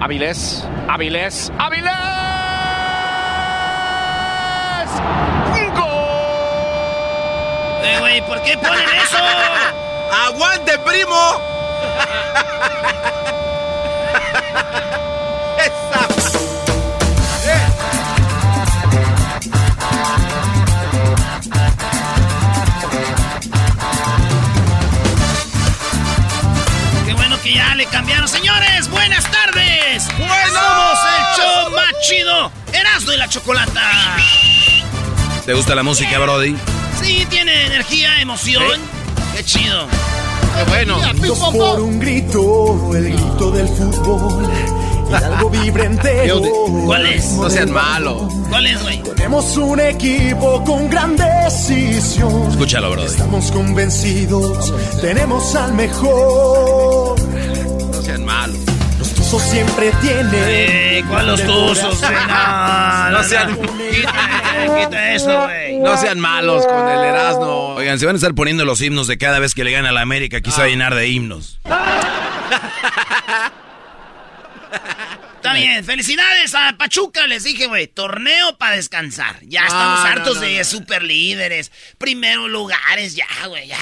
Avilés, Avilés, Avilés. Eh, güey, ¿por qué ponen eso? ¡Aguante, primo! Qué que ya le cambiaron. Señores, buenas tardes. Somos el show más chido. Erasmo y la chocolata. ¿Te gusta la música, Brody? Sí, tiene energía, emoción. Qué chido. ¡Qué bueno! por un grito, el grito del fútbol. Hidalgo vibra entero. ¿Cuál es? No sean malos. ¿Cuál es, güey? Tenemos un equipo con gran decisión. Escúchalo, Brody. Estamos convencidos, tenemos al mejor. No sean malos. Los tuzos siempre tienen. Eh, ¿Cuál los tuzos? No, No sean- Quita, quita eso, güey. No sean malos con el Erasmo. Oigan, se van a estar poniendo los himnos de cada vez que le gana a la América. Aquí se va a llenar de himnos. Está bien, felicidades a Pachuca, les dije, güey, torneo para descansar. Ya estamos hartos no, de super líderes, primeros lugares, ya, güey, ya.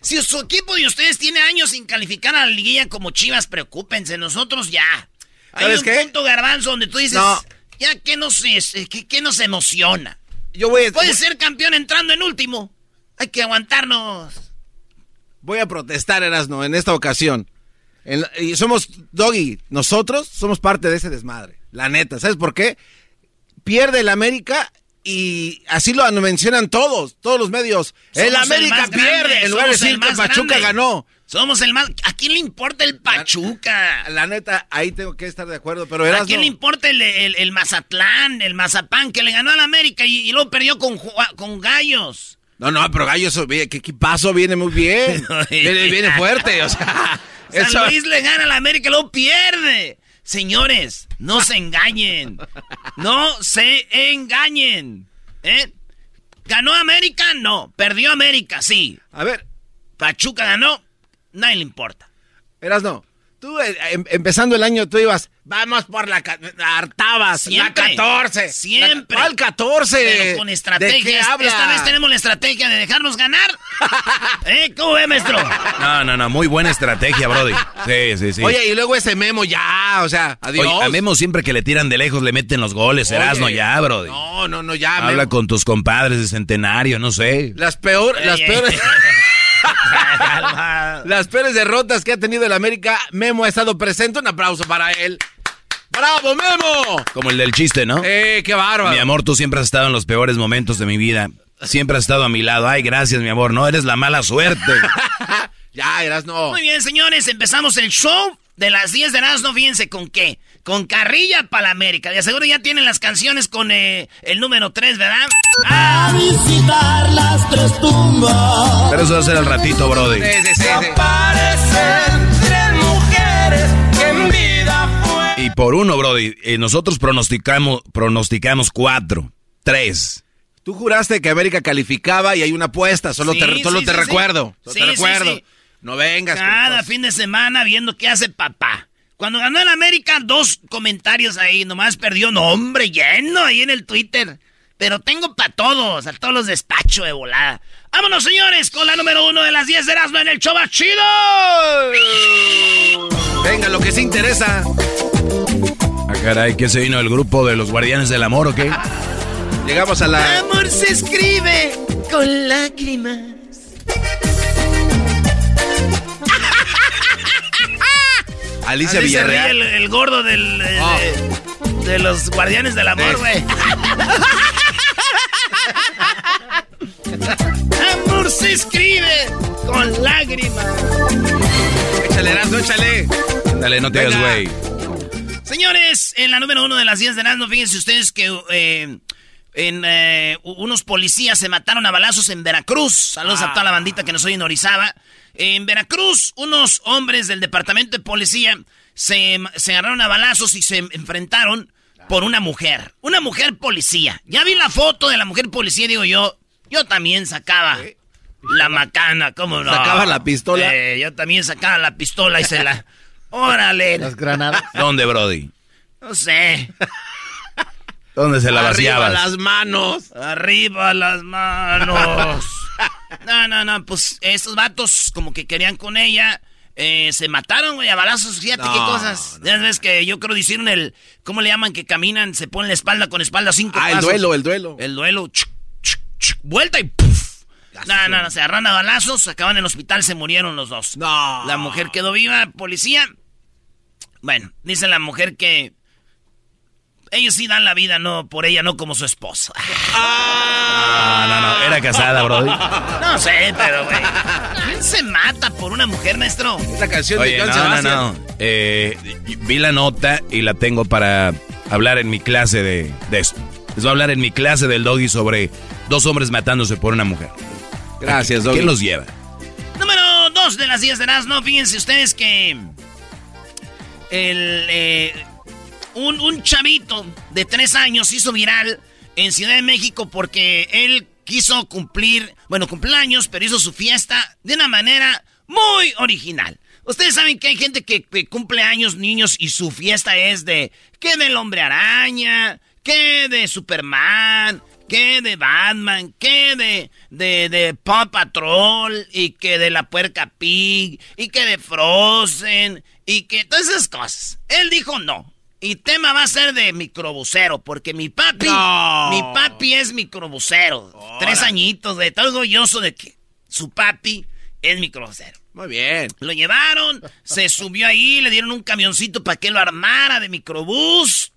Si su equipo de ustedes tiene años sin calificar a la liguilla como Chivas, preocúpense, nosotros ya. Hay ¿Sabes un qué? punto garbanzo donde tú dices, ya que nos, que, que nos emociona. Yo voy a, Puede ser campeón entrando en último. Hay que aguantarnos. voy a protestar, Erasmo, en esta ocasión. En y somos, Doggy, nosotros somos parte de ese desmadre. La neta, ¿sabes por qué? Pierde el América y así lo mencionan todos, todos los medios. el América pierde, grande, en lugar de decir que Pachuca grande. ganó. Somos el más... ¿A quién le importa el Pachuca? La neta, ahí tengo que estar de acuerdo, pero ¿A quién le importa el, el- el Mazatlán, el Mazapán, que le ganó al América y, y luego perdió con, con Gallos? No, no, pero Gallo, eso, que equipazo viene muy bien. viene, viene fuerte, o sea... San eso- Luis le gana al América y luego pierde. Señores, no se engañen. No se engañen. ¿Eh? ¿Ganó América? No. ¿Perdió América? Sí. A ver, ¿Pachuca ganó? Nadie le importa. Erasno, tú eh, em- empezando el año tú ibas, vamos por la hartabas, Siempre. la 14. Siempre. La- ¿Cuál 14? Pero con ¿De estrategia. qué habla? Esta vez tenemos la estrategia de dejarnos ganar. ¿Eh? ¿Cómo ve, maestro? No, no, no, muy buena estrategia, Brody. Sí, sí, sí. Oye, y luego ese memo ya, o sea, adiós. Oye, a Memo siempre que le tiran de lejos le meten los goles, Erasno, ya, Brody. No, no, no, ya. Habla Memo. con tus compadres de centenario, no sé. Las peor, las Ey, peores... ey. Calma. Las peores derrotas que ha tenido el América, Memo ha estado presente. Un aplauso para él. ¡Bravo, Memo! Como el del chiste, ¿no? ¡Eh, qué bárbaro! Mi amor, tú siempre has estado en los peores momentos de mi vida. siempre has estado a mi lado. Ay, gracias, mi amor. No eres la mala suerte. ya, eras no. Muy bien, señores, empezamos el show de las 10 de no fíjense con qué. Con Carrilla para la América. De seguro ya tienen las canciones con eh, el número 3, ¿verdad? A visitar las tres tumbas. Pero eso va a ser al ratito, Brody. Sí, sí, sí, Aparecen por uno, Brody, eh, nosotros pronosticamos, pronosticamos cuatro, tres. Tú juraste que América calificaba y hay una apuesta, solo Sí, te, solo sí, te sí, recuerdo. sí. solo Sí, te sí, recuerdo. sí. No vengas. Cada fin de semana viendo qué hace papá. Cuando ganó el América, dos comentarios ahí. Nomás perdió, no, hombre, lleno ahí en el Twitter. Pero tengo para todos, a todos los despacho de volada. Vámonos, señores, con la número uno de las 10 de Erasmo en el show más chido. Venga, lo que se interesa. Caray, ¿qué se vino el grupo de los guardianes del amor o qué? Llegamos a la. Amor se escribe con lágrimas. Alicia Así se ríe Villarreal. el, el gordo del, Oh. de, de los guardianes del amor, Eh. güey. Amor se escribe con lágrimas. Échale, Erasmo, échale. Dale, no te hagas güey. Señores, en la número uno de las 10 de Erasmo, fíjense ustedes que eh, en, eh, unos policías se mataron a balazos en Veracruz. Saludos a toda la bandita que nos oye en Orizaba. En Veracruz, unos hombres del departamento de policía se, se agarraron a balazos y se enfrentaron por una mujer. Una mujer policía. Ya vi la foto de la mujer policía y digo yo, yo también sacaba la macana, ¿cómo no? ¿Sacaba la pistola? Eh, yo también sacaba la pistola y se la... Órale. Las granadas. ¿Dónde, Brody? No sé. ¿Dónde se la Arriba vaciabas? las manos. Arriba las manos. No, no, no, pues estos vatos como que querían con ella. eh, se mataron, güey, a balazos, fíjate qué No, cosas. Ya ves que yo creo que hicieron el, ¿cómo le llaman? Que caminan, se ponen la espalda con espalda cinco Ah, el duelo, el duelo. El duelo, chuc, chuc, chuc, vuelta y ¡puf! No, no, no, se agarran a balazos, acaban en el hospital, se murieron los dos. No. La mujer quedó viva, policía. Bueno, dice la mujer que ellos sí dan la vida, no por ella, no como su esposa. Ah, no, no, era casada, Brody. No sé, pero güey. ¿Quién se mata por una mujer, maestro? La canción Oye, de Joan no, no, no. Eh, vi la nota y la tengo para hablar en mi clase de, de esto. Les voy a hablar en mi clase del doggy sobre dos hombres matándose por una mujer. Gracias, Doggy. ¿Quién los lleva? Número 2 de las 10 de no Fíjense ustedes que. El. eh, un, un chavito de 3 años hizo viral en Ciudad de México porque él quiso cumplir. Bueno, cumpleaños, pero hizo su fiesta de una manera muy original. Ustedes saben que hay gente que, que cumple años, niños, y su fiesta es de. que del hombre araña, que de Superman, que de Batman, que de, de, de Paw Patrol, y que de la puerca Pig, y que de Frozen, y que todas esas cosas. Él dijo no. Y tema va a ser de microbusero, porque mi papi, No. mi papi es microbusero. Tres añitos, de todo orgulloso de que su papi es microbusero. Muy bien. Lo llevaron, se subió ahí, le dieron un camioncito para que lo armara de microbús.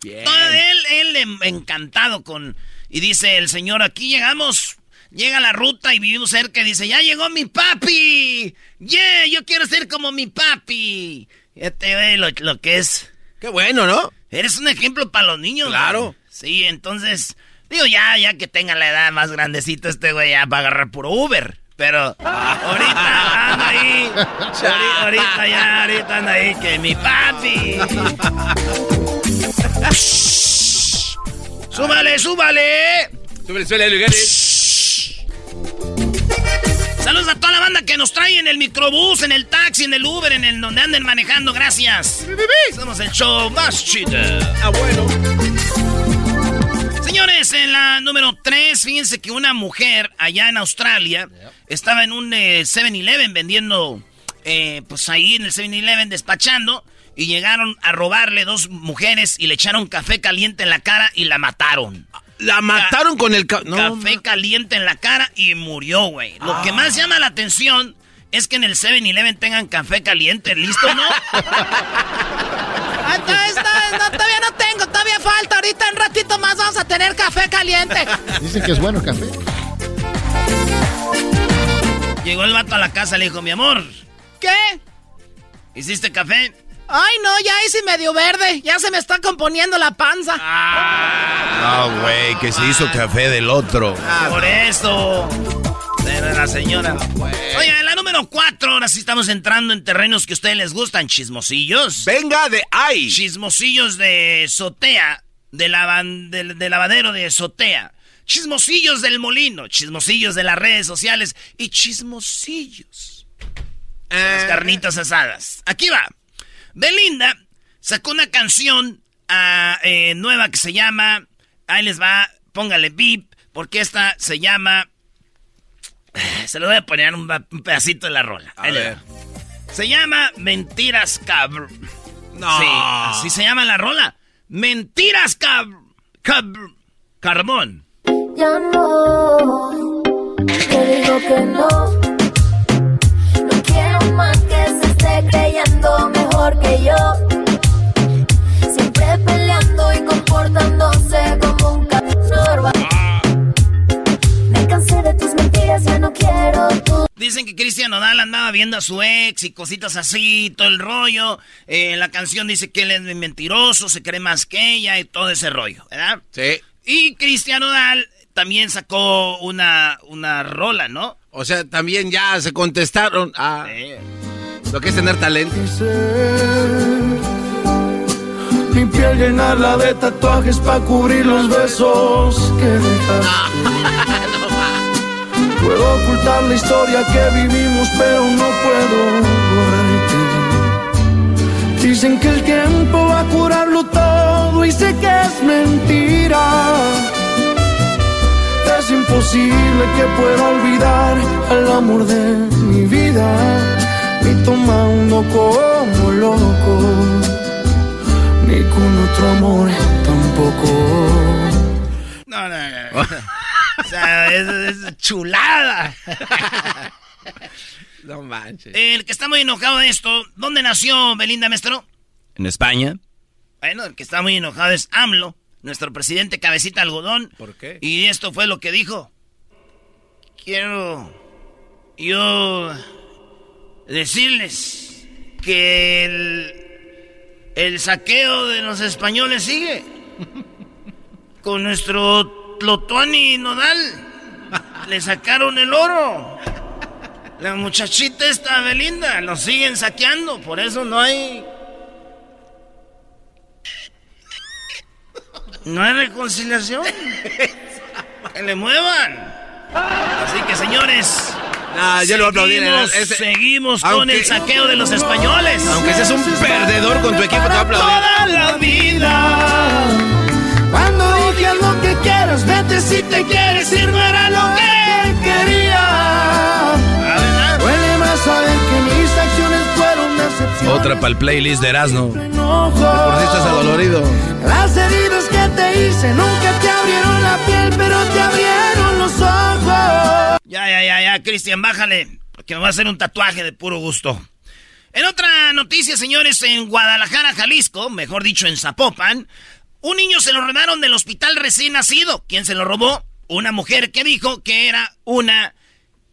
Bien. Todo él, él encantado con... Y dice el señor, aquí llegamos, llega la ruta y vivimos cerca y dice, ya llegó mi papi. Yeah, yo quiero ser como mi papi. Ya te ve lo, lo que es. Qué bueno, ¿no? Eres un ejemplo para los niños. Claro. güey. Sí, entonces, digo, ya, ya que tenga la edad más grandecito, este güey ya va a agarrar puro Uber. Pero ahorita anda ahí. ahorita, ahorita ya, ahorita anda ahí que mi papi. súbale, súbale. Súbele, súbele, Lugares. Saludos a toda la banda que nos trae en el microbús, en el taxi, en el Uber, en el donde anden manejando. Gracias. Somos el show más chido. Ah, bueno. Señores, en la número 3, fíjense que una mujer allá en Australia estaba en un eh, 7-Eleven vendiendo, eh, pues ahí en el 7-Eleven despachando, y llegaron a robarle dos mujeres y le echaron café caliente en la cara y la mataron. La mataron con el... ca- no, café caliente en la cara y murió, güey. Lo que más llama la atención es que en el 7-Eleven tengan café caliente, ¿listo, no? Ah, está- no, todavía no tengo, todavía todavía falta. Ahorita en ratito más vamos a tener café caliente. Dicen que es bueno café. Llegó el vato a la casa, le dijo, mi amor. ¿Qué? ¿Hiciste café? Ay, no, ya hice medio verde. Ya se me está componiendo la panza. No, güey, que se hizo café del otro. Ah, por eso. Pero la señora. Oye, la número cuatro, ahora sí estamos entrando en terrenos que a ustedes les gustan, chismosillos. Venga de ahí. Chismosillos de Sotea, de, lavan- del lavadero de Sotea. Chismosillos del molino, chismosillos de las redes sociales y chismosillos. Las carnitas asadas. Aquí va. Belinda sacó una canción ah, eh, nueva que se llama. Ahí les va, póngale beep, porque esta se llama. Se lo voy a poner un, pedacito de la rola. A ver. Se llama Mentiras Cabr. No. Sí, así se llama la rola. Mentiras Cabr. Cabr. Carbón. Ya no, te digo que no. No quiero más que se esté creyendo mejor que yo. Siempre peleando y comportándose como un normal. Me cansé de tus mentiras, ya no quiero tu Dicen que Cristian Nodal andaba viendo a su ex y cositas así, todo el rollo. Eh, la canción dice que él es mentiroso, se cree más que ella y todo ese rollo, ¿verdad? Sí. Y Cristian Nodal también sacó una, una rola, ¿no? O sea, también ya se contestaron a lo que es tener talento. Mi piel llenarla de tatuajes para cubrir los besos que dejaste. Puedo ocultar la historia que vivimos, pero no puedo borrarte. Dicen que el tiempo va a curarlo todo y sé que es mentira. Es imposible que pueda olvidar al amor de mi vida. Ni tomando como loco ni con otro amor tampoco. No, no, no. o sea, es, es chulada. No manches. El que está muy enojado de esto, ¿dónde nació Belinda Mestro? En España. Bueno, el que está muy enojado es AMLO, nuestro presidente cabecita algodón. ¿Por qué? Y esto fue lo que dijo. Quiero yo decirles que el, el saqueo de los españoles sigue. Con nuestro Tlotuani Nodal. Le sacaron el oro. La muchachita esta Belinda, lo siguen saqueando, por eso no hay No hay reconciliación. que le muevan. Así que, señores. No, yo lo aplaudí. seguimos, Ese- seguimos con Aunque- el saqueo de los españoles. Aunque seas un perdedor con tu equipo, te voy a aplaudir. Toda la vida. Cuando dije lo que quieras, vete si te quieres ir, no era lo que quería. Duele más saber que mis acciones fueron decepción. Otra para el playlist de Erasmo. Por si estás adolorido. Las heridas que te hice nunca te abrieron la piel, pero te abrieron los ojos. Ya, ya, ya, ya, Cristian, bájale. Porque me va a hacer un tatuaje de puro gusto. En otra noticia, señores, en Guadalajara, Jalisco, mejor dicho, en Zapopan, un niño se lo robaron del hospital recién nacido. ¿Quién se lo robó? Una mujer que dijo que era una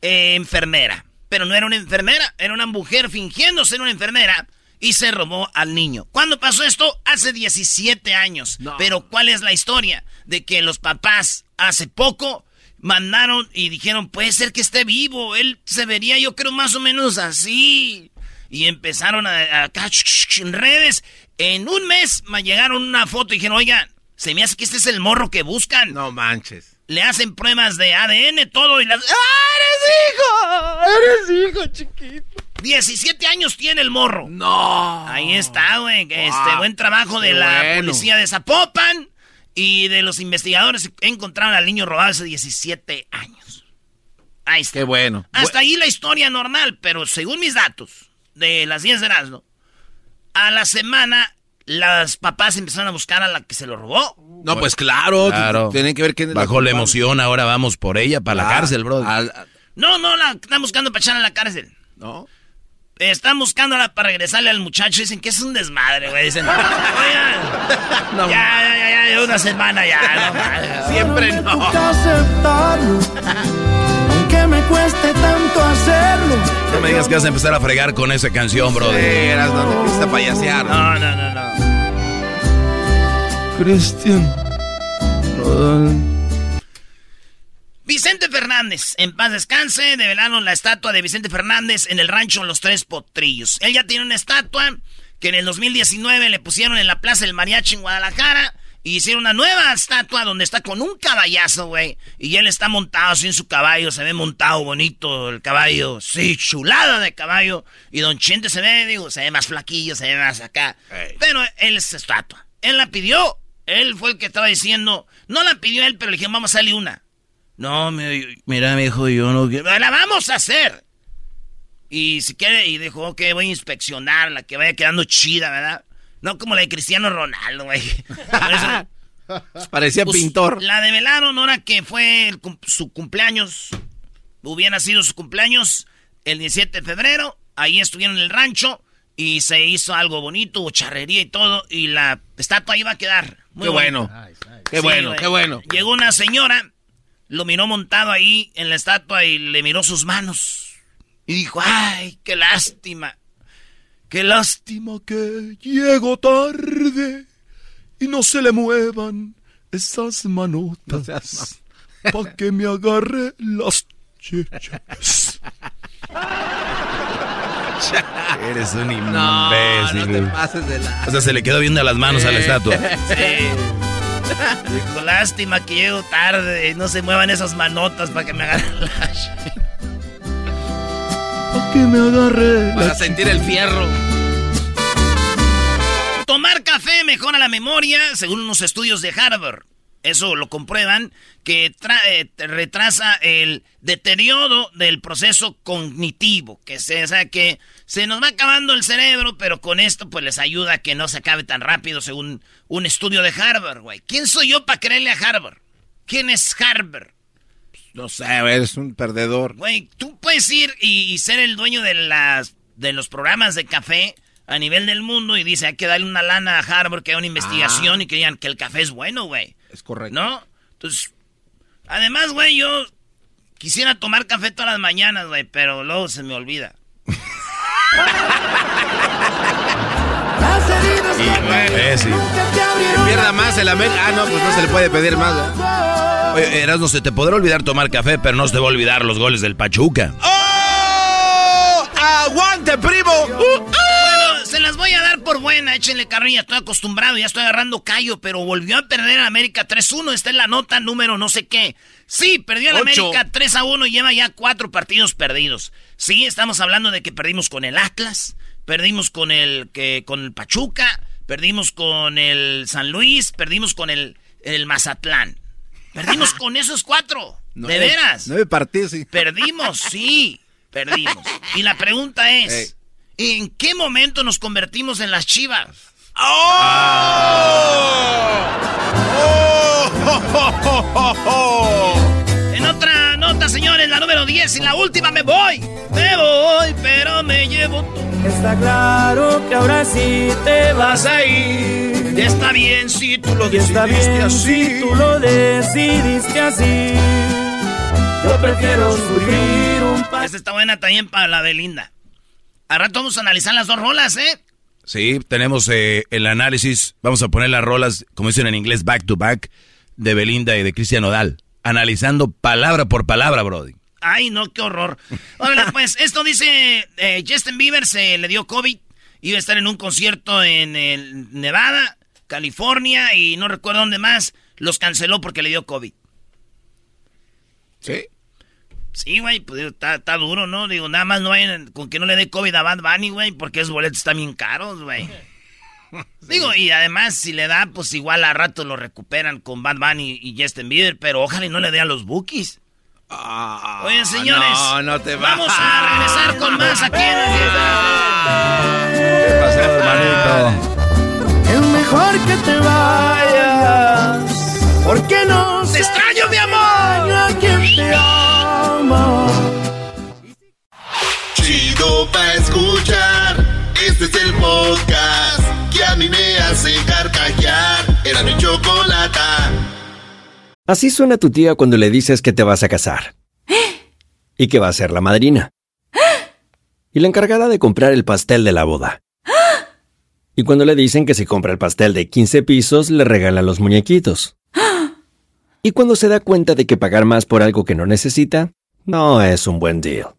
eh, enfermera. Pero no era una enfermera, era una mujer fingiendo ser una enfermera y se robó al niño. ¿Cuándo pasó esto? Hace 17 años. Pero ¿cuál es la historia? De que los papás hace poco mandaron y dijeron, puede ser que esté vivo, él se vería yo creo más o menos así. Y empezaron a, a- acá en redes. En un mes me llegaron una foto y dijeron, oigan, se me hace que este es el morro que buscan. No manches. Le hacen pruebas de ADN, todo y las... ¡Ah, eres hijo! ¡Eres hijo, chiquito! 17 años tiene el morro. No. Ahí está, güey. Este Wow. buen trabajo de Qué la bueno. policía de Zapopan y de los investigadores encontraron al niño robado hace 17 años. Ahí está. Qué bueno. Hasta ahí la historia normal, pero según mis datos de las 10 de Erasmo, a la semana las papás empezaron a buscar a la que se lo robó. No, pues claro. Claro. Tienen que ver quién es Bajo la emoción, ahora vamos por ella para la Ah, cárcel, bro. al- No, no, la están buscando para echar a la cárcel. no. Están buscándola para regresarle al muchacho. Dicen que es un desmadre, güey. Dicen, oigan, ya, ya, ya, ya, una semana ya. No, Siempre no. aceptarlo, aunque me cueste tanto hacerlo. No me digas que vas a empezar a fregar con esa canción, bro. Eras, no te a payasear. No, no, no, no. Cristian. Vicente Fernández, en paz descanse, develaron la estatua de Vicente Fernández en el rancho Los Tres Potrillos. Él ya tiene una estatua que en el 2019 le pusieron en la Plaza del Mariachi en Guadalajara y hicieron una nueva estatua donde está con un caballazo, güey. Y él está montado así en su caballo, se ve montado bonito el caballo, sí, chulada de caballo. Y Don Chente se ve, digo, se ve más flaquillo, se ve más acá. Pero él es estatua. Él la pidió, él fue el que estaba diciendo, no la pidió él, pero le dijimos, vamos a salir una. No, mira, me dijo, yo no quiero. ¡La vamos a hacer! Y si quiere, y dijo, ok, voy a inspeccionarla, que vaya quedando chida, ¿verdad? No como la de Cristiano Ronaldo, güey. Parecía pues, pintor. La develaron ahora que fue su cumpleaños. Hubiera sido su cumpleaños el 17 de febrero. Ahí estuvieron en el rancho y se hizo algo bonito, charrería y todo. Y la estatua iba a quedar. Muy qué bueno. Qué bueno, qué bueno. Llegó una señora lo miró montado ahí en la estatua y le miró sus manos. Y dijo, ay, qué lástima. Qué lástima que llego tarde y no se le muevan esas manotas para que me agarre las chichas. Eres un imbécil. O sea, se le quedó viendo las manos a la estatua. Sí. Dijo, lástima que llego tarde. No se muevan esas manotas para que me agarren la... para que me agarre Para sentir el fierro. Tomar café mejora la memoria, según unos estudios de Harvard. Eso lo comprueban, que eh, retrasa el deterioro del proceso cognitivo, que se, o sea, que se nos va acabando el cerebro, pero con esto pues les ayuda a que no se acabe tan rápido, según un estudio de Harvard, güey. ¿Quién soy yo para creerle a Harvard? ¿Quién es Harvard? No sé, eres un perdedor. Güey, tú puedes ir y, ser el dueño de las de los programas de café a nivel del mundo y dice, hay que darle una lana a Harvard que haga una investigación ah. y que digan que el café es bueno, güey. Es correcto. ¿No? Entonces, además, güey, yo quisiera tomar café todas las mañanas, güey, pero luego se me olvida. Que pierda más el América. Ah, no, pues no se le puede pedir más. Oye, Erasmo, se te podrá olvidar tomar café, pero no se te va a olvidar los goles del Pachuca. ¡Oh! ¡Aguante, primo! Uh, se las voy a dar por buena, échenle carrilla, estoy acostumbrado, ya estoy agarrando callo, pero volvió a perder a América 3-1, está en la nota número no sé qué. Sí, perdió a América 3-1 y lleva ya cuatro partidos perdidos. Sí, estamos hablando de que perdimos con el Atlas, perdimos con el, que, con el Pachuca, perdimos con el San Luis, perdimos con el, el Mazatlán. Perdimos con esos cuatro, de veras. Nueve partidos, sí. Perdimos, sí, perdimos. Y la pregunta es, ¿en qué momento nos convertimos en las chivas? ¡Oh! En otra nota, señores, la número 10 y la última me voy. Me voy, pero me llevo todo. Está claro que ahora sí te vas a ir. Y está bien si tú lo decidiste así. Si tú lo decidiste así. Yo prefiero sufrir un paso. Esta está buena también para la Belinda. Al rato vamos a analizar las dos rolas, ¿eh? Sí, tenemos eh, el análisis. Vamos a poner las rolas, como dicen en inglés, back to back, de Belinda y de Cristian Odal. Analizando palabra por palabra, Brody. Ay, no, qué horror. Órale, pues, esto dice, eh, Justin Bieber se le dio COVID. Iba a estar en un concierto en Nevada, California y no recuerdo dónde más. Los canceló porque le dio COVID. ¿Sí? Sí, güey, pues está, duro, ¿no? Digo, nada más no vayan con que no le dé COVID a Bad Bunny, güey, porque esos boletos están bien caros, güey. Digo, y además, si le da, pues igual a rato lo recuperan con Bad Bunny y Justin Bieber, pero ojalá y no le dé a los bookies. Ah, Oye, señores, no, no te vamos a regresar con más aquí en el... ¿Qué pasó, hermanito? Es mejor que te vayas, porque no... te ama. Chido pa' escuchar. podcast que a mí me hace carcajear. Era mi chocolate. Así suena tu tía cuando le dices que te vas a casar. Y que va a ser la madrina. Y la encargada de comprar el pastel de la boda. Y cuando le dicen que si compra el pastel de 15 pisos, le regalan los muñequitos. Y cuando se da cuenta de que pagar más por algo que no necesita, no es un buen deal.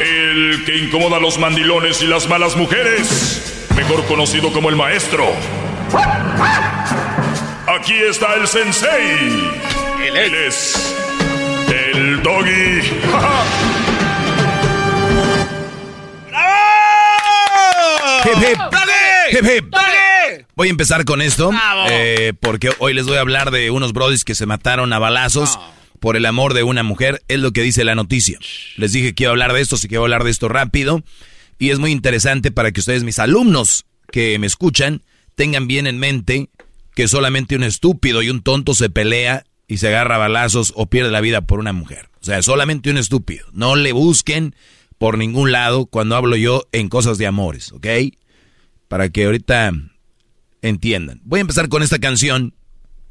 El que incomoda a los mandilones y las malas mujeres, mejor conocido como el maestro. Aquí está el sensei. Él es el doggy. Hip, hip. Hip, hip. Voy a empezar con esto, eh, porque hoy les voy a hablar de unos brodis que se mataron a balazos por el amor de una mujer. Es lo que dice la noticia. Les dije que iba a hablar de esto, así que voy a hablar de esto rápido. Y es muy interesante para que ustedes, mis alumnos que me escuchan, tengan bien en mente que solamente un estúpido y un tonto se pelea y se agarra balazos o pierde la vida por una mujer. O sea, solamente un estúpido. No le busquen por ningún lado cuando hablo yo en cosas de amores, ¿ok? Para que ahorita entiendan. Voy a empezar con esta canción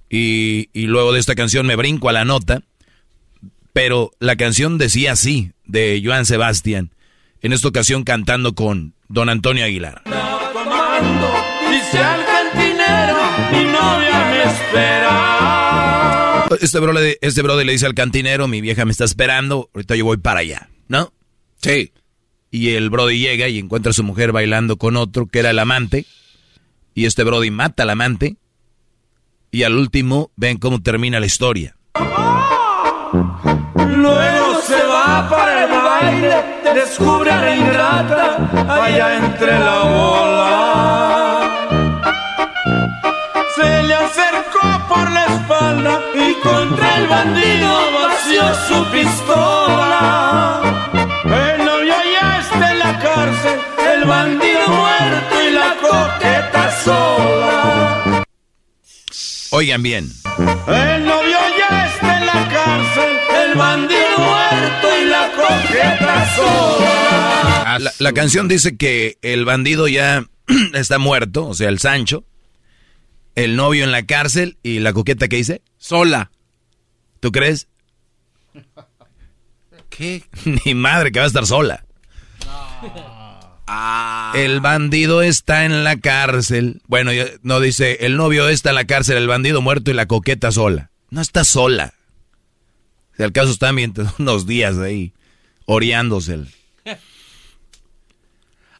y, y luego de esta canción me brinco a la nota. Pero la canción decía así, de Joan Sebastián, en esta ocasión cantando con Don Antonio Aguilar. Dice al cantinero, mi novia me espera. Este brother, este brother le dice al cantinero, mi vieja me está esperando, ahorita yo voy para allá, ¿no? Sí. Y el brody llega y encuentra a su mujer bailando con otro, que era el amante, y este brody mata al amante, y al último ven cómo termina la historia. Luego se va para el baile, descubre a la ingrata allá entre la bola. Se le acercó por la espalda y contra el bandido vació su pistola. El novio ya está en la cárcel, el bandido muerto y la coqueta sola. Oigan bien. El novio ya está en la cárcel, el bandido muerto y la coqueta sola. La, la canción dice que el bandido ya está muerto, o sea, el Sancho, el novio en la cárcel y la coqueta que dice sola. ¿Tú crees? ¿Qué? Ni madre que va a estar sola. Ah. El bandido está en la cárcel. Bueno, no dice, el novio está en la cárcel, el bandido muerto y la coqueta sola. No está sola. Si al caso mientras unos días ahí, oreándose.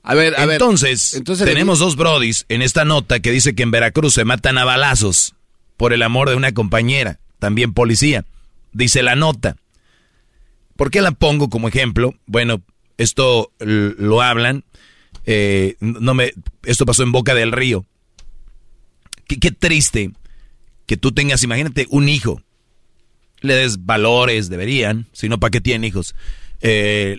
A ver, a ver. entonces, Entonces le tenemos dos brodis en esta nota que dice que en Veracruz se matan a balazos por el amor de una compañera, también policía. Dice la nota. ¿Por qué la pongo como ejemplo? Bueno, esto lo hablan eh, no me, esto pasó en Boca del Río. Qué, qué triste que tú tengas, imagínate, un hijo. Le des valores, deberían, si no, ¿para qué tienen hijos? Eh,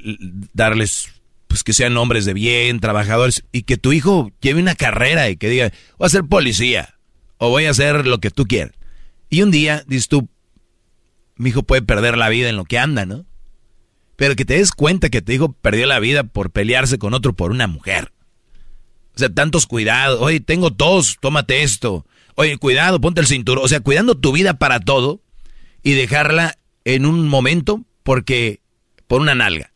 darles, pues que sean hombres de bien, trabajadores, y que tu hijo lleve una carrera y que diga, voy a ser policía, o voy a hacer lo que tú quieras. Y un día, dices tú, mi hijo puede perder la vida en lo que anda, ¿no? Pero que te des cuenta que tu hijo perdió la vida por pelearse con otro por una mujer. O sea, tantos cuidados. Oye, tengo tos, tómate esto. Oye, cuidado, ponte el cinturón. O sea, cuidando tu vida para todo y dejarla en un momento porque por una nalga.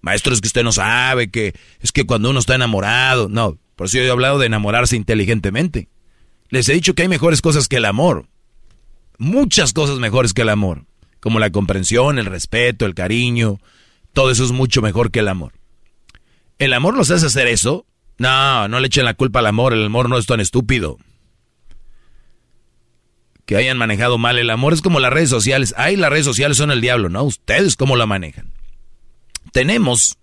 Maestro, es que usted no sabe que es que cuando uno está enamorado, no, por eso yo he hablado de enamorarse inteligentemente. Les he dicho que hay mejores cosas que el amor. Muchas cosas mejores que el amor como la comprensión, el respeto, el cariño, todo eso es mucho mejor que el amor. ¿El amor los hace hacer eso? No, no le echen la culpa al amor, el amor no es tan estúpido. Que hayan manejado mal el amor es como las redes sociales. Ay, las redes sociales son el diablo, ¿no? Ustedes cómo la manejan. Tenemos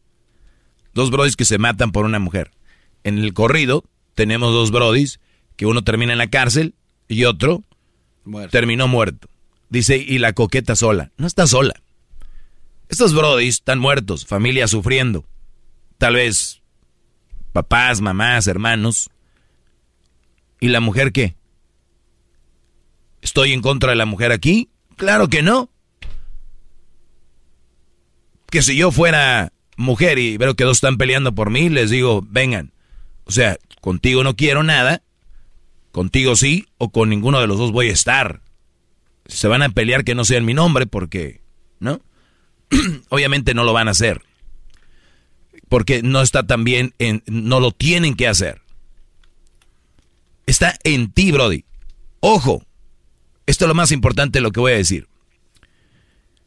dos brodis que se matan por una mujer. En el corrido tenemos dos brodis que uno termina en la cárcel y otro terminó muerto. Dice, y la coqueta sola. No está sola. Estos brodis están muertos, familia sufriendo. Tal vez papás, mamás, hermanos. ¿Y la mujer qué? ¿Estoy en contra de la mujer aquí? Claro que no. Que si yo fuera mujer y veo que dos están peleando por mí, les digo, vengan. O sea, contigo no quiero nada, contigo sí, o con ninguno de los dos voy a estar se van a pelear que no sea en mi nombre porque, ¿no? Obviamente no lo van a hacer. Porque no está tan bien, en, no lo tienen que hacer. Está en ti, Brody. Ojo, esto es lo más importante de lo que voy a decir.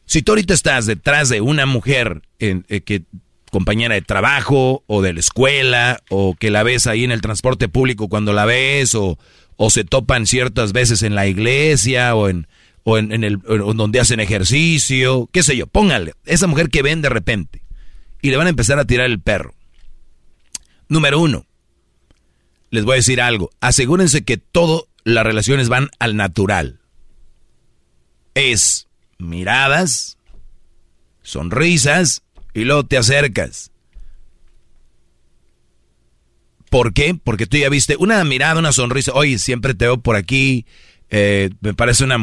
Si tú ahorita estás detrás de una mujer eh, que compañera de trabajo o de la escuela o que la ves ahí en el transporte público cuando la ves o, o se topan ciertas veces en la iglesia o en, o en, el donde hacen ejercicio, qué sé yo, pónganle, esa mujer que ven de repente y le van a empezar a tirar el perro. Número uno, les voy a decir algo, asegúrense que todas las relaciones van al natural. Es miradas, sonrisas y luego te acercas. ¿Por qué? Porque tú ya viste una mirada, una sonrisa. Oye, siempre te veo por aquí. Eh, me parece una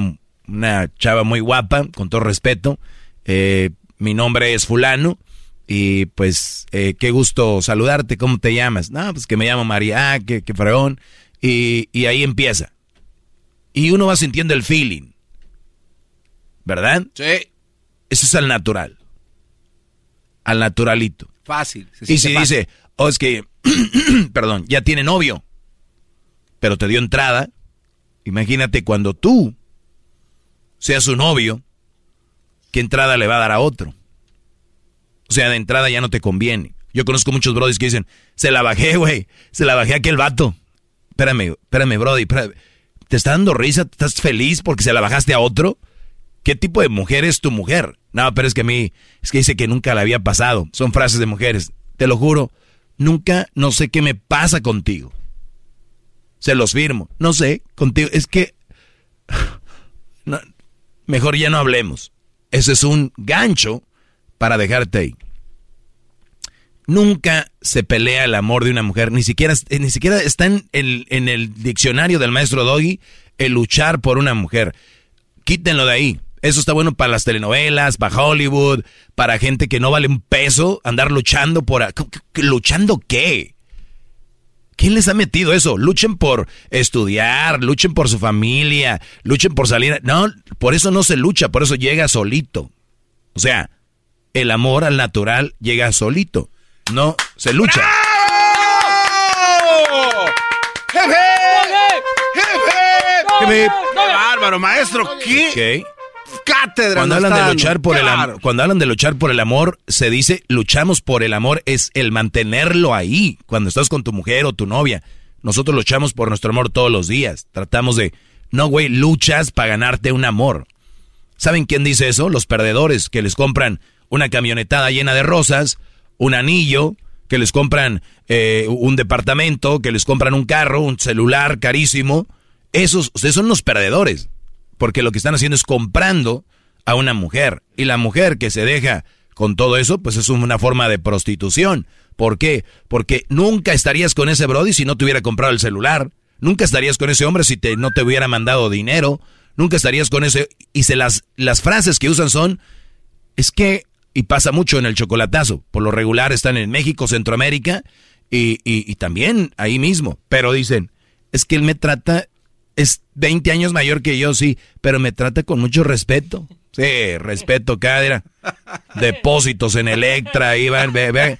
una chava muy guapa, con todo respeto. Eh, mi nombre es fulano y pues eh, qué gusto saludarte, ¿cómo te llamas? No, pues que me llamo María, ah, qué, qué fregón. Y, y ahí empieza. Y uno va sintiendo el feeling. ¿Verdad? Sí. Eso es al natural. Al naturalito. Fácil. y si dice, oh, es que, perdón, ya tiene novio, pero te dio entrada, imagínate cuando tú sea su novio, ¿qué entrada le va a dar a otro? O sea, de entrada ya no te conviene. Yo conozco muchos brodis que dicen, se la bajé, güey, se la bajé a aquel vato. Espérame, espérame, brody, ¿te está dando risa? ¿Estás feliz porque se la bajaste a otro? ¿Qué tipo de mujer es tu mujer? No, pero es que a mí, es que dice que nunca la había pasado. Son frases de mujeres. Te lo juro, nunca, no sé qué me pasa contigo. Se los firmo. No sé, contigo. Es que... Mejor ya no hablemos. Ese es un gancho para dejarte ahí. Nunca se pelea el amor de una mujer, ni siquiera, ni siquiera está en el, en el diccionario del maestro Doggy el luchar por una mujer. Quítenlo de ahí. Eso está bueno para las telenovelas, para Hollywood, para gente que no vale un peso, andar luchando por... ¿Luchando qué? ¿Quién les ha metido eso? Luchen por estudiar, luchen por su familia, luchen por salir. No, por eso no se lucha, por eso llega solito. O sea, el amor al natural llega solito. No se lucha. ¡Qué bárbaro, maestro! ¿Qué? ¿Qué? Cátedra. Cuando hablan de luchar por el amor, cuando hablan de luchar por el amor, se dice luchamos por el amor es el mantenerlo ahí. Cuando estás con tu mujer o tu novia, nosotros luchamos por nuestro amor todos los días. Tratamos de no, güey, luchas para ganarte un amor. ¿Saben quién dice eso? Los perdedores que les compran una camionetada llena de rosas, un anillo que les compran eh, un departamento, que les compran un carro, un celular carísimo. Esos, ustedes son los perdedores, porque lo que están haciendo es comprando a una mujer. Y la mujer que se deja con todo eso, pues es una forma de prostitución. ¿Por qué? Porque nunca estarías con ese Brody si no te hubiera comprado el celular. Nunca estarías con ese hombre si te, no te hubiera mandado dinero. Nunca estarías con ese... Y se las, las frases que usan son... Es que... Y pasa mucho en el chocolatazo. Por lo regular están en México, Centroamérica y, y, y también ahí mismo. Pero dicen, es que él me trata... Es 20 años mayor que yo, sí, pero me trata con mucho respeto. Sí, respeto, cadera. Depósitos en Electra, ve, ve.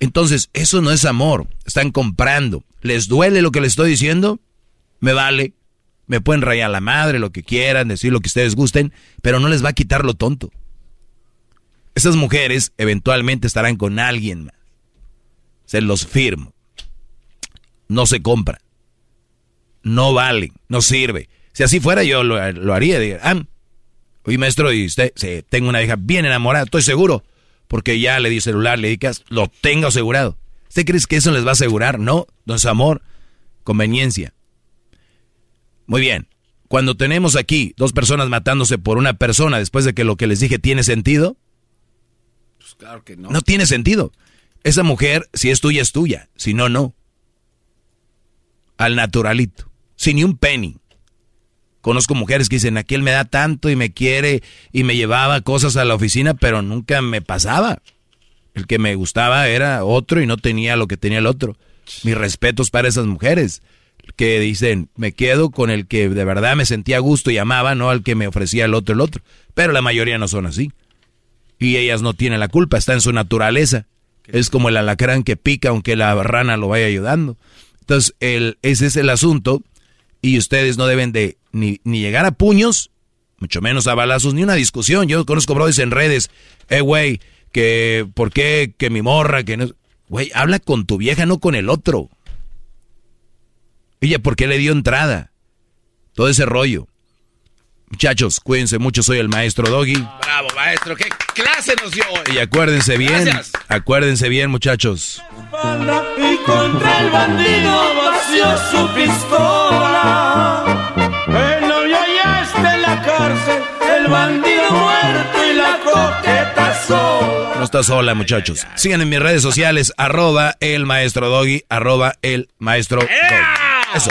Entonces, eso no es amor. Están comprando. ¿Les duele lo que les estoy diciendo? Me vale. Me pueden rayar la madre, lo que quieran, decir lo que ustedes gusten, pero no les va a quitar lo tonto. Esas mujeres eventualmente estarán con alguien más. Se los firmo. No se compra. No vale. No sirve. Si así fuera, yo lo, lo haría. Diga, ah, oye, maestro, y usted, sí, tengo una hija bien enamorada, estoy seguro. Porque ya le di celular, le di que lo tengo asegurado. ¿Usted cree que eso les va a asegurar? No, es amor, conveniencia. Muy bien. Cuando tenemos aquí dos personas matándose por una persona después de que lo que les dije tiene sentido, Pues claro que no. no tiene sentido. Esa mujer, si es tuya, es tuya. Si no, no. Al naturalito. Sin ni un penny. Conozco mujeres que dicen, aquel me da tanto y me quiere y me llevaba cosas a la oficina, pero nunca me pasaba. El que me gustaba era otro y no tenía lo que tenía el otro. Mis respetos para esas mujeres que dicen, me quedo con el que de verdad me sentía a gusto y amaba, no al que me ofrecía el otro el otro. Pero la mayoría no son así. Y ellas no tienen la culpa, está en su naturaleza. Es como el alacrán que pica aunque la rana lo vaya ayudando. Entonces, el, ese es el asunto y ustedes no deben de ni, ni llegar a puños, mucho menos a balazos, ni una discusión. Yo conozco brodis en redes, eh, güey, que, ¿por qué? Que mi morra, que no... Güey, habla con tu vieja, no con el otro. Ella, ¿por qué le dio entrada? Todo ese rollo. Muchachos, cuídense mucho, soy el maestro Doggy. Bravo, maestro. ¿Qué clase nos dio hoy? Y acuérdense bien, Gracias. acuérdense bien, muchachos. Y contra el bandido vació su pistola. La cárcel, el bandido muerto y la coqueta sola. No está sola, muchachos. Sigan en mis redes sociales, arroba el maestro Doggy, arroba el maestro Doggy. Eso.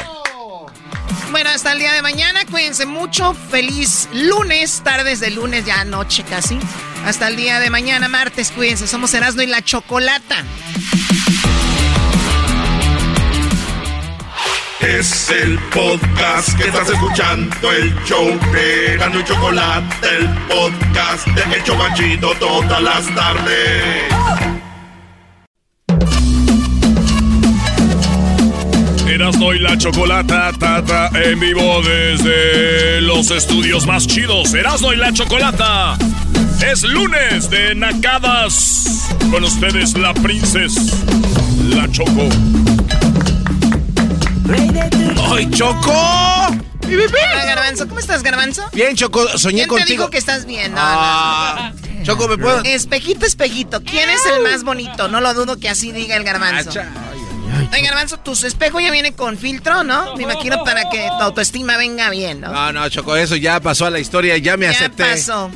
Bueno, hasta el día de mañana, cuídense mucho. Feliz lunes, tardes de lunes, ya noche casi. Hasta el día de mañana, martes, cuídense. Somos Erasmo y la Chocolata. Es el podcast que estás escuchando, el show de Gano y Chocolate, el podcast de El Chobachito todas las tardes. Erasmo y la chocolata tata en vivo desde los estudios más chidos. Erasmo y la chocolata. Es lunes de Nacadas. Con ustedes la princesa, la Choco. ¡Ay, Choco! Hola, Garbanzo. ¿Cómo estás, Garbanzo? Bien, Choco, soñé ¿Quién te contigo. dijo que estás bien? No, Ah, no. Choco, ¿me puedo...? Espejito, espejito. ¿Quién es el más bonito? No lo dudo que así diga el Garbanzo. Oye, Garbanzo, tu espejo ya viene con filtro, ¿no? Me imagino para que tu autoestima venga bien, ¿no? No, no, Choco, eso ya pasó a la historia, ya me ya acepté. pasó.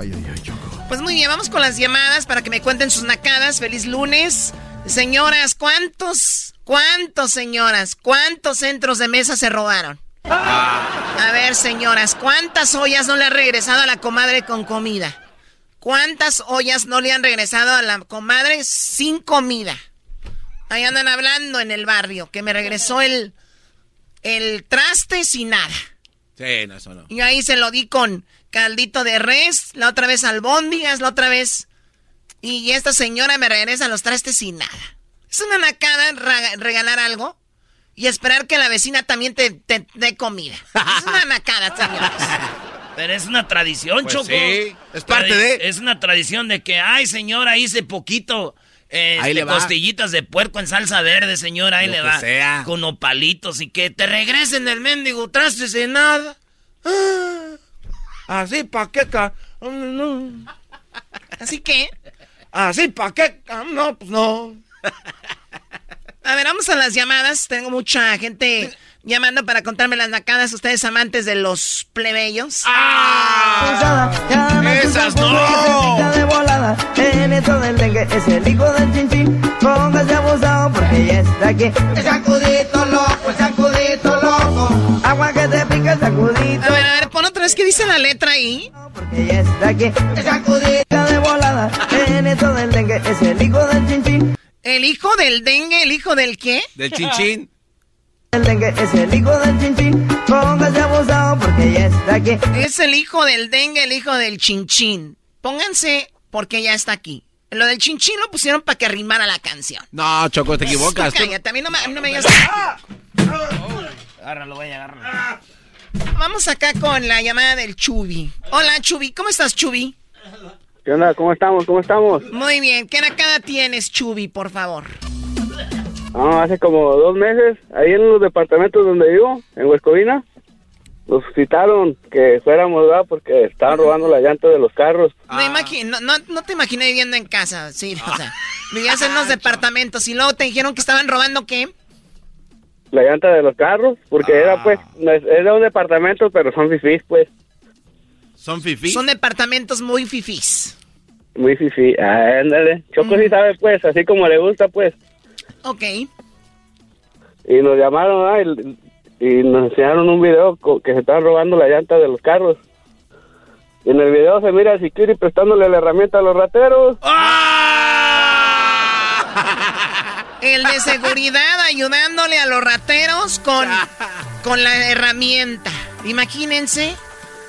Ay, ay, ay, Choco. Pues muy bien, vamos con las llamadas para que me cuenten sus nacadas. Feliz lunes. Señoras, ¿cuántos, cuántos, señoras, cuántos centros de mesa se robaron? A ver, señoras, ¿cuántas ollas no le han regresado a la comadre con comida? ¿Cuántas ollas no le han regresado a la comadre sin comida? Ahí andan hablando en el barrio, que me regresó el, el traste sin nada. Sí, no, eso no. Y ahí se lo di con caldito de res, la otra vez albóndigas, la otra vez... Y esta señora me regresa los trastes sin nada. Es una nacada regalar algo y esperar que la vecina también te, te dé comida. Es una nacada, señores. Pero es una tradición, Pues Choco. sí, es parte de- Es una tradición de que, ay, señora, hice poquito. eh, Ahí este, le va. costillitas de puerco en salsa verde, señora, ahí Lo le que va. sea. Con opalitos y que te regresen el mendigo traste sin nada. Ah, así, pa' qué ca- Así que Así, ¿para qué? Ah, No, pues no. A ver, vamos a las llamadas. Tengo mucha gente llamando para contarme las nacadas. Ustedes amantes de los plebeyos. ¡Ah! ¡Esas no! De volada, en esto del dengue es el hijo del chinchín. Póngase abusado porque ya está aquí. El sacudito loco, el sacudito loco. Agua que te pica el sacudito. A ver, a ver, pon vez que dice la letra ahí. Porque ya está aquí. El sacudito de volada, en esto del dengue es el hijo del chinchín. ¿El hijo del dengue? ¿El hijo del qué? Del chinchín. El dengue es el hijo del chinchín. Póngase abusado porque ya está aquí. Es el hijo del dengue, el hijo del chinchín. Pónganse porque ya está aquí. Lo del chinchín lo pusieron para que rimara la canción. No, Choco, te equivocas. Tú- Cállate, a mí no me, no me digas- Agárralo, güey, agárralo. Vamos acá con la llamada del Chubi. Hola, Chubi. ¿Cómo estás, Chubi? ¿Qué onda? ¿Cómo estamos? ¿Cómo estamos? Muy bien. ¿Qué nacada tienes, Chubi, por favor? Ah, hace como dos meses, ahí en los departamentos donde vivo, en Huescovina, nos citaron que fuéramos, ¿verdad? Porque estaban robando la llanta de los carros. No, imagi- no, no, no te imaginé viviendo en casa, sí, o sea, vivías en unos departamentos y luego te dijeron que estaban robando qué? La llanta de los carros, porque era pues, no es- era un departamento, pero son fifís, pues, ¿Son fifí? Son departamentos muy fifís. muy fifí. Ah, ándale. Choco Mm. sí sabe, pues, así como le gusta, pues. Ok. Y nos llamaron, ¿verdad? Y, y nos enseñaron un video que se estaban robando la llanta de los carros. Y en el video se mira a Security prestándole la herramienta a los rateros. El de seguridad ayudándole a los rateros con, con la herramienta. Imagínense.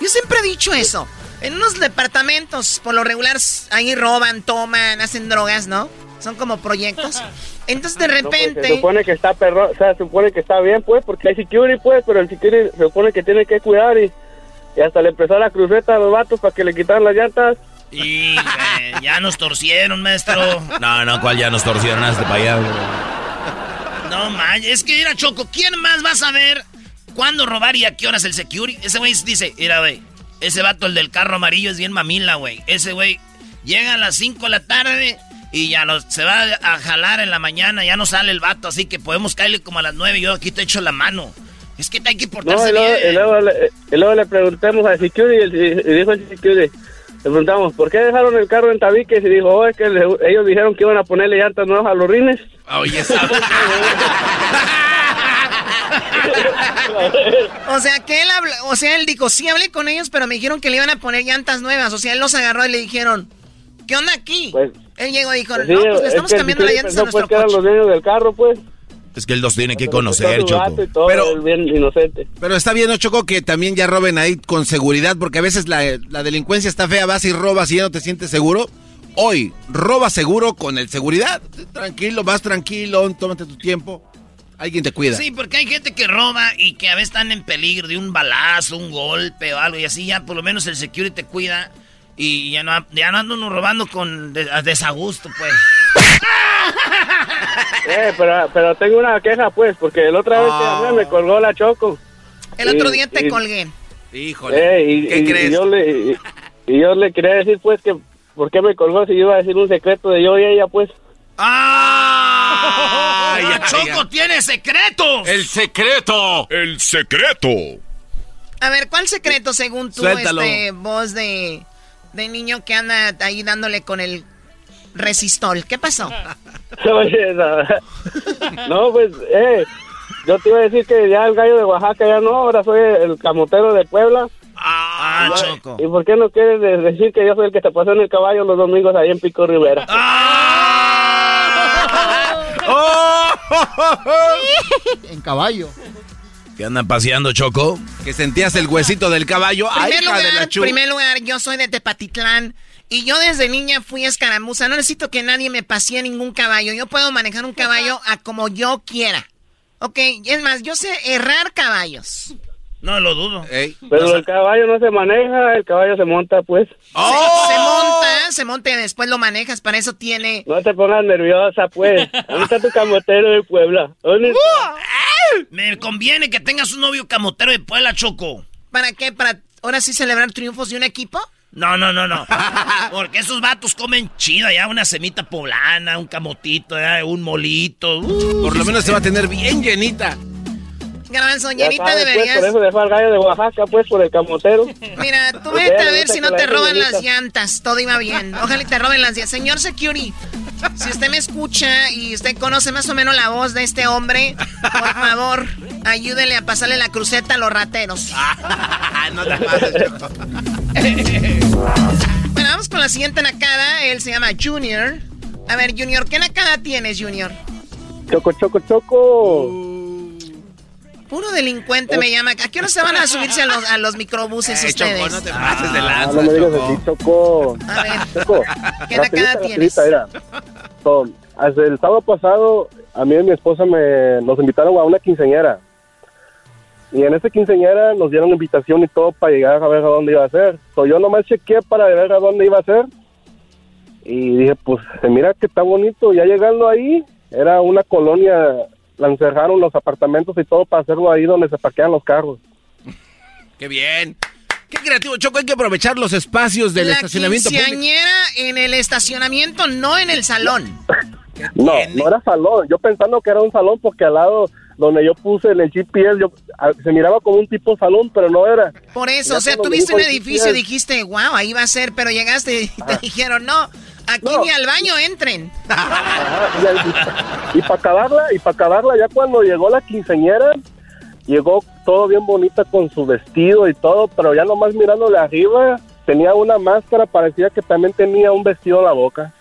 Yo siempre he dicho eso. En unos departamentos, por lo regular, ahí roban, toman, hacen drogas, ¿no? Son como proyectos. Entonces, de No, pues, repente... se supone que está perro, o sea, se supone que está bien, pues, porque hay security, pues, pero el security se supone que tiene que cuidar y, y hasta le empezó la cruceta a los vatos para que le quitaran las llantas. Y güey, ya nos torcieron, maestro. No, no, ¿cuál ya nos torcieron hasta para allá? güey? No manches, es que mira, Choco, ¿quién más va a saber cuándo robar y a qué horas el security? Ese güey dice, mira, güey, ese vato, el del carro amarillo, es bien mamila, güey. Ese güey llega a las 5 de la tarde y ya no, se va a jalar en la mañana, ya no sale el vato, así que podemos caerle como a las 9 y yo aquí te echo la mano. Es que hay que No, portarse y luego, bien. y luego le, y luego le preguntamos al security y dijo el security, le preguntamos, ¿por qué dejaron el carro en tabiques? Y dijo, oh, es que le- ellos dijeron que iban a ponerle llantas nuevas a los rines. Oye. O sea, que él habla, o sea, él dijo, sí hablé con ellos, pero me dijeron que le iban a poner llantas nuevas. O sea, él los agarró y le dijeron, ¿qué onda aquí? Pues, él llegó y dijo, pues no, sí, pues le es estamos que cambiando las llantas a pues, nuestro que eran coche. los dueños del carro, pues. Es que él los tiene que Pero conocer, Choco. Pero- él bien inocente. Pero está bien, ¿no, Choco, que también ya roben ahí con seguridad, porque a veces la, la delincuencia está fea, vas y robas y ya no te sientes seguro. Hoy, roba seguro con el seguridad. Tranquilo, vas tranquilo, tómate tu tiempo. Alguien te cuida. Sí, porque hay gente que roba y que a veces están en peligro de un balazo, un golpe o algo y así ya por lo menos el security te cuida y ya no, ya no ando uno robando con des- desagusto, pues. Eh, pero, pero tengo una queja, pues, porque la otra vez que hablé me colgó la Choco. El otro Y- día te y- colgué. Híjole. Eh, y, ¿Qué y- y crees? yo le, y, y yo le quería decir, pues, que ¿por qué me colgó si yo iba a decir un secreto de yo y ella, pues? ¡Ah! ¡La Choco tiene secretos! El secreto. El secreto. A ver, ¿cuál secreto según tú, Suéltalo. este, voz de, de niño que anda ahí dándole con el resistol? ¿Qué pasó? Oye, no, no, pues, eh, yo te iba a decir que ya el gallo de Oaxaca ya no, ahora soy el camotero de Puebla. ¡Ah, Choco! ¿Y por qué no quieres de- decir que yo soy el que te pasó en el caballo los domingos ahí en Pico Rivera? En caballo. ¿Qué andan paseando, Choco? Que sentías el huesito del caballo. Ay, primer hija de la lugar, primer lugar, yo soy de Tepatitlán y yo desde niña fui escaramuza. No necesito que nadie me pasee ningún caballo. Yo puedo manejar un caballo a como yo quiera. Ok, es más, yo sé errar caballos. No lo dudo. Ey. Pero el caballo no se maneja, el caballo se monta, pues. ¡Oh! Se, se monta, se monta y después lo manejas. Para eso tiene... No te pongas nerviosa, pues. ¿Dónde está tu camotero de Puebla? ¿Dónde está? Me conviene que tengas un novio camotero de Puebla, Choco. ¿Para qué? ¿Para ahora sí celebrar triunfos de un equipo? No, no, no, no. Porque esos vatos comen chido ya una semita poblana, un camotito, un molito. Uh, Por lo menos se va a tener bien llenita. Garbanzo, deberías. Pues, por eso dejó al gallo de Oaxaca, pues, por el camotero. Mira, tú vete a ver si no te roban las llantas. Todo iba bien. Ojalá te roben las llantas. Señor Security, si usted me escucha y usted conoce más o menos la voz de este hombre, por favor, ayúdele a pasarle la cruceta a los rateros. no te pases, Bueno, vamos con la siguiente nacada. Él se llama Junior. A ver, Junior, ¿qué nacada tienes, Junior? Choco, choco, choco. Puro delincuente me llama. ¿A qué hora se van a subirse a los, a los microbuses eh, ustedes? Choco, no te pases de lanza, no, me digas así, Choco. A ver, Choco, ¿qué nacada tienes? Mira. So, el sábado pasado, a mí y mi esposa me, nos invitaron a una quinceañera. Y en esa quinceañera nos dieron invitación y todo para llegar a ver a dónde iba a ser. So, yo nomás chequeé para ver a dónde iba a ser. Y dije, pues, mira que está bonito. Ya llegando ahí, era una colonia la encerraron los apartamentos y todo para hacerlo ahí donde se parquean los carros. ¡Qué bien! ¡Qué creativo, Choco! Hay que aprovechar los espacios del estacionamiento quinceañera en el estacionamiento, no en el salón. no, no era salón. Yo pensando que era un salón porque al lado donde yo puse en el GPS, yo, se miraba como un tipo salón, pero no era. Por eso, o sea, tuviste un edificio y dijiste, wow, ahí va a ser, pero llegaste y te dijeron, no, Aquí ni al baño entren. y, para acabarla, y para acabarla, ya cuando llegó la quinceñera, llegó todo bien bonita con su vestido y todo, pero ya nomás mirándole arriba, tenía una máscara, parecía que también tenía un vestido en la boca.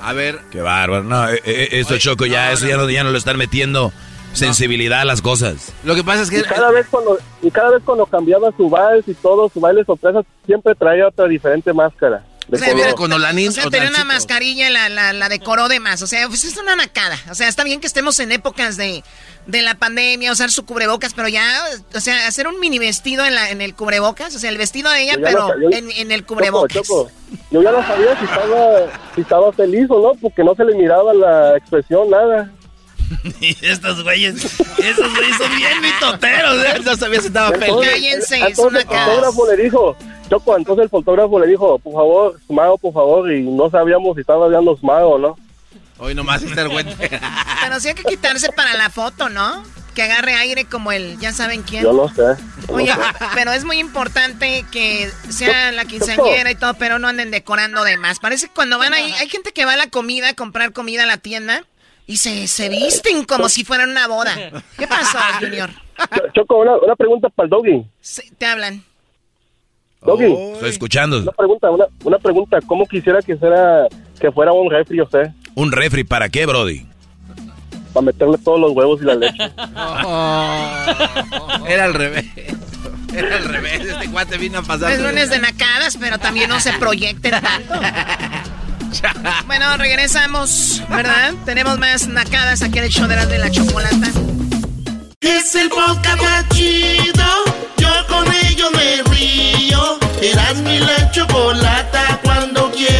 A ver. Qué bárbaro. No, eh, eh, eso Choco, ya, eso ya no, ya no lo están metiendo sensibilidad a las cosas. Lo que pasa es que... Y cada vez cuando, y cada vez cuando cambiaba su vals y todo, su baile sorpresa, siempre traía otra diferente máscara. O sea, con o sea, tenía una mascarilla y la, la, la, decoró de más. O sea, pues es una nacada. O sea, está bien que estemos en épocas de, de la pandemia, usar su cubrebocas, pero ya, o sea, hacer un mini vestido en, la, en el cubrebocas, o sea, el vestido de ella, pero en, en, el cubrebocas. Yo ya no sabía si estaba, si estaba feliz o no, porque no se le miraba la expresión, nada. y estos güeyes, esos güeyes son bien mitoteros, ¿eh? No sabía si estaba feliz. Cállense, es una casa. El fotógrafo le dijo, Choco, entonces el fotógrafo le dijo, por favor, mago, por favor, y no sabíamos si estaba viendo mago o no. Hoy nomás el güey. Pero sí hay que quitarse para la foto, ¿no? Que agarre aire como el, ya saben quién. Yo no sé. Oye, pero es muy importante que sea la quinceañera y todo, pero no anden decorando de más. Parece que cuando van ahí, hay gente que va a la comida, a comprar comida a la tienda y se, se visten como si fueran una boda. ¿Qué pasó, Junior? Choco, una, una pregunta para el doggy. Sí, te hablan. Doggy. Estoy escuchando. Una pregunta, una, una pregunta. ¿Cómo quisiera que, fuera, que fuera un refri usted? ¿Un refri para qué, Brody? Para meterle todos los huevos y la leche. Era al revés. Era al revés. Este cuate vino a pasar. Es lunes de nacadas, pero también no se proyecten tanto. bueno, regresamos, ¿verdad? Tenemos más nacadas aquí en el show de la, de la chocolata. Es el podcast chido. Yo con ello me río. Eras mi la chocolata. Cuando quiera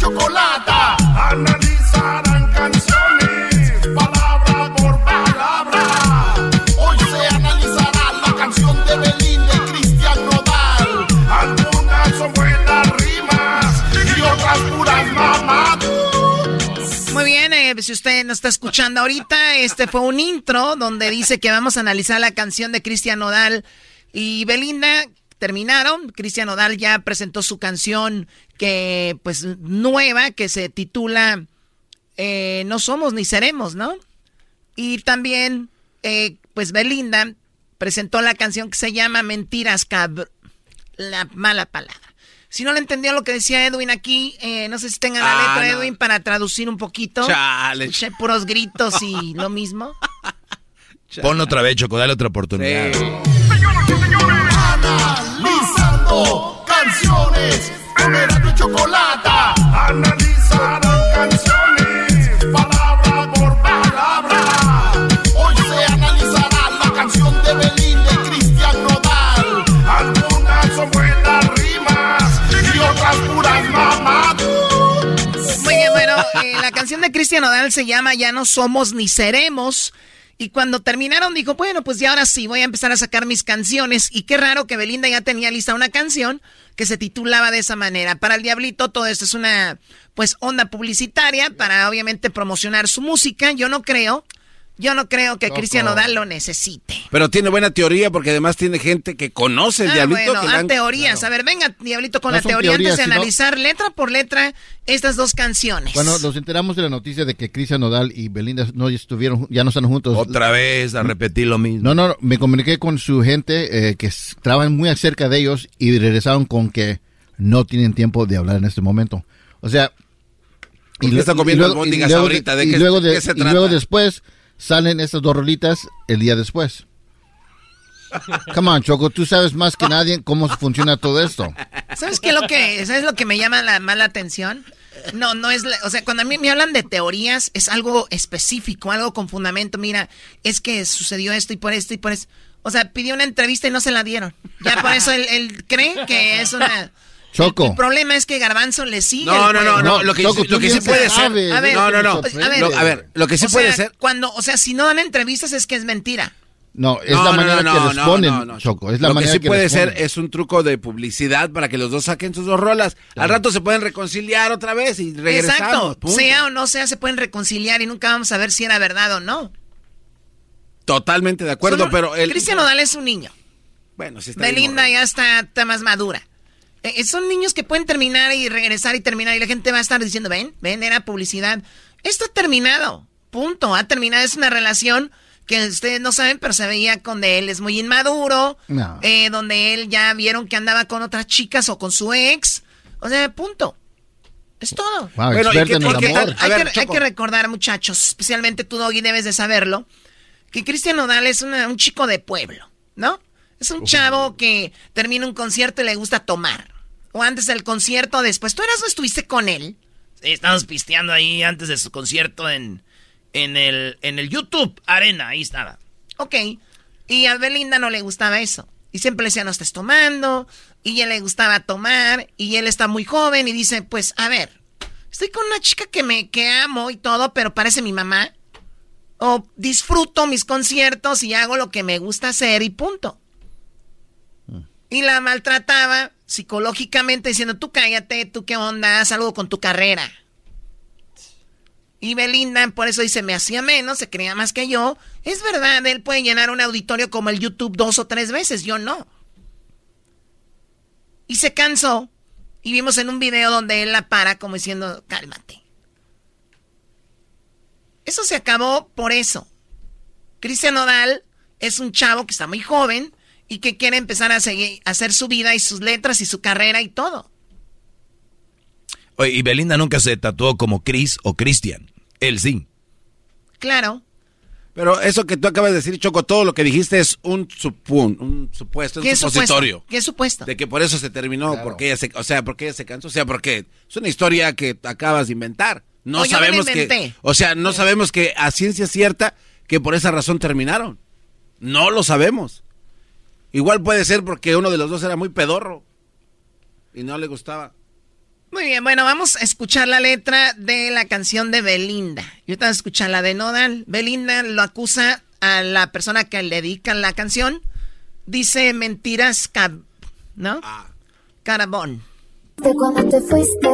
Chocolata analizarán canciones palabra por palabra. Hoy se analizará la canción de Belinda y Cristian Nodal. Algunas son buenas rimas y otras puras mamadas. Muy bien, eh, si usted no está escuchando ahorita, este fue un intro donde dice que vamos a analizar la canción de Cristian Nodal y Belinda Terminaron. Cristian Nodal ya presentó su canción que, pues, nueva, que se titula eh, No somos ni seremos, ¿no? Y también, eh, pues, Belinda presentó la canción que se llama Mentiras Cab... La mala palabra. Si no le entendió lo que decía Edwin aquí, eh, no sé si tenga la Ah, letra no. Edwin para traducir un poquito. Chale. Escuché puros gritos y lo mismo. Ponlo otra vez, Choco, dale otra oportunidad. Canciones con Erasmo y Chocolata. Analizarán canciones palabra por palabra. Hoy se analizará la canción de Belinda y Cristian Nodal. Algunas son buenas rimas y otras puras mamadas. Muy bien, bueno, eh, la canción de Cristian Nodal se llama Ya no somos ni seremos. Y cuando terminaron dijo, bueno, pues ya ahora sí, voy a empezar a sacar mis canciones. Y qué raro que Belinda ya tenía lista una canción que se titulaba de esa manera. Para el Diablito todo esto es una, pues, onda publicitaria para obviamente promocionar su música. Yo no creo, yo no creo que Cristian Nodal lo necesite. Pero tiene buena teoría porque además tiene gente que conoce el Ah, diablito. bueno, que le a han- teorías. A ver, venga, Diablito, con No la teoría teorías, antes de sino- analizar letra por letra estas dos canciones. Bueno, nos enteramos de la noticia de que Cristian Nodal y Belinda no estuvieron, ya no están juntos. Otra vez a repetir lo mismo. No, no, no, me comuniqué con su gente eh, que trabajan muy cerca de ellos y regresaron con que no tienen tiempo de hablar en este momento. O sea, ¿Por qué lu- está comiendo luego- albóndigas luego ahorita? ¿De y qué- luego de de- qué se y luego trata? después salen estas dos rolitas el día después. Come on, Choco, tú sabes más que nadie cómo funciona todo esto. ¿Sabes qué lo que, ¿sabes lo que me llama la mala atención? No, no es, la- o sea, cuando a mí me hablan de teorías, es algo específico, algo con fundamento. Mira, es que sucedió esto y por esto y por eso. O sea, pidió una entrevista y no se la dieron. Ya por eso él, él cree que es una... Choco. El problema es que Garbanzo le sigue. No, no, no, no, lo que, Choco, lo que sí puede ser. A ver, no, no, no. a ver, Lo- a ver, lo que sí puede sea, ser. Cuando, o sea, si no dan entrevistas es que es mentira. No, es No, la manera no, que no, responden, no, no, Choco. Es la lo manera que sí que puede ser responden. es un truco de publicidad para que los dos saquen sus dos rolas. Al rato se pueden reconciliar otra vez y regresamos. Exacto. punto. Sea o no sea, se pueden reconciliar y nunca vamos a ver si era verdad o no. Totalmente de acuerdo, pero el Cristian Nodal es un niño. bueno, sí está Belinda ya está, está más madura. Eh, eh, son niños que pueden terminar y regresar y terminar y la gente va a estar diciendo, ven, ven, era publicidad. Esto ha terminado. Punto. Ha terminado. Es una relación que ustedes no saben, pero se veía con de él. Es muy inmaduro. No. eh, donde él ya vieron que andaba con otras chicas o con su ex. O sea, punto. Es todo. Wow, Bueno, ¿y experta qué- en el amor. Hay, ver, que, hay que recordar, muchachos, especialmente tú, Doggy, debes de saberlo, que Cristian Nodal es una- un chico de pueblo, ¿no? Es un chavo que termina un concierto y le gusta tomar. O antes del concierto, o después. ¿Tú eras no estuviste con él? Sí, estábamos pisteando ahí antes de su concierto en, en, el, en el YouTube Arena, ahí estaba. Ok. Y a Belinda no le gustaba eso. Y siempre le decía, no estés tomando. Y él le gustaba tomar. Y él está muy joven y dice, pues, a ver, estoy con una chica que me que amo y todo, pero parece mi mamá. O disfruto mis conciertos y hago lo que me gusta hacer y punto. Y la maltrataba psicológicamente diciendo, tú cállate, tú qué onda, haz algo con tu carrera. Y Belinda, por eso dice, me hacía menos, se creía más que yo. Es verdad, él puede llenar un auditorio como el YouTube dos o tres veces, yo no. Y se cansó. Y vimos en un video donde él la para como diciendo, cálmate. Eso se acabó por eso. Cristian Nodal es un chavo que está muy joven y que quiere empezar a seguir, a hacer su vida y sus letras y su carrera y todo. Oye, y Belinda nunca se tatuó como Chris o Christian. Él sí. Claro. Pero eso que tú acabas de decir, Choco, todo lo que dijiste es un supun, un supuesto, un ¿Qué supositorio. supuesto? ¿Qué supuesto? De que por eso se terminó, porque ella se, o sea, porque ella se cansó, o sea, porque es una historia que acabas de inventar. No O yo me la sabemos que, inventé. o sea, no sabemos que a ciencia cierta que por esa razón terminaron. No lo sabemos. Igual puede ser porque uno de los dos era muy pedorro y no le gustaba. Muy bien, bueno, vamos a escuchar la letra de la canción de Belinda. Y ahorita vamos a escuchar la de Nodal. Belinda lo acusa a la persona que le dedica la canción. Dice mentiras, cab ¿no? Carabón. De cuando te fuiste,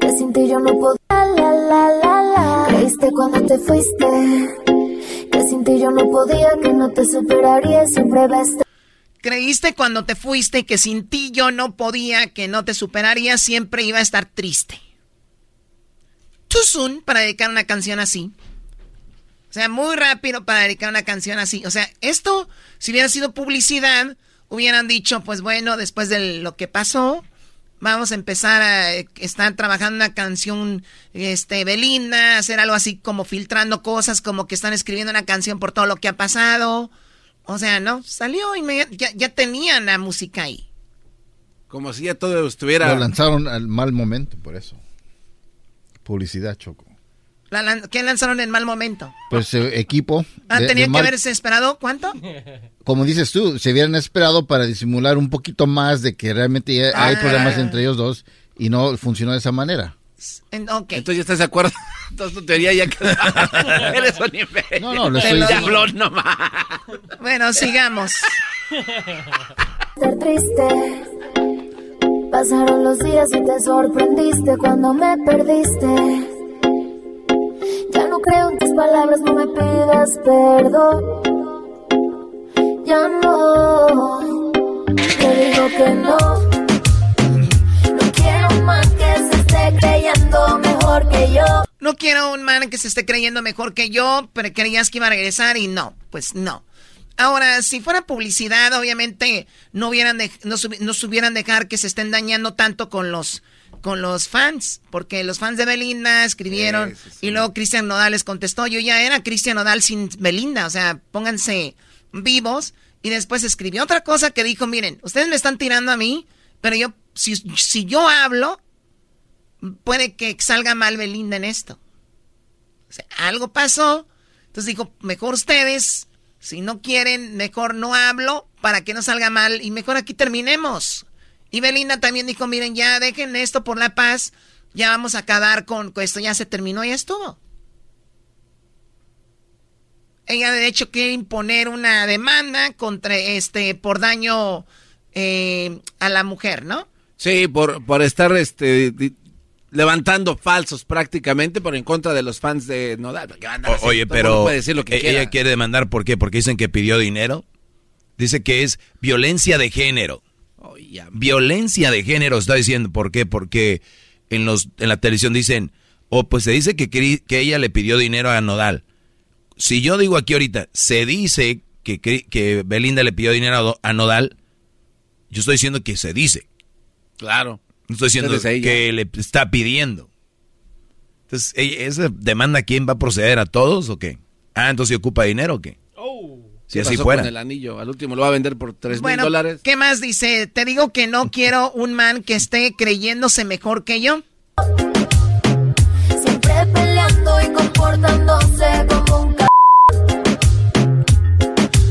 que sin ti yo no puedo. La, la, la, la, la. Creí creíste cuando te fuiste. Que sin ti yo no podía, que no te superaría, siempre ves. Creíste cuando te fuiste que sin ti yo no podía, que no te superaría, siempre iba a estar triste. Too soon para dedicar una canción así. O sea, muy rápido para dedicar una canción así. O sea, esto, si hubiera sido publicidad, hubieran dicho, pues bueno, después de lo que pasó, vamos a empezar a estar trabajando una canción, este, Belinda, hacer algo así como filtrando cosas, como que están escribiendo una canción por todo lo que ha pasado. O sea, no, salió y ya, ya tenían la música ahí. Como si ya todo estuviera... Lo lanzaron al mal momento, por eso. Publicidad, Choco. ¿Qué lanzaron en mal momento? Pues eh, equipo. Ah, tenía que haberse esperado, ¿cuánto? Como dices tú, se hubieran esperado para disimular un poquito más de que realmente hay ah. problemas entre ellos dos y no funcionó de esa manera. Okay. Entonces ya estás de acuerdo. Entonces tu teoría ya que eres un imbécil. No, no, lo estoy diciendo. nomás. Bueno, sigamos. Ser triste. Pasaron los días y te sorprendiste cuando me perdiste. Ya no creo en tus palabras, no me pidas perdón. Ya no, te digo que no. No quiero un man que se esté creyendo mejor que yo. No quiero un man que se esté creyendo mejor que yo, pero creías que iba a regresar y no, pues no. Ahora, si fuera publicidad, obviamente no hubieran no, no dejar que se estén dañando tanto con los con los fans, porque los fans de Belinda escribieron y luego Cristian Nodal les contestó, yo ya era Cristian Nodal sin Belinda, o sea, pónganse vivos. Y después escribió otra cosa que dijo, miren, ustedes me están tirando a mí, pero yo, si, si yo hablo, puede que salga mal Belinda en esto. O sea, algo pasó, entonces dijo, mejor ustedes, si no quieren, mejor no hablo para que no salga mal y mejor aquí terminemos. Y Belinda también dijo, miren, ya dejen esto por la paz, ya vamos a acabar con, esto, ya se terminó, ya estuvo. Ella de hecho quiere imponer una demanda contra este por daño eh, a la mujer, ¿no? Sí, por, por estar este levantando falsos prácticamente por en contra de los fans de Nodal. oye, pero decir lo que e-, ella quiere demandar ¿por qué? Porque dicen que pidió dinero. Dice que es violencia de género. Violencia de género está diciendo. ¿Por qué? Porque en, los, en la televisión dicen, o pues se dice que, que ella le pidió dinero a Nodal. Si yo digo aquí ahorita, se dice que, que Belinda le pidió dinero a Nodal, yo estoy diciendo que se dice. Claro. No estoy diciendo que le está pidiendo. Entonces, ¿esa demanda quién va a proceder a todos o qué? Ah, entonces ocupa dinero o qué? Si así fuera. el anillo? Al último lo va a vender por tres mil dólares. ¿Qué más dice? Te digo que no quiero un man que esté creyéndose mejor que yo. Siempre peleando y comportándose como un c...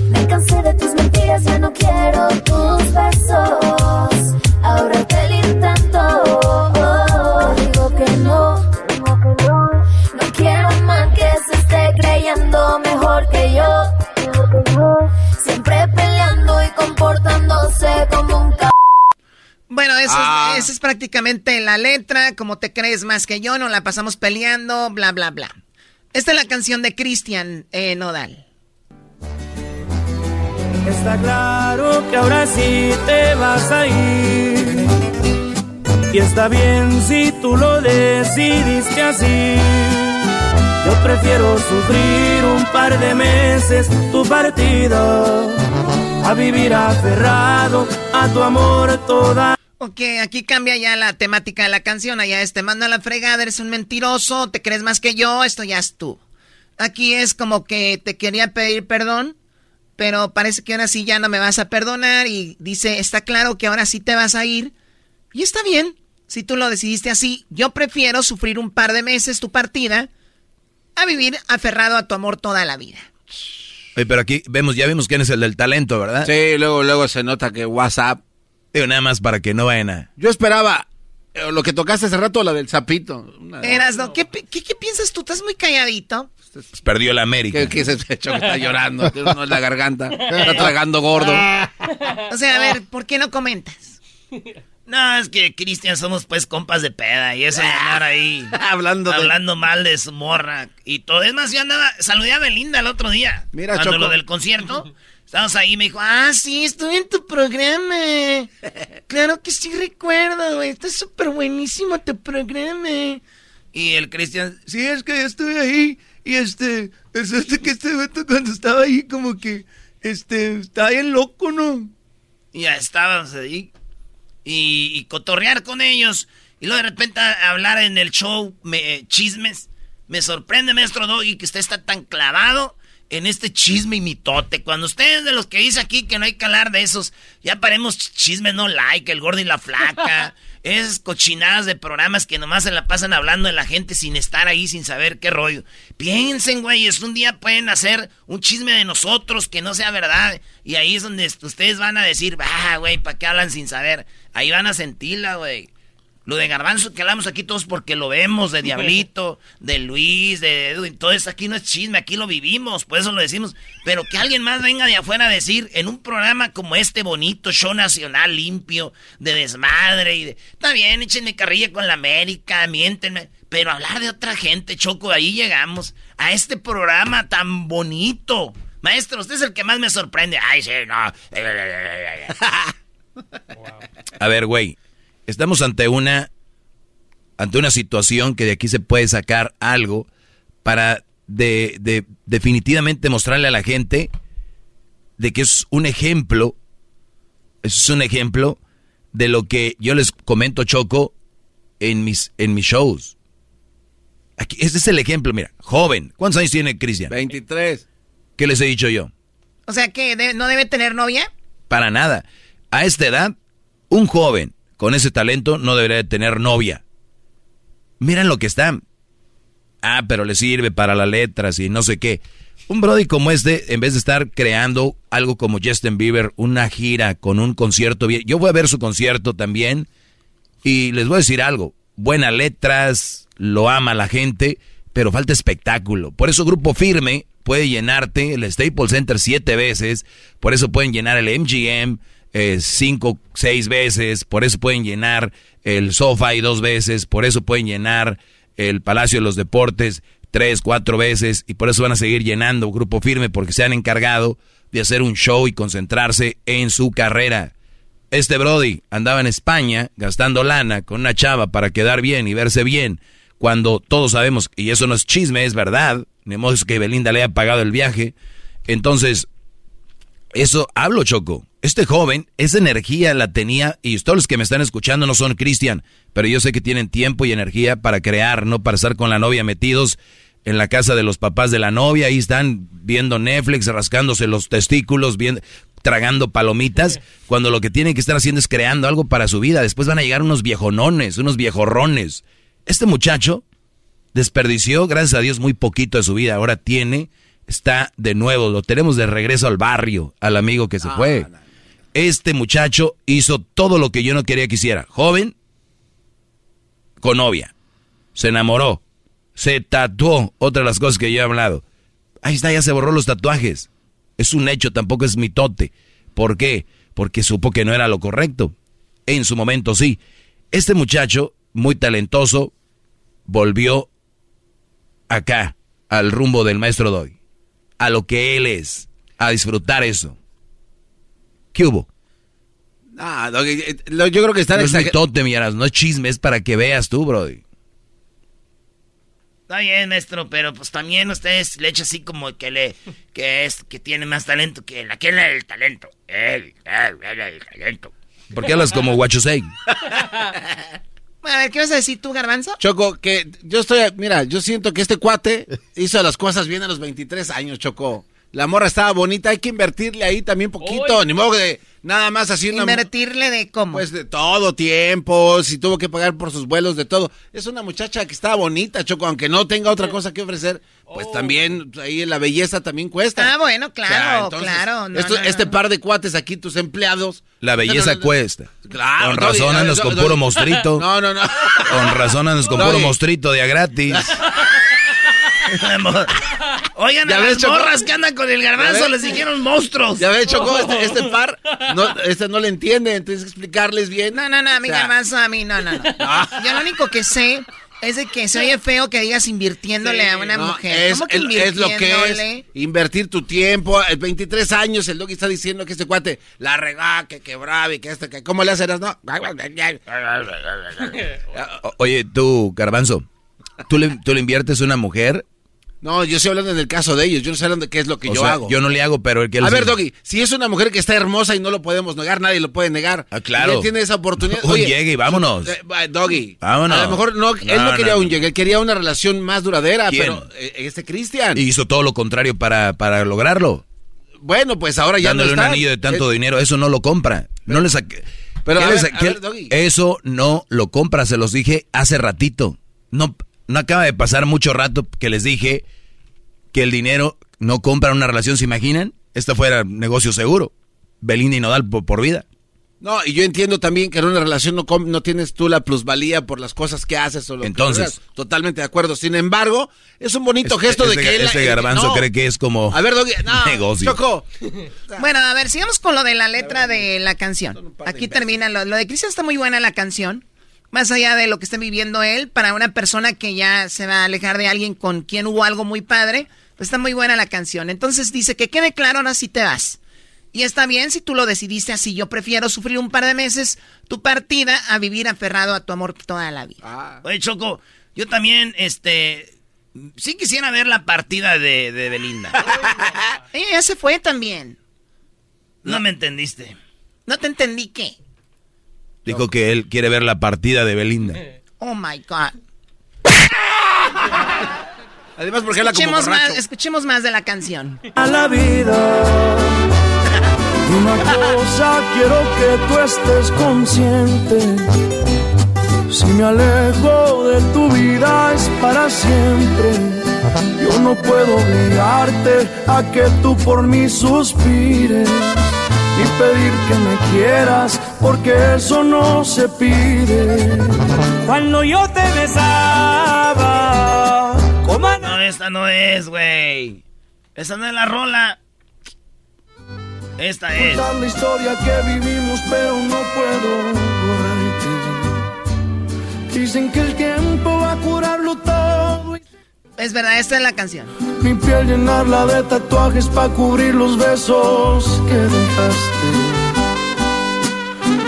Me cansé de tus mentiras, ya no quiero tus besos. Ahora te lo intento. Te digo que no. No quiero un man que se esté creyendo mejor que yo. Eso, es, ah. es prácticamente la letra. Como te crees más que yo, nos la pasamos peleando, bla, bla, bla. Esta es la canción de Cristian eh, Nodal. Está claro que ahora sí te vas a ir. Y está bien si tú lo decidiste así. Yo prefiero sufrir un par de meses tu partida a vivir aferrado a tu amor toda. Ok, aquí cambia ya la temática de la canción. Allá es te manda la fregada, eres un mentiroso, te crees más que yo, esto ya es tú. Aquí es como que te quería pedir perdón, pero parece que ahora sí ya no me vas a perdonar y dice, está claro que ahora sí te vas a ir. Y está bien, si tú lo decidiste así, yo prefiero sufrir un par de meses tu partida a vivir aferrado a tu amor toda la vida. Oye, pero aquí vemos, ya vimos quién es el del talento, ¿verdad? Sí, luego, luego se nota que WhatsApp. Digo, nada más para que no vayan a. Yo esperaba eh, lo que tocaste hace rato, la del sapito. Eras, ¿no? ¿Qué, ¿Qué, piensas tú? ¿Estás muy calladito? Pues perdió el América. ¿Qué, qué es ese hecho que está llorando? Tiene uno en la garganta. Está tragando gordo. O sea, a ver, ¿por qué no comentas? No, es que Cristian somos pues compas de peda y eso de andar ahí hablando, de- hablando mal de su morra y todo. Es más, yo andaba, saludé a Belinda el otro día. Mira, cuando Choco. lo del concierto. Estábamos ahí y me dijo, ah, sí, estuve en tu programa. Claro que sí recuerdo, güey. Está súper buenísimo tu programa. Y el Cristian, sí, es que yo estuve ahí. Y este, es este que este vato cuando estaba ahí como que, este, estaba bien loco, ¿no? Y ya estábamos ahí. Y, y cotorrear con ellos. Y luego de repente a- hablar en el show me, chismes. Me sorprende, maestro Doggy, que usted está tan clavado en este chisme y mitote. Cuando usted es de los que dice aquí que no hay que hablar de esos, ya paremos chisme no like, el gordo y la flaca. Esas cochinadas de programas que nomás se la pasan hablando de la gente sin estar ahí, sin saber qué rollo. Piensen, güeyes, un día pueden hacer un chisme de nosotros que no sea verdad. Y ahí es donde ustedes van a decir, ah, güey, ¿para qué hablan sin saber? Ahí van a sentirla, güey. Lo de Garbanzo que hablamos aquí todos porque lo vemos, de Diablito, de Luis, de Edwin, todo eso aquí no es chisme, aquí lo vivimos, por eso lo decimos. Pero que alguien más venga de afuera a decir, en un programa como este bonito, show nacional, limpio, de desmadre y de... Está bien, échenme carrilla con la América, miéntenme. Pero hablar de otra gente, Choco, ahí llegamos a este programa tan bonito. Maestro, usted es el que más me sorprende. Ay, sí, no. A ver, güey, estamos ante una ante una situación que de aquí se puede sacar algo para de, de- definitivamente mostrarle a la gente de que es un ejemplo, es un ejemplo de lo que yo les comento Choco en mis en mis shows. Aquí, este es el ejemplo, mira, joven. ¿Cuántos años tiene Cristian? 23. ¿Qué les he dicho yo? O sea, que no debe tener novia. Para nada. A esta edad, un joven con ese talento no debería de tener novia. Miren lo que está. Ah, pero le sirve para las letras y no sé qué. Un Brody como este, en vez de estar creando algo como Justin Bieber, una gira con un concierto bien. Yo voy a ver su concierto también y les voy a decir algo. Buenas letras, lo ama la gente, pero falta espectáculo. Por eso Grupo Firme puede llenarte el Staples Center siete veces, por eso pueden llenar el MGM eh, cinco, seis veces, por eso pueden llenar el SoFi dos veces, por eso pueden llenar el Palacio de los Deportes tres, cuatro veces, y por eso van a seguir llenando Grupo Firme, porque se han encargado de hacer un show y concentrarse en su carrera. Este Brody andaba en España gastando lana con una chava para quedar bien y verse bien, cuando todos sabemos, y eso no es chisme, es verdad, ni modo que Belinda le haya pagado el viaje. Entonces, eso hablo, Choco. Este joven, esa energía la tenía, y todos los que me están escuchando no son Cristian, pero yo sé que tienen tiempo y energía para crear, no para estar con la novia metidos en la casa de los papás de la novia, ahí están viendo Netflix, rascándose los testículos, viendo, tragando palomitas, cuando lo que tienen que estar haciendo es creando algo para su vida. Después van a llegar unos viejonones, unos viejorrones. Este muchacho desperdició, gracias a Dios, muy poquito de su vida. Ahora tiene, está de nuevo, lo tenemos de regreso al barrio, al amigo que se fue. Este muchacho hizo todo lo que yo no quería que hiciera. Joven, con novia, se enamoró, se tatuó, otra de las cosas que yo he hablado. Ahí está, ya se borró los tatuajes. Es un hecho, tampoco es mitote. ¿Por qué? Porque supo que no era lo correcto. En su momento sí. Este muchacho, muy talentoso, volvió acá, al rumbo del maestro Doy. A lo que él es. A disfrutar eso. ¿Qué hubo? Ah, yo creo que están no es exager- mitote, miras, no es chisme, es para que veas tú, brody. Está bien, maestro, pero pues también ustedes le echan así como que le que es que tiene más talento que la que es el talento. Él, él, él, el talento. ¿Por qué hablas como guachosei? Bueno, a ver, ¿qué vas a decir tú, Garbanzo? Choco, que yo estoy, mira, yo siento que este cuate hizo las cosas bien a los 23 años, Choco. La morra estaba bonita, hay que invertirle ahí también poquito, ni modo de nada más así una- Invertirle de cómo. Pues de todo tiempo, si tuvo que pagar por sus vuelos, de todo. Es una muchacha que está bonita, Choco, aunque no tenga otra cosa que ofrecer, pues también ahí la belleza también cuesta. Ah, bueno, claro, claro, no, esto- no, no. Este par de cuates aquí, tus empleados. La belleza No, no, no, cuesta. Claro. Con razón no, andas con no, puro no. mostrito. No, no, no. Con razón andas con puro mostrito de a gratis. Oigan, a las morras que andan con el garbanzo les dijeron monstruos. Ya ves, Choco, este, este par, no, este no le entiende, entonces explicarles bien. No, no, no, mi garbanzo a mí, no, no, no. Yo lo único que sé es de que se oye feo que digas invirtiéndole a una mujer. Es, ¿Cómo que el- es lo que es invirtiéndole? invertir tu tiempo. El 23 años, el doggy está diciendo que este cuate la regá, que quebraba y que este, que cómo le haces, no? O- Oye, tú, Garbanzo, ¿tú le, tú le inviertes a una mujer? No, yo estoy hablando en el caso de ellos, yo no sé hablando de qué es lo que O yo sea, hago. Yo no le hago, pero el que A ver, Doggy, si es una mujer que está hermosa y no lo podemos negar, nadie lo puede negar. Ah, claro. Él tiene esa oportunidad. Un Oye, llegue vámonos. eh, Doggy. Vámonos. A lo mejor no, él no, No, quería un llegue, él quería una relación más duradera, ¿Quién? pero eh, este Cristian. Y hizo todo lo contrario para, para lograrlo. Bueno, pues ahora ya Dándole no un anillo de tanto Eh, dinero, eso no lo compra. no le saque. Pero ¿Qué a ver, a qué- ver, Doggy. eso no lo compra, se los dije hace ratito. No, no acaba de pasar mucho rato que les dije que el dinero no compra una relación, ¿se imaginan? Este fuera negocio seguro. Belinda y Nodal por, por vida. No, y yo entiendo también que en una relación no, com- no tienes tú la plusvalía por las cosas que haces o lo que Entonces. Totalmente de acuerdo. Sin embargo, es un bonito Este- gesto de este- que él... este eh, garbanzo no. cree que es como A ver, Doggy, no, negocio. Choco. Bueno, a ver, sigamos con lo de la letra de la canción. Aquí termina lo, lo de Cristian está muy buena la canción. Más allá de lo que esté viviendo él, para una persona que ya se va a alejar de alguien con quien hubo algo muy padre, pues está muy buena la canción. Entonces dice que quede claro ahora si te vas. Y está bien si tú lo decidiste así. Yo prefiero sufrir un par de meses tu partida a vivir aferrado a tu amor toda la vida. Oye, Choco, yo también, este, sí quisiera ver la partida de, de Belinda. Ella ya se fue también. No me entendiste. No te entendí qué. Dijo que él quiere ver la partida de Belinda. Oh my God. Además, porque habla como Escuchemos borracho. más, escuchemos más de la canción. a la vida. Y una cosa quiero que tú estés consciente. Si me alejo de tu vida es para siempre. Yo no puedo obligarte a que tú por mí suspires. Ni pedir que me quieras, porque eso no se pide. Cuando yo te besaba, como No, esta no es, güey. Esta no es la rola. Esta es. contar la historia que vivimos, pero no puedo borrarte. Dicen que el tiempo va a curarlo todo. Es verdad, esta es la canción. Mi piel llenarla de tatuajes para cubrir los besos que dejaste.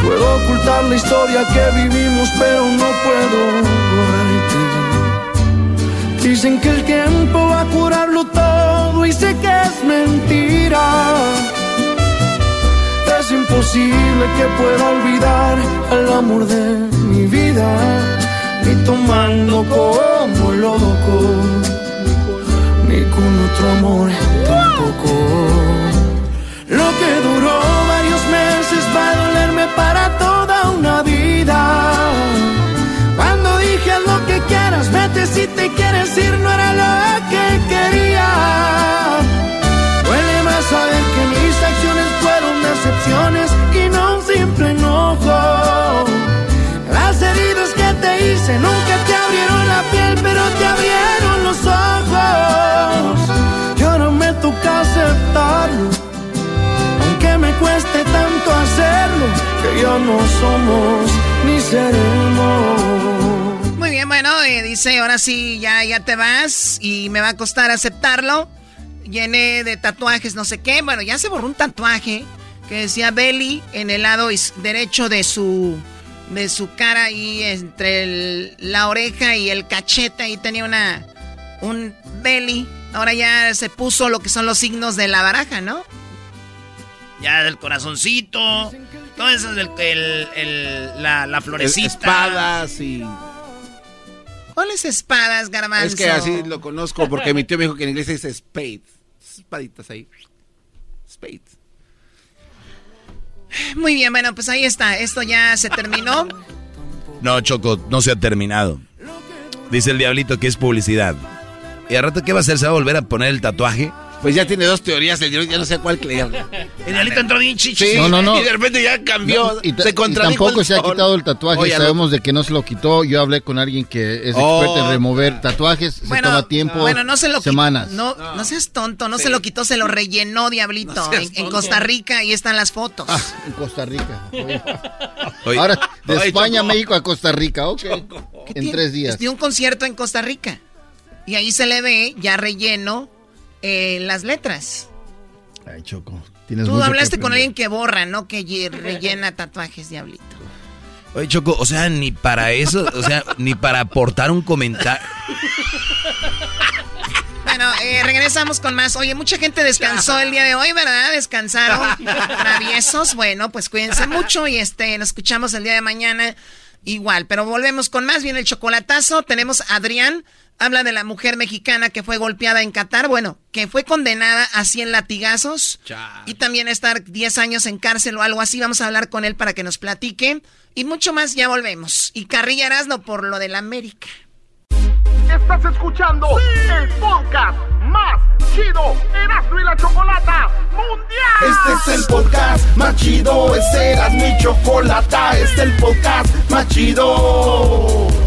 Puedo ocultar la historia que vivimos, pero no puedo borrarte. Dicen que el tiempo va a curarlo todo y sé que es mentira. Es imposible que pueda olvidar al amor de mi vida. Ni tomando como loco, ni con otro amor tampoco. Lo que duró meses va a dolerme para toda una vida. Cuando dije "Haz lo que quieras, vete si te quieres ir, no era lo que quería. Ya no somos ni seremos. Muy bien, bueno, eh, dice, ahora sí, ya, ya te vas y me va a costar aceptarlo. Llené de tatuajes, no sé qué. Bueno, ya se borró un tatuaje que decía Belly en el lado derecho de su, de su cara ahí entre la oreja y el cachete. Ahí tenía una, un Belly. Ahora ya se puso lo que son los signos de la baraja, ¿no? Ya del corazoncito. Todo eso del el, el- la, la florecita. Espadas y... ¿Cuáles espadas, garbanzo? Es que así lo conozco porque mi tío me dijo que en inglés dice spades. Espaditas ahí. Spades. Muy bien, bueno, pues ahí está. Esto ya se terminó. No, Choco, no se ha terminado. Dice el diablito que es publicidad. ¿Y al rato qué va a hacer? ¿Se va a volver a poner el tatuaje? Pues ya tiene dos teorías el diablito, ya no sé cuál creer. El diablito entró bien chichi. No, no, no. Y de repente ya cambió. Y, ta- se y contradijo tampoco el se ha quitado el tatuaje. Oye, Sabemos de que no se lo quitó. Yo hablé con alguien que es Oh. experto en remover tatuajes. Se Bueno, toma tiempo, bueno, no se lo semanas. No, no seas tonto, no se lo quitó, se lo rellenó, diablito. No en, en. Costa Rica, ahí están las fotos. Ah, en Costa Rica. Oye. Oye. Ahora, de Oye, España a. México a Costa Rica. Ok. En tres días. Dio un concierto en Costa Rica. Y ahí se le ve ya relleno eh, las letras. Ay, Choco. Tienes Tú hablaste con alguien que borra, no que rellena tatuajes, diablito. Oye, Choco, o sea, ni para eso, o sea, ni para aportar un comentario. Bueno, eh, regresamos con más. Oye, mucha gente descansó el día de hoy, ¿verdad? Descansaron traviesos. Bueno, pues cuídense mucho y este, nos escuchamos el día de mañana igual. Pero volvemos con más. Viene el chocolatazo. Tenemos a Adrián. Habla de la mujer mexicana que fue golpeada en Qatar. Bueno, que fue condenada a 100 latigazos. Y también a estar 10 años en cárcel o algo así. Vamos a hablar con él para que nos platique. Y mucho más, ya volvemos. Y Carrilla Erasno por lo del América. Estás escuchando el podcast más chido Erasmo y la Chocolata Mundial. Este es el podcast más chido, este era mi chocolata, este es el podcast más chido.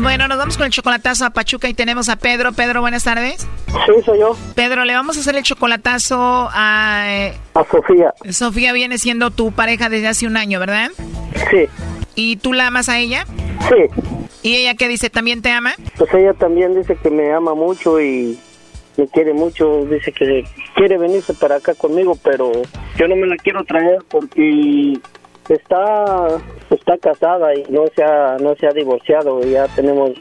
Bueno, nos vamos con el chocolatazo a Pachuca y tenemos a Pedro. Pedro, buenas tardes. Sí, soy yo. Pedro, le vamos a hacer el chocolatazo a... eh, A Sofía. Sofía viene siendo tu pareja desde hace un año, ¿verdad? Sí. ¿Y tú la amas a ella? Sí. ¿Y ella qué dice? ¿También te ama? Pues ella también dice que me ama mucho y me quiere mucho. Dice que quiere venirse para acá conmigo, pero yo no me la quiero traer porque está está casada y no se ha no se ha divorciado. Ya tenemos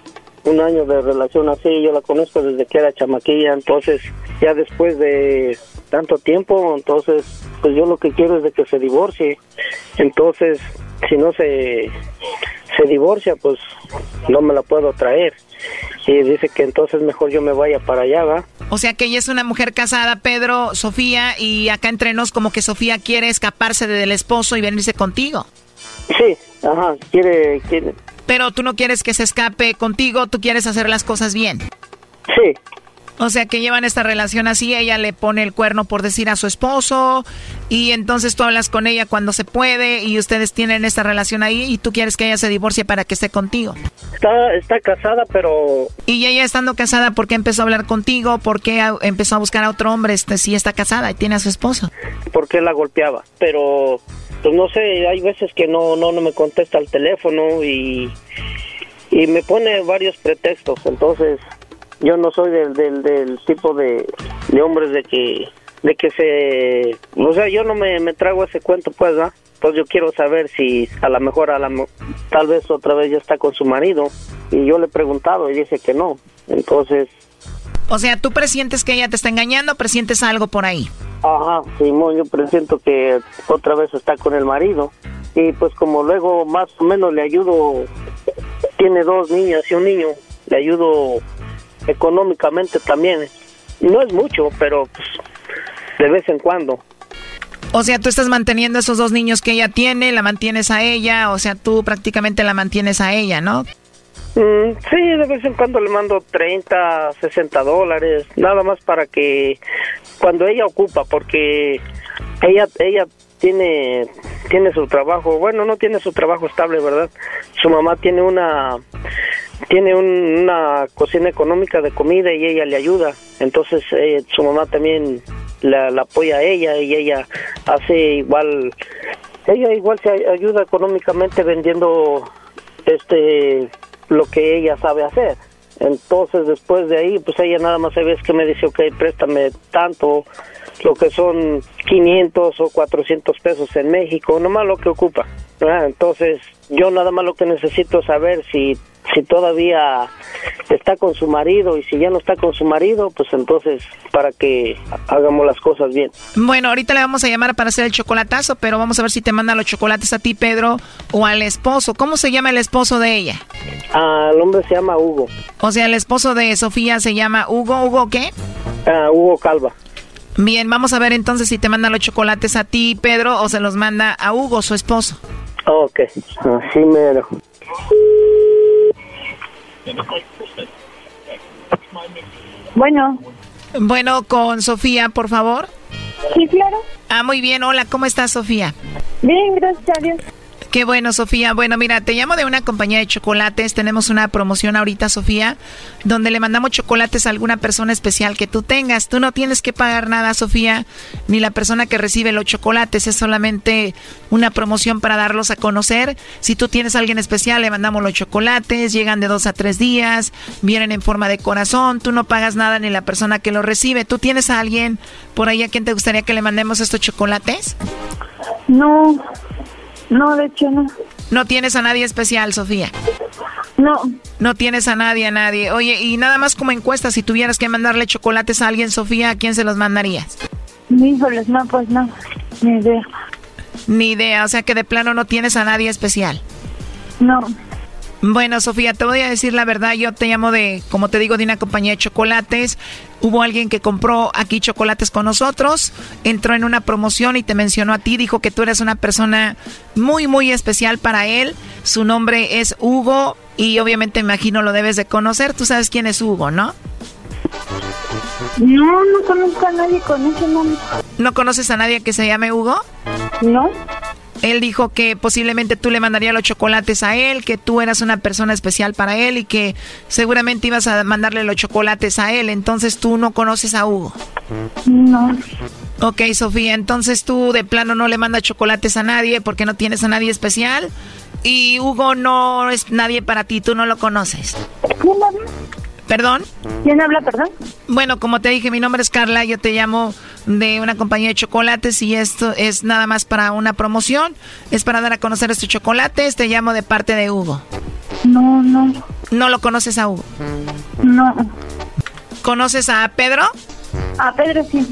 un año de relación así. Yo la conozco desde que era chamaquilla, entonces ya después de tanto tiempo, entonces pues yo lo que quiero es de que se divorcie. Entonces, si no se se divorcia, pues no me la puedo traer. Y dice que entonces mejor yo me vaya para allá, ¿va? O sea que ella es una mujer casada, Pedro, Sofía, y acá entre nos como que Sofía quiere escaparse del esposo y venirse contigo. Sí, ajá, quiere, quiere, Pero tú no quieres que se escape contigo, tú quieres hacer las cosas bien. sí, O sea que llevan esta relación así, ella le pone el cuerno por decir a su esposo y entonces tú hablas con ella cuando se puede y ustedes tienen esta relación ahí y tú quieres que ella se divorcie para que esté contigo. está, está casada, pero Y ella estando casada, ¿por qué empezó a hablar contigo? ¿Por qué empezó a buscar a otro hombre este, si está casada y tiene a su esposo? porque la golpeaba. Pero, pues no sé, hay veces que no, no, no me contesta el teléfono y, y me pone varios pretextos. Entonces, yo no soy del, del, del tipo de, de hombres de que, de que se, o sea, yo no me, me trago ese cuento, pues, ¿va? Pues yo quiero saber si a lo mejor, a la, tal vez otra vez ya está con su marido. Y yo le he preguntado y dice que no. Entonces, O sea, ¿tú presientes que ella te está engañando presientes algo por ahí? Ajá, Simón, yo presiento que otra vez está con el marido. Y pues como luego más o menos le ayudo, tiene dos niñas y un niño, le ayudo económicamente también. No es mucho, pero pues de vez en cuando. O sea, tú estás manteniendo a esos dos niños que ella tiene, la mantienes a ella, o sea, tú prácticamente la mantienes a ella, ¿no? Mm, sí, de vez en cuando le mando 30, 60 dólares, nada más para que cuando ella ocupa, porque ella ella tiene tiene su trabajo, bueno, no tiene su trabajo estable, ¿verdad? Su mamá tiene una tiene un- una cocina económica de comida y ella le ayuda. Entonces eh, su mamá también la, la apoya a ella y ella hace igual, ella igual se ay- ayuda económicamente vendiendo este lo que ella sabe hacer. Entonces después de ahí, pues ella nada más se ve que me dice, ok, préstame tanto, lo que son 500 o 400 pesos en México, nomás lo que ocupa. Entonces yo nada más lo que necesito es saber si, si todavía está con su marido y si ya no está con su marido, pues entonces para que hagamos las cosas bien. Bueno, ahorita le vamos a llamar para hacer el chocolatazo, pero vamos a ver si te manda los chocolates a ti, Pedro, o al esposo. ¿Cómo se llama el esposo de ella? Ah, el hombre se llama Hugo, O sea, el esposo de Sofía se llama Hugo. ¿Hugo qué? Ah, Hugo Calva. Bien, vamos a ver entonces si te manda los chocolates a ti, Pedro, o se los manda a Hugo, su esposo. Ok, así mero. Bueno. Bueno, con Sofía, por favor. Sí, claro. Ah, muy bien. Hola, ¿cómo estás, Sofía? Bien, gracias a Dios. Qué bueno, Sofía. Bueno, mira, te llamo de una compañía de chocolates. Tenemos una promoción ahorita, Sofía, donde le mandamos chocolates a alguna persona especial que tú tengas. Tú no tienes que pagar nada, Sofía, ni la persona que recibe los chocolates. Es solamente una promoción para darlos a conocer. Si tú tienes a alguien especial, le mandamos los chocolates. Llegan de dos a tres días. Vienen en forma de corazón. Tú no pagas nada ni la persona que los recibe. ¿Tú tienes a alguien por ahí a quien te gustaría que le mandemos estos chocolates? No, no, de hecho no. No tienes a nadie especial, Sofía. No. No tienes a nadie, a nadie. Oye, y nada más como encuesta, si tuvieras que mandarle chocolates a alguien, Sofía, ¿a quién se los mandarías? Híjoles, no, pues no, ni idea. Ni idea, o sea que de plano no tienes a nadie especial. No. Bueno, Sofía, te voy a decir la verdad, yo te llamo de, como te digo, de una compañía de chocolates. Hubo alguien que compró aquí chocolates con nosotros, entró en una promoción y te mencionó a ti, dijo que tú eres una persona muy, muy especial para él. Su nombre es Hugo y obviamente imagino lo debes de conocer. Tú sabes quién es Hugo, ¿no? No, no conozco a nadie con ese nombre. ¿No conoces a nadie que se llame Hugo? No. Él dijo que posiblemente tú le mandarías los chocolates a él, que tú eras una persona especial para él y que seguramente ibas a mandarle los chocolates a él. Entonces tú no conoces a Hugo. No. Ok, Sofía, entonces tú de plano no le mandas chocolates a nadie porque no tienes a nadie especial. Y Hugo no es nadie para ti, tú no lo conoces. ¿Perdón? ¿Quién habla, perdón? Bueno, como te dije, mi nombre es Carla, yo te llamo de una compañía de chocolates y esto es nada más para una promoción, es para dar a conocer estos chocolates, te llamo de parte de Hugo. No, no. ¿No lo conoces a Hugo? No. ¿Conoces a Pedro? A Pedro sí.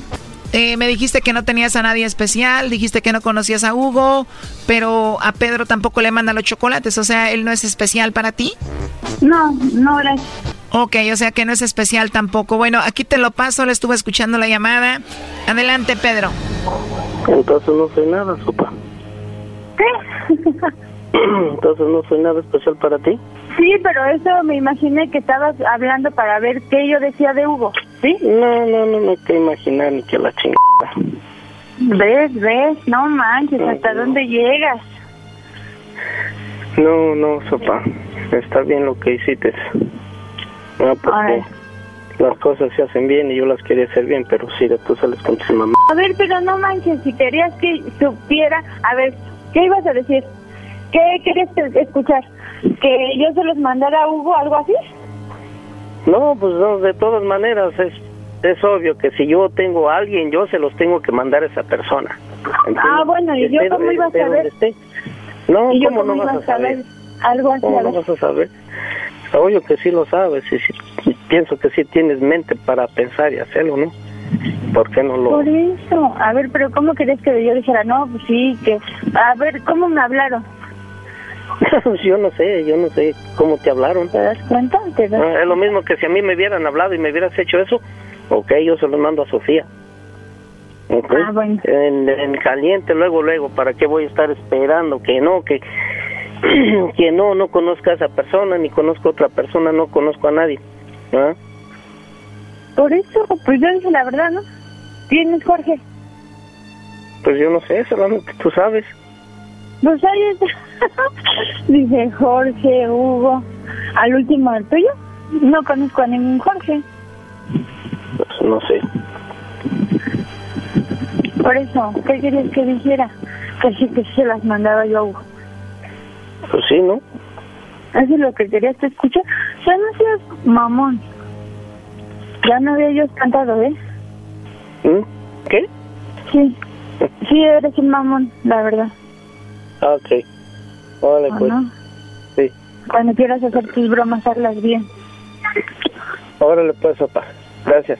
Eh, me dijiste que no tenías a nadie especial, dijiste que no conocías a Hugo, pero a Pedro tampoco le manda los chocolates, o sea, él no es especial para ti. No, no, gracias. Ok, o sea que no es especial tampoco. Bueno, aquí te lo paso, le estuve escuchando la llamada. Adelante, Pedro. Entonces no soy nada, sopa. ¿Qué? Entonces no soy nada especial para ti. Sí, pero eso me imaginé que estabas hablando para ver qué yo decía de Hugo, ¿sí? No, no, no me que imaginar ni que la chingada. ¿Ves, ves? No manches, ¿hasta dónde llegas? No, no, sopa. Está bien lo que hiciste. No, porque las cosas se hacen bien y yo las quería hacer bien, pero sí, tú sales con tu mamá. A ver, pero no manches, si querías que supiera... A ver, ¿qué ibas a decir? ¿Qué querías que- escuchar? ¿Que yo se los mandara a Hugo, algo así? No, pues no, de todas maneras es, es obvio que si yo tengo a alguien, yo se los tengo que mandar a esa persona. ¿entiendes? Ah, bueno, ¿y yo cómo iba a saber? No, ¿Y yo ¿cómo cómo no vas a saber? Algo así, ¿Cómo no vas a saber? Obvio que sí lo sabes y sí- pienso que sí tienes mente para pensar y hacerlo, ¿no? ¿Por qué no lo...? Por eso, a ver, pero ¿cómo querías que yo dijera? No, pues sí, que... A ver, ¿cómo me hablaron? yo no sé, yo no sé cómo te hablaron. ¿Te das cuenta? ¿Te das Ah, es lo mismo que si a mí me hubieran hablado y me hubieras hecho eso, ok, yo se lo mando a Sofía. Ok. Ah, bueno. en, en caliente, luego, luego, ¿para qué voy a estar esperando que no, que, que no, no conozca a esa persona, ni conozco a otra persona, no conozco a nadie? ¿Ah? Por eso, pues yo dije la verdad, ¿no? ¿Quién es Jorge? Pues yo no sé, solamente tú sabes. Pues ahí está. Dice Jorge, Hugo. ¿Al último del tuyo? No conozco a ningún Jorge. Pues, no sé. Por eso, ¿qué querías que dijera? Que sí, que se las mandaba yo a Hugo. Pues sí, ¿no? Eso es lo que querías que escuchar. Ya no seas mamón. Ya no había yo cantado, ¿eh? ¿Mm? ¿Qué? Sí. Sí, eres un mamón, la verdad. Ah, ok. Órale, ¿O pues. no? Sí. Cuando quieras hacer tus bromas, hazlas bien. Órale, pues, papá. Gracias.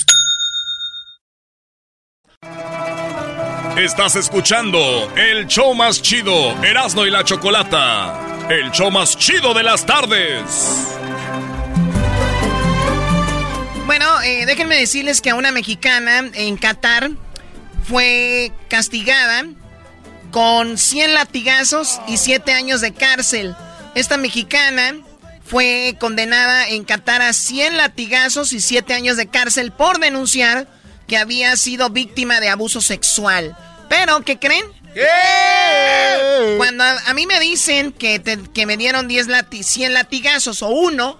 Estás escuchando el show más chido, Erasno y la chocolata. El show más chido de las tardes. Bueno, eh, déjenme decirles que a una mexicana en Qatar fue castigada con 100 latigazos y 7 años de cárcel. Esta mexicana fue condenada en Qatar a 100 latigazos y 7 años de cárcel por denunciar que había sido víctima de abuso sexual. Pero, ¿qué creen? Cuando a, a mí me dicen que, te- que me dieron 10 lati 100 latigazos o uno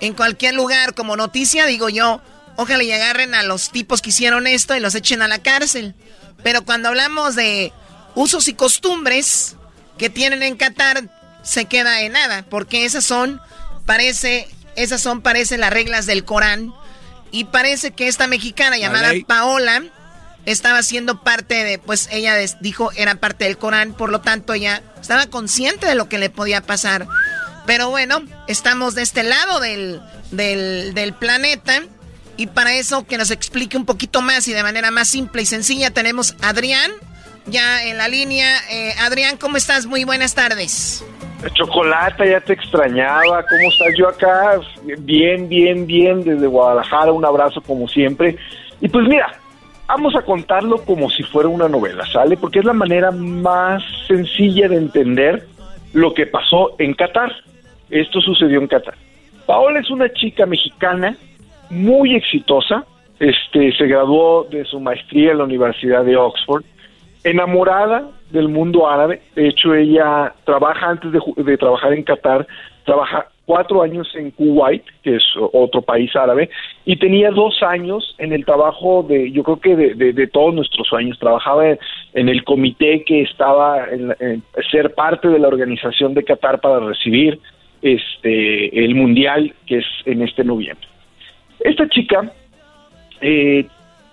en cualquier lugar como noticia, digo yo, ojalá y agarren a los tipos que hicieron esto y los echen a la cárcel. Pero cuando hablamos de usos y costumbres que tienen en Qatar, se queda en nada, porque esas son, parece, esas son, parece las reglas del Corán. Y parece que esta mexicana llamada. Paola estaba siendo parte de, pues ella dijo era parte del Corán, por lo tanto ella estaba consciente de lo que le podía pasar. Pero bueno, estamos de este lado del, del, del planeta y para eso que nos explique un poquito más y de manera más simple y sencilla tenemos a Adrián ya en la línea. Eh, Adrián, ¿cómo estás? Muy buenas tardes. Chocolata, ya te extrañaba. ¿Cómo estás? Yo acá, bien, bien, bien, desde Guadalajara. Un abrazo como siempre. Y pues mira, vamos a contarlo como si fuera una novela, ¿sale? Porque es la manera más sencilla de entender lo que pasó en Qatar. Esto sucedió en Qatar. Paola es una chica mexicana muy exitosa. Este, se graduó de su maestría en la Universidad de Oxford enamorada del mundo árabe. De hecho, ella trabaja antes de, trabajar en Qatar, trabaja cuatro años en Kuwait, que es otro país árabe, y tenía dos años en el trabajo de, yo creo que de, de- de todos nuestros sueños. Trabajaba en, el comité que estaba en, en ser parte de la organización de Qatar para recibir este el mundial que es en este noviembre. Esta chica eh,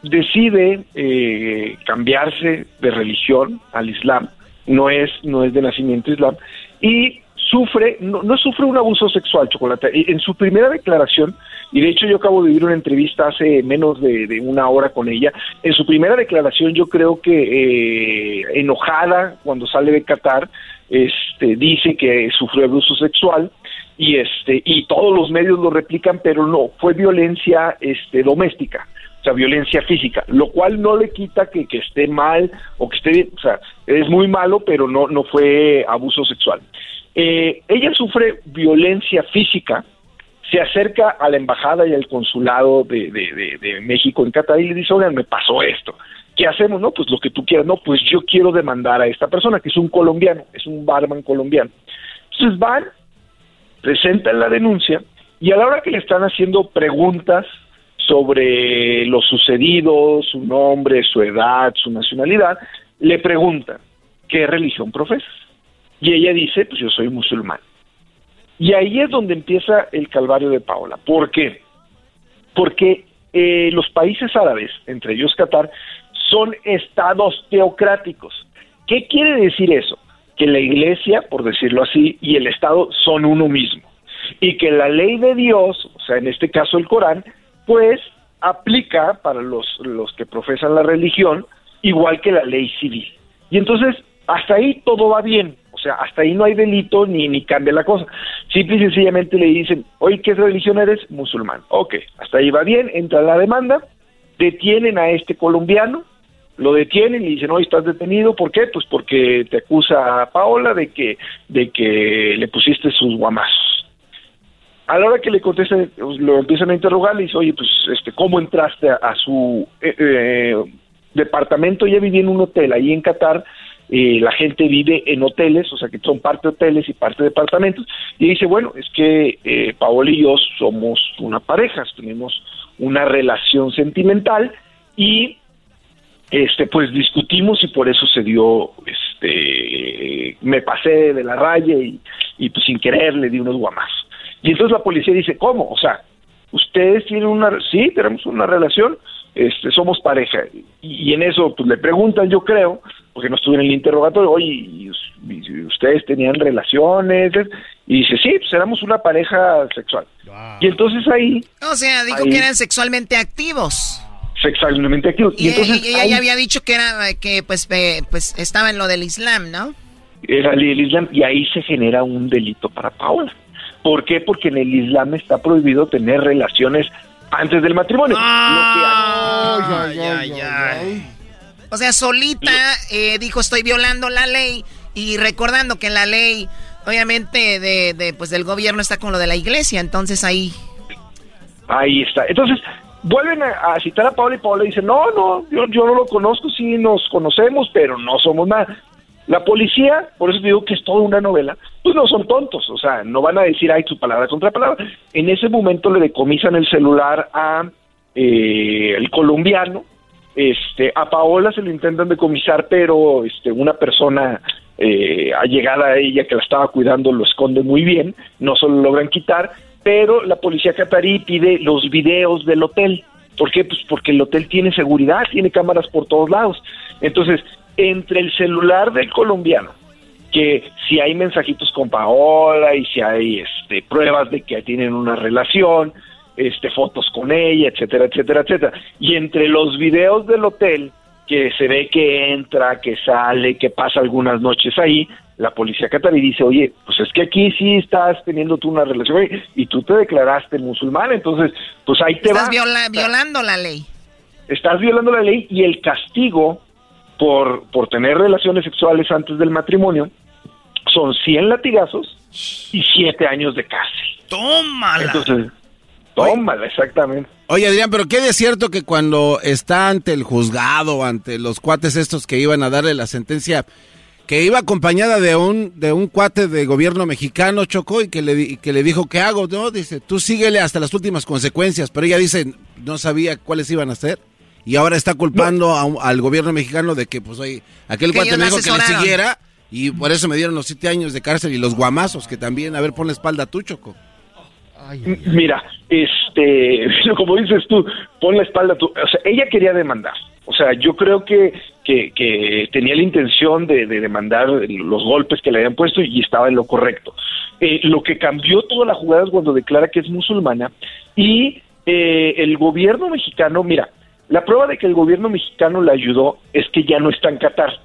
decide eh, cambiarse de religión al Islam, no es, no es de nacimiento Islam, y sufre, no, no sufre un abuso sexual, Chocolate. En su primera declaración, y de hecho yo acabo de vivir una entrevista hace menos de, de una hora con ella, en su primera declaración yo creo que eh, enojada cuando sale de Qatar, este, dice que sufrió abuso sexual, y este y todos los medios lo replican pero no fue violencia este doméstica o sea violencia física lo cual no le quita que, que esté mal o que esté o sea es muy malo pero no no fue abuso sexual Eh, ella sufre violencia física se acerca a la embajada y al consulado de, de, de- de México en Qatar y le dice, oigan, me pasó esto. ¿Qué hacemos? No, pues lo que tú quieras. No, pues yo quiero demandar a esta persona, que es un colombiano, es un barman colombiano. Entonces van, presentan la denuncia y a la hora que le están haciendo preguntas sobre lo sucedido, su nombre, su edad, su nacionalidad, le preguntan, ¿qué religión profesas? Y ella dice, pues yo soy musulmán. Y ahí es donde empieza el calvario de Paola. ¿Por qué? Porque eh, los países árabes, entre ellos Qatar, son estados teocráticos. ¿Qué quiere decir eso? Que la iglesia, por decirlo así, y el Estado son uno mismo. Y que la ley de Dios, o sea, en este caso el Corán, pues aplica para los, los que profesan la religión igual que la ley civil. Y entonces, hasta ahí todo va bien. O sea, hasta ahí no hay delito ni, ni cambia la cosa. Simple y sencillamente le dicen, oye, ¿qué religión eres? Musulmán. Ok, hasta ahí va bien, entra la demanda, detienen a este colombiano, lo detienen y dicen, oye, estás detenido, ¿por qué? Pues porque te acusa a Paola de que, de que le pusiste sus guamazos. A la hora que le contestan, lo empiezan a interrogar, le dice, oye, pues, este, ¿cómo entraste a, su eh, eh, departamento? Ya viví en un hotel ahí en Qatar, eh, la gente vive en hoteles, o sea que son parte hoteles y parte departamentos, y dice, bueno, es que eh, Paola y yo somos una pareja, tenemos una relación sentimental y este pues discutimos y por eso se dio este me pasé de la raya y, y pues sin querer le di unos guamazos. Y entonces la policía dice, ¿cómo? O sea, ustedes tienen una, sí, tenemos una relación, este, somos pareja. Y, en eso, pues le preguntan, yo creo, porque no estuve en el interrogatorio, oye, ¿y, ustedes tenían relaciones? Y dice, sí, pues éramos una pareja sexual. Y entonces ahí... O sea, dijo que eran sexualmente activos. Sexualmente activos. Y, entonces, ella ya había dicho que era, que pues, pues estaba en lo del Islam, ¿no? Era el Islam, y ahí se genera un delito para Paola. ¿Por qué? Porque en el Islam está prohibido tener relaciones antes del matrimonio. o sea, solita eh, dijo estoy violando la ley y recordando que la ley, obviamente, de, de, pues del gobierno está con lo de la iglesia, entonces ahí. Ahí está. Entonces vuelven a, citar a Pablo y Pablo dice no, no, yo, yo no lo conozco, sí nos conocemos, pero no somos nada. La policía, por eso digo que es toda una novela, pues no son tontos, o sea, no van a decir, ay, tu palabra contra palabra. En ese momento le decomisan el celular a eh, el colombiano, este, a Paola se lo intentan decomisar, pero este, una persona eh, allegada a ella que la estaba cuidando lo esconde muy bien, no se lo logran quitar, pero la policía catarí pide los videos del hotel. ¿Por qué? Pues porque el hotel tiene seguridad, tiene cámaras por todos lados. Entonces, entre el celular del colombiano, que si hay mensajitos con Paola y si hay este, pruebas de que tienen una relación, este, fotos con ella, etcétera, etcétera, etcétera. Y entre los videos del hotel, que se ve que entra, que sale, que pasa algunas noches ahí, la policía catarí dice, oye, pues es que aquí sí estás teniendo tú una relación y tú te declaraste musulmán, entonces, pues ahí te vas. Estás violando la ley. Estás violando la ley y el castigo por, por tener relaciones sexuales antes del matrimonio son 100 latigazos y 7 años de cárcel. Tómala. Entonces, tómala, exactamente. Oye, Adrián, pero qué de cierto que cuando está ante el juzgado, ante los cuates estos que iban a darle la sentencia, que iba acompañada de un de un cuate de gobierno mexicano, Chocó, y que le, que le dijo, ¿qué hago? No, dice, tú síguele hasta las últimas consecuencias, pero ella dice, no sabía cuáles iban a ser y ahora está culpando al gobierno mexicano de que, pues, oye, aquel cuate me dijo que le siguiera y por eso me dieron los siete años de cárcel y los guamazos que también, a ver, pon la espalda tú, Choco. Mira, este, como dices tú, pon la espalda tú. O sea, ella quería demandar. O sea, yo creo que, que, tenía la intención de, demandar los golpes que le habían puesto y estaba en lo correcto. Eh, lo que cambió toda la jugada es cuando declara que es musulmana y eh, el gobierno mexicano, mira, la prueba de que el gobierno mexicano la ayudó es que ya no está en Qatar.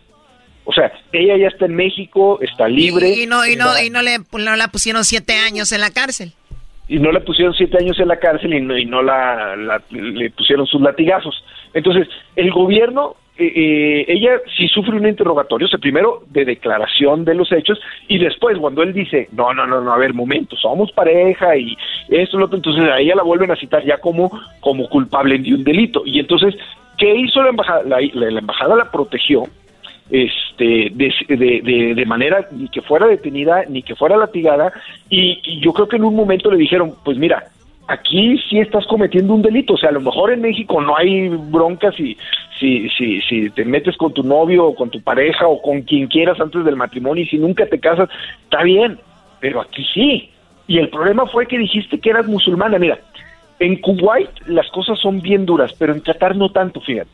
O sea, ella ya está en México, está libre. Y, no, y no, y no le no la pusieron siete años en la cárcel. Y no le pusieron siete años en la cárcel y no, y no la, le pusieron sus latigazos. Entonces, el gobierno eh, eh, ella sí sufre un interrogatorio, o sea, primero de declaración de los hechos y después cuando él dice, no, no, no, no, a ver, momento, somos pareja y esto, lo otro, entonces a ella la vuelven a citar ya como, como culpable de un delito. Y entonces, ¿qué hizo la embajada? La, embajada la protegió este de, de, de, manera ni que fuera detenida ni que fuera latigada y, y yo creo que en un momento le dijeron pues mira aquí sí estás cometiendo un delito. O sea, a lo mejor en México no hay broncas si, si, si, si te metes con tu novio o con tu pareja o con quien quieras antes del matrimonio y si nunca te casas, está bien, pero aquí sí. Y el problema fue que dijiste que eras musulmana. Mira, en Kuwait las cosas son bien duras, pero en Qatar no tanto, fíjate.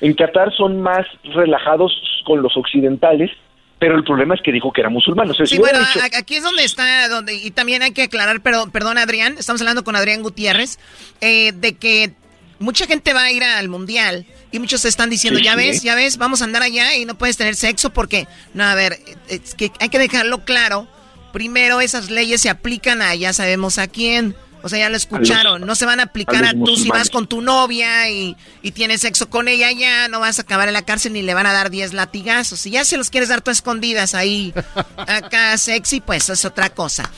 En Qatar son más relajados con los occidentales, pero el problema es que dijo que era musulmán. O sea, sí, si bueno, dicho- aquí es donde está, donde, y también hay que aclarar, pero, perdón Adrián, estamos hablando con Adrián Gutiérrez, eh, de que mucha gente va a ir al mundial y muchos están diciendo, Sí, ya ves, ya ves, vamos a andar allá y no puedes tener sexo porque, no, a ver, es que hay que dejarlo claro. Primero, esas leyes se aplican a ya sabemos a quién. O sea, ya lo escucharon. no se van a aplicar a a, tú si vas con tu novia y, y tienes sexo con ella ya, no vas a acabar en la cárcel ni le van a dar 10 latigazos. Si ya se los quieres dar tú a escondidas ahí, acá sexy, pues es otra cosa.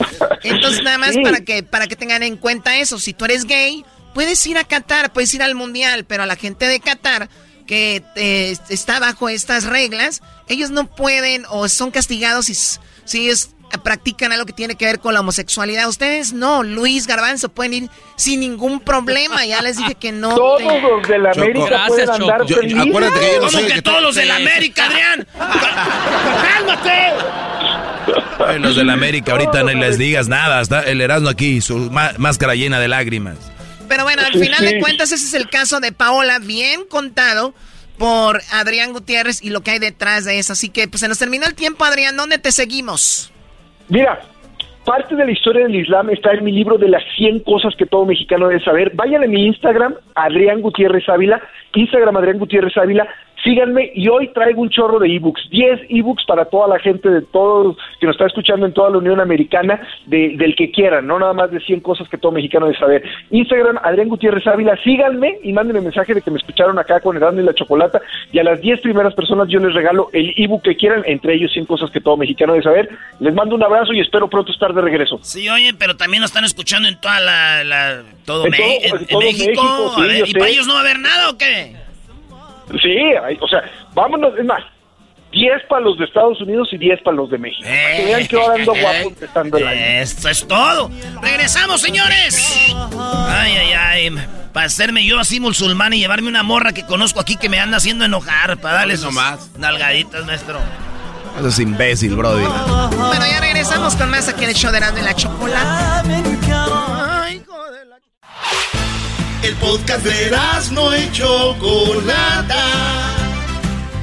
Entonces, nada más Sí. para que para que tengan en cuenta eso. Si tú eres gay, puedes ir a Qatar, puedes ir al mundial, pero a la gente de Qatar que eh, está bajo estas reglas, ellos no pueden o son castigados si, ellos practican algo que tiene que ver con la homosexualidad. Ustedes no, Luis Garbanzo, pueden ir sin ningún problema. Ya les dije que no. Todos te- los de la América pueden andar Yo- felices. acuérdate que yo no ¿Cómo soy el que que todos los de la. América, Adrián? ¡Cálmate! Los de la América, ahorita no les digas nada. Está el Erasmo aquí, su má- máscara llena de lágrimas. Pero bueno, al Sí, final sí. de cuentas, ese es el caso de Paola, bien contado por Adrián Gutiérrez y lo que hay detrás de eso. Así que pues se nos terminó el tiempo, Adrián. ¿Dónde te seguimos? Mira, parte de la historia del Islam está en mi libro de las 100 cosas que todo mexicano debe saber. Vayan a mi Instagram, Adrián Gutiérrez Ávila, Instagram Adrián Gutiérrez Ávila, síganme y hoy traigo un chorro de ebooks, 10 ebooks para toda la gente de todos que nos está escuchando en toda la Unión Americana, de- del que quieran, no nada más de 100 cosas que todo mexicano debe saber. Instagram Adrián Gutiérrez Ávila, síganme y mándenme mensaje de que me escucharon acá con Erasmo y la Chocolata y a las 10 primeras personas yo les regalo el ebook que quieran, entre ellos 100 cosas que todo mexicano debe saber. Les mando un abrazo y espero pronto estar de regreso. Sí, oye, pero también nos están escuchando en toda la... la- todo, En Me- todo- en- en en todo México. México, sí, A ver, yo ¿Y sé. para ellos no va a haber nada o qué? Sí, hay- o sea, vámonos, es más, 10 para los de Estados Unidos y 10 para los de México. Para que vean que ahora ando guapo estando el año. Esto es todo. Regresamos, señores. Ay, ay, ay. Para hacerme yo así musulmán y llevarme una morra que conozco aquí que me anda haciendo enojar. Para darle nalgaditas, maestro. Eso es imbécil, Brody. Bueno, ya regresamos con más aquí en el show de Erasmo y la Chocolata. El podcast de Erasmo y Chocolata.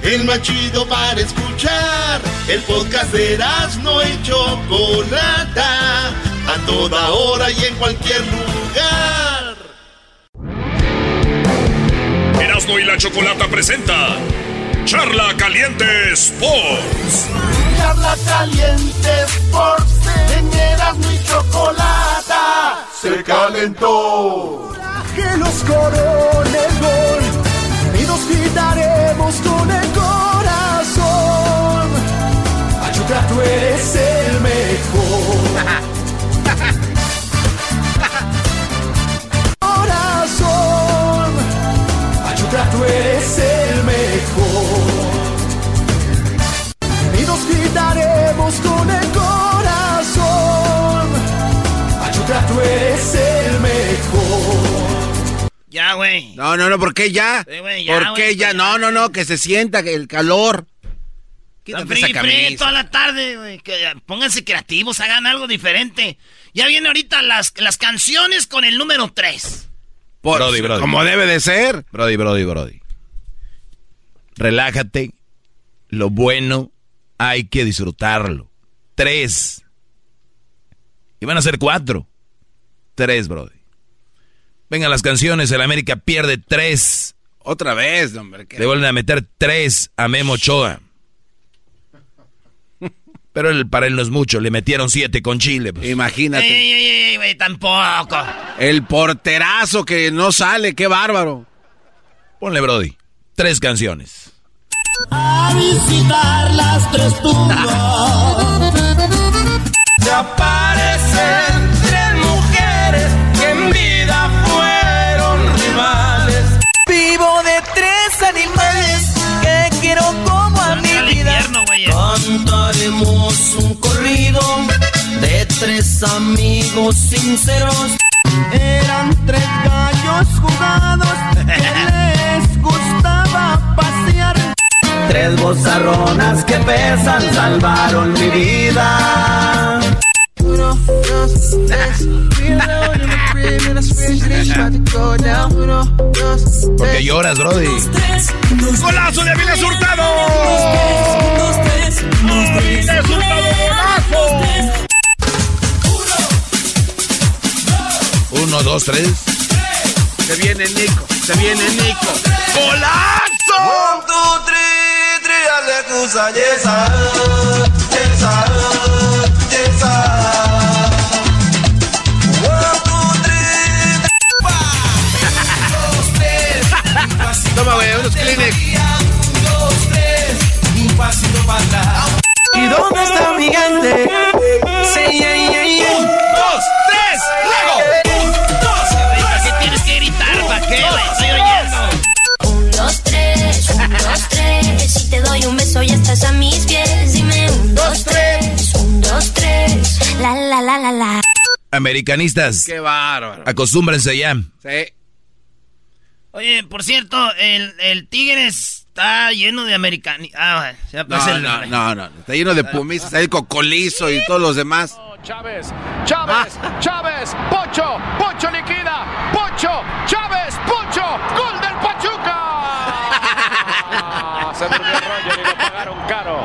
El más chido para escuchar. El podcast de Erasmo y Chocolata. A toda hora y en cualquier lugar. Erasmo y la Chocolata presenta Charla Caliente Sports. Charla caliente Sports. En Erasmo y Chocolata. Se calentó. que los corones No, no, no, ¿por qué ya? Sí, güey, ya, ¿Por qué güey, ya? pues No, no, no, que se sienta que el calor. Está Quítate frío, esa frío toda la tarde, güey. Que, pónganse creativos, hagan algo diferente. Ya viene ahorita las, las canciones con el número 3. Por- Brody, Brody. Como debe de ser. Brody, Brody, Brody. Relájate. Lo bueno hay que disfrutarlo. Tres. Y van a ser cuatro. Tres, Brody. Vengan las canciones, el América pierde tres. Otra vez, hombre. ¿qué? Le vuelven a meter tres a Memo Ochoa. Pero él, para él no es mucho, le metieron siete con Chile. pues. Imagínate. Ey, ey, ey, güey, tampoco. El porterazo que no sale, qué bárbaro. Ponle, Brody. Tres canciones. A visitar las tres tumbas. Se aparecen hacemos un corrido de tres amigos sinceros. Eran tres gallos jugados que les gustaba pasear. Tres bozarronas que pesan salvaron mi vida. Uno, dos, tres, ¿Por qué lloras, Brody? ¡Golazo de Avilés Hurtado! ¡Avilés Hurtado, golazo! Uno, dos, tres. Se viene Nico, se viene Nico. ¡Golazo! One, two, three, three, ¿Y dónde está mi gente? Sí, yeah, yeah, yeah. ¡Dos, tres, luego! Un, dos, ¿Para qué tienes que gritar? ¿Para qué? Estoy oyendo. Un, dos, tres, un, dos, tres. Si te doy un beso ya estás a mis pies. Dime un, dos, tres, un, dos, tres. La, la, la, la, la. Americanistas, Qué bárbaro. acostúmbrense ya. Sí. Oye, por cierto, el, el Tigres está lleno de americanos. Ah, No, el no, no, no. Está lleno de pumistas, ahí cocolizo y todos los demás. Chávez, Chávez, Chávez, Pocho, Pocho liquida, Pocho, Chávez, Pocho, gol del Pachuca. Se durmió Roger y lo pagaron caro.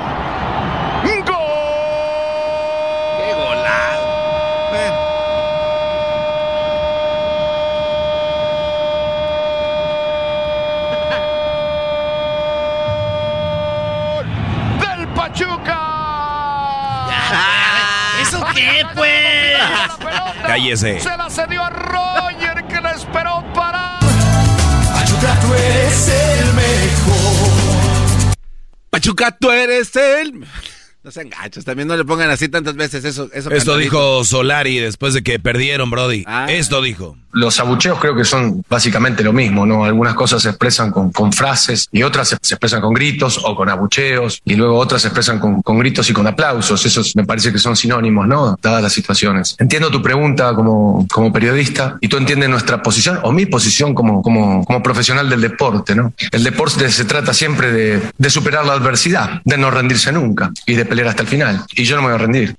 ¡Gol! ¡Qué golado! ¡Del Pachuca! ¿Eso qué, pues? Cállese. Se la cedió a Roger que la esperó para. Pachuca, tú eres el mejor. Pachuca, tú eres el... No sean gachos, también no le pongan así tantas veces eso. eso Esto cantadito. dijo Solari después de que perdieron, Brody. Ah. Esto dijo. Los abucheos creo que son básicamente lo mismo, ¿no? Algunas cosas se expresan con, con frases y otras se, se expresan con gritos o con abucheos y luego otras se expresan con, con gritos y con aplausos. Esos me parece que son sinónimos, ¿no? Dadas las situaciones. Entiendo tu pregunta como, como periodista y tú entiendes nuestra posición o mi posición como, como, como profesional del deporte, ¿no? El deporte se trata siempre de, de superar la adversidad, de no rendirse nunca y de pelear hasta el final. Y yo no me voy a rendir.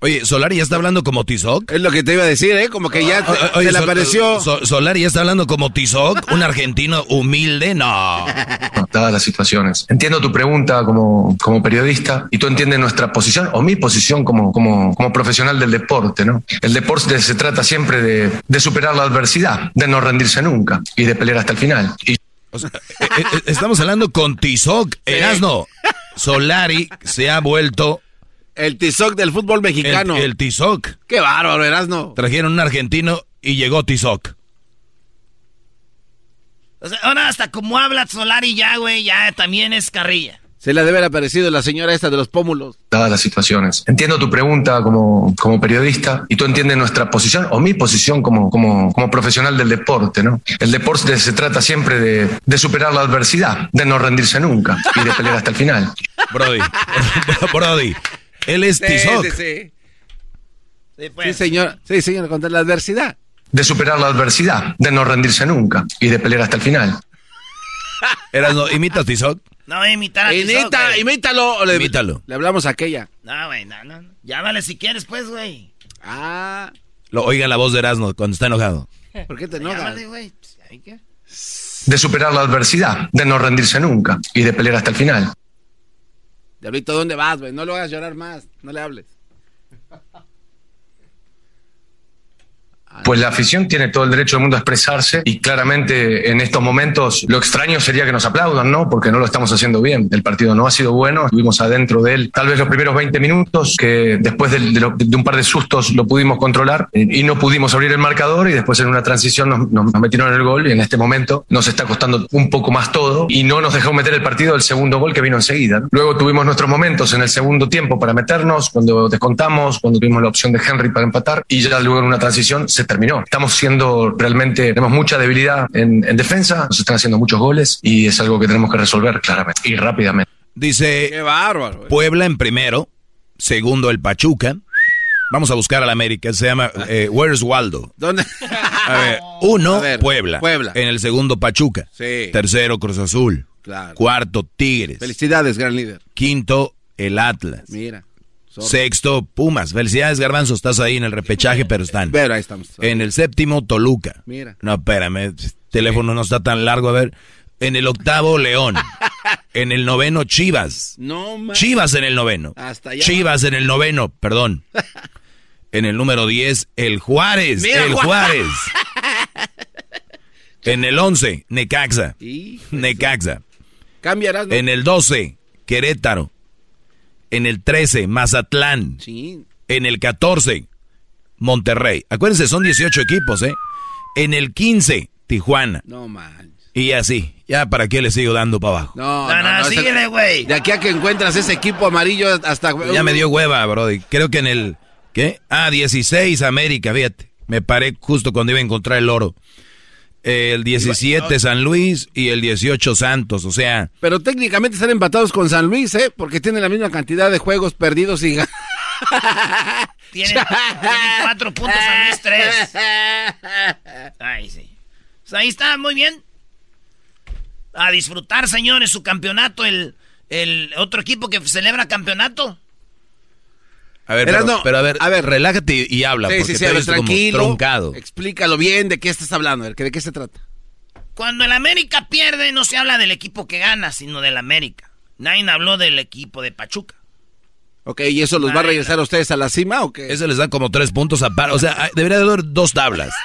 Oye, Solari ya está hablando como Tizoc. Es lo que te iba a decir, ¿eh? Como que ya te- O- oye, se le Sol- apareció... So- Solari ya está hablando como Tizoc, un argentino humilde, no. dadas las situaciones. Entiendo tu pregunta como, como periodista y tú entiendes nuestra posición o mi posición como, como, como profesional del deporte, ¿no? El deporte se trata siempre de, de superar la adversidad, de no rendirse nunca y de pelear hasta el final. Y O sea, eh, eh, estamos hablando con Tizoc, Erasno. Solari se ha vuelto El Tizoc del fútbol el, mexicano. el Tizoc. Qué bárbaro, Erasno. Trajeron un argentino y llegó Tizoc. O sea, ahora hasta como habla Solari ya, güey, ya también es carrilla. Se le debe haber aparecido la señora esta de los pómulos. dadas las situaciones. Entiendo tu pregunta como, como periodista y tú entiendes nuestra posición o mi posición como, como, como profesional del deporte, ¿no? El deporte se trata siempre de, de superar la adversidad, de no rendirse nunca y de pelear hasta el final. Brody, Brody, él es Sí, Tizoc. sí, sí. Sí, pues. Sí, señor. Sí, señor, contra la adversidad. De superar la adversidad, de no rendirse nunca y de pelear hasta el final. Erasno, ¿imitas Tizoc? No voy a imitar a Tizoc, Imita, güey. imítalo. o Le, Imítalo. Le hablamos a aquella. No, güey, no, no. Llámale si quieres, pues, güey. Ah, Lo, oigan la voz de Erasno cuando está enojado. ¿por qué te enojas? Llámale, güey. ¿Ahí qué? De superar la adversidad, de no rendirse nunca y de pelear hasta el final. Diablito, ¿dónde vas, güey? No lo hagas llorar más. No le hables. Pues la afición tiene todo el derecho del mundo a expresarse y claramente en estos momentos lo extraño sería que nos aplaudan, ¿no? Porque no lo estamos haciendo bien. El partido no ha sido bueno, estuvimos adentro de él tal vez los primeros 20 minutos, que después del- de, lo- de un par de sustos lo pudimos controlar y, y no pudimos abrir el marcador y después en una transición nos, nos- metieron el gol y en este momento nos está costando un poco más todo y no nos dejó meter el partido del segundo gol que vino enseguida. ¿no? Luego tuvimos nuestros momentos en el segundo tiempo para meternos, cuando descontamos, cuando tuvimos la opción de Henry para empatar y ya luego en una transición se terminó. Estamos siendo realmente, tenemos mucha debilidad en, en defensa, nos están haciendo muchos goles y es algo que tenemos que resolver claramente y rápidamente. Dice Qué bárbaro. güey. Puebla en primero, segundo el Pachuca. Vamos a buscar al América, se llama eh, Where's Waldo. ¿Dónde? A ver, uno, A ver, Puebla. Puebla. En el segundo, Pachuca. Sí. Tercero, Cruz Azul. Claro. Cuarto, Tigres. Felicidades, gran líder. Quinto, el Atlas. Mira. Sexto, Pumas. Felicidades, Garbanzo. Estás ahí en el repechaje, pero están. Pero ahí estamos. En el séptimo, Toluca. Mira. No, espérame. el Teléfono no está tan largo. A ver. En el octavo, León. En el noveno, Chivas. No, man. Chivas en el noveno. Hasta allá. Chivas en el noveno, perdón. En el número 10, el Juárez. Mira, el Juárez. Juárez. En el 11, Necaxa. Necaxa. Cambiarás. ¿no? En el 12, Querétaro. En el 13, Mazatlán. Sí. En el 14, Monterrey. Acuérdense, son 18 equipos, ¿eh? En el 15, Tijuana. No, man. Y así. Ya, ¿para qué le sigo dando para abajo? No, No, no, síguele, güey. De aquí a que encuentras ese equipo amarillo hasta... Ya me dio hueva, brody. Creo que en el... ¿Qué? Ah, 16 América, fíjate. Me paré justo cuando iba a encontrar el oro. El 17 San Luis y el 18 Santos, o sea... Pero técnicamente están empatados con San Luis, ¿eh? Porque tienen la misma cantidad de juegos perdidos y... Tienen, tienen cuatro puntos a Luis tres. Ay, sí. Pues ahí está, muy bien. A disfrutar, señores, su campeonato, el, el otro equipo que celebra campeonato. A ver, pero, no, pero a ver, a ver. relájate y habla, Sí, porque sí, sí, te como tranquilo. truncado. Explícalo bien, ¿de qué estás hablando? A ver, ¿de qué se trata? Cuando el América pierde, no se habla del equipo que gana, sino del América. Nadie habló del equipo de Pachuca. Ok, ¿y eso los va a regresar a ustedes a la cima o qué? Eso les da como tres puntos a par. O sea, debería de haber dos tablas.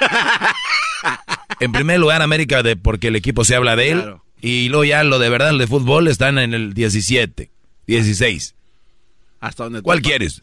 En primer lugar, América, de, porque el equipo se habla de él. Claro. Y luego ya lo de verdad, el de fútbol, están en el 17, 16. ¿Hasta dónde? ¿Cuál quieres?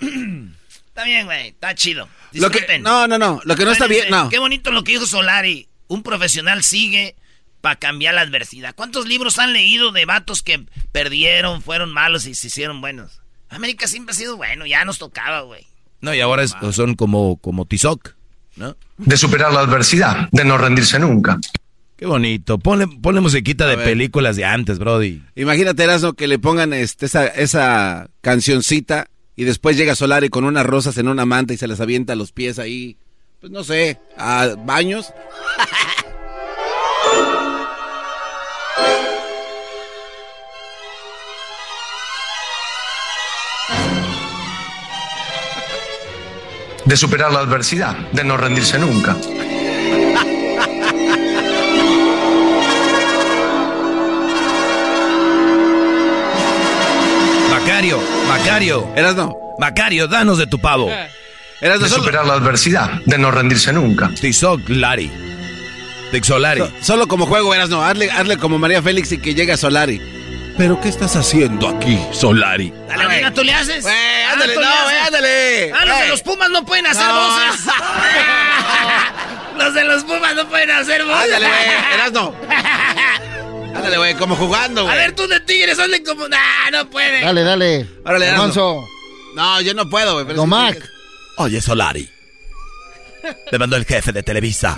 Está bien, güey, está chido. Lo que, no, no, no, lo que no está bien, no. Qué bonito lo que dijo Solari. Un profesional sigue para cambiar la adversidad. ¿Cuántos libros han leído de vatos que perdieron, fueron malos y se hicieron buenos? América siempre ha sido bueno, ya nos tocaba, güey. No, y ahora es- son como, como Tizoc, ¿no? De superar la adversidad, de no rendirse nunca. Qué bonito. Ponle, ponle musiquita de ver. películas de antes, Brody. Imagínate, Erasmo, que le pongan este, esa, esa cancioncita y después llega Solari con unas rosas en una manta y se las avienta a los pies ahí, pues no sé, a baños. De superar la adversidad, de no rendirse nunca. Macario, Macario. Erasmo. Macario, danos de tu pavo. Erasmo, De solo, superar la adversidad, de no rendirse nunca. Tizoc Lari. Tixolari. so- solo como juego, Erasmo, hazle, hazle como María Félix y que llega Solari. ¿Pero qué estás haciendo aquí, Solari? Dale, güey. ¿Tú le haces? Güey, Ah, ándale, ¿tú le no, güey, ándale. Ah, los de los Pumas no pueden hacer No. voces. los de los Pumas no pueden hacer voces. Ándale, güey, Erasmo. Ándale, güey, como jugando, A güey. ver, tú de Tigres, hazle como... Nah, no puede. Dale, dale. Órale. Alonso. No, yo no puedo, güey. pero Don sí Mac. tienes- Oye, Solari. Me mandó el jefe de Televisa.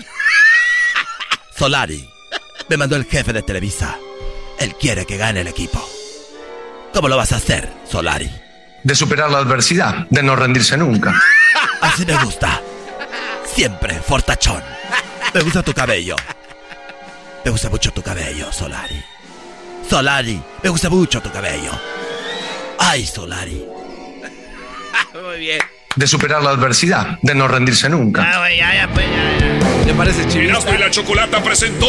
Solari. Me mandó el jefe de Televisa. Él quiere que gane el equipo. ¿Cómo lo vas a hacer, Solari? De superar la adversidad, de no rendirse nunca. Así me gusta. Siempre fortachón. Me gusta tu cabello. Me gusta mucho tu cabello, Solari. Solari, me gusta mucho tu cabello. Ay, Solari. Muy bien. De superar la adversidad, de no rendirse nunca. Ah, güey, ya, ya, pues, ya, ya. Me parece chivista. Erasmo y la Chocolata presentó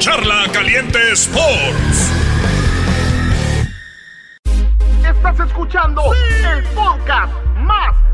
Charla Caliente Sports. Estás escuchando el podcast más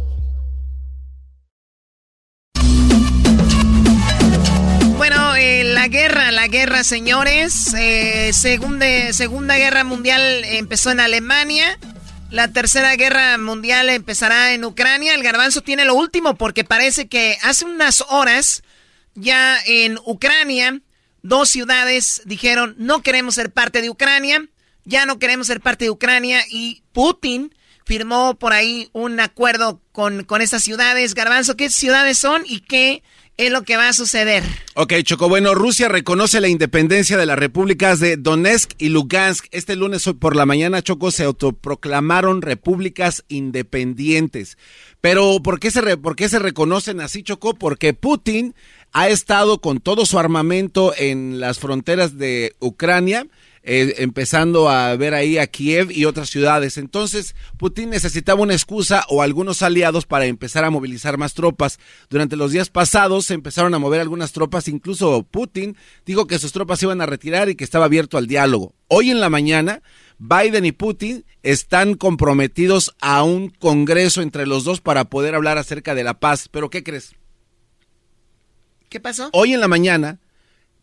Bueno, eh, la guerra, la guerra, señores. Eh, segunda, segunda Guerra Mundial empezó en Alemania. La tercera guerra mundial empezará en Ucrania. El garbanzo tiene lo último porque parece que hace unas horas ya en Ucrania dos ciudades dijeron no queremos ser parte de Ucrania, ya no queremos ser parte de Ucrania y Putin firmó por ahí un acuerdo con, con estas ciudades. Garbanzo, ¿qué ciudades son y qué es lo que va a suceder? Ok, Choco, bueno, Rusia reconoce la independencia de las repúblicas de Donetsk y Lugansk. Este lunes por la mañana, Choco, se autoproclamaron repúblicas independientes. Pero, ¿por qué se, por qué se reconocen así, Choco? Porque Putin ha estado con todo su armamento en las fronteras de Ucrania eh, empezando a ver ahí a Kiev y otras ciudades. Entonces, Putin necesitaba una excusa o algunos aliados para empezar a movilizar más tropas. Durante los días pasados se empezaron a mover algunas tropas, incluso Putin dijo que sus tropas iban a retirar y que estaba abierto al diálogo. Hoy en la mañana, Biden y Putin están comprometidos a un congreso entre los dos para poder hablar acerca de la paz. Pero ¿qué crees? ¿Qué pasó? Hoy en la mañana,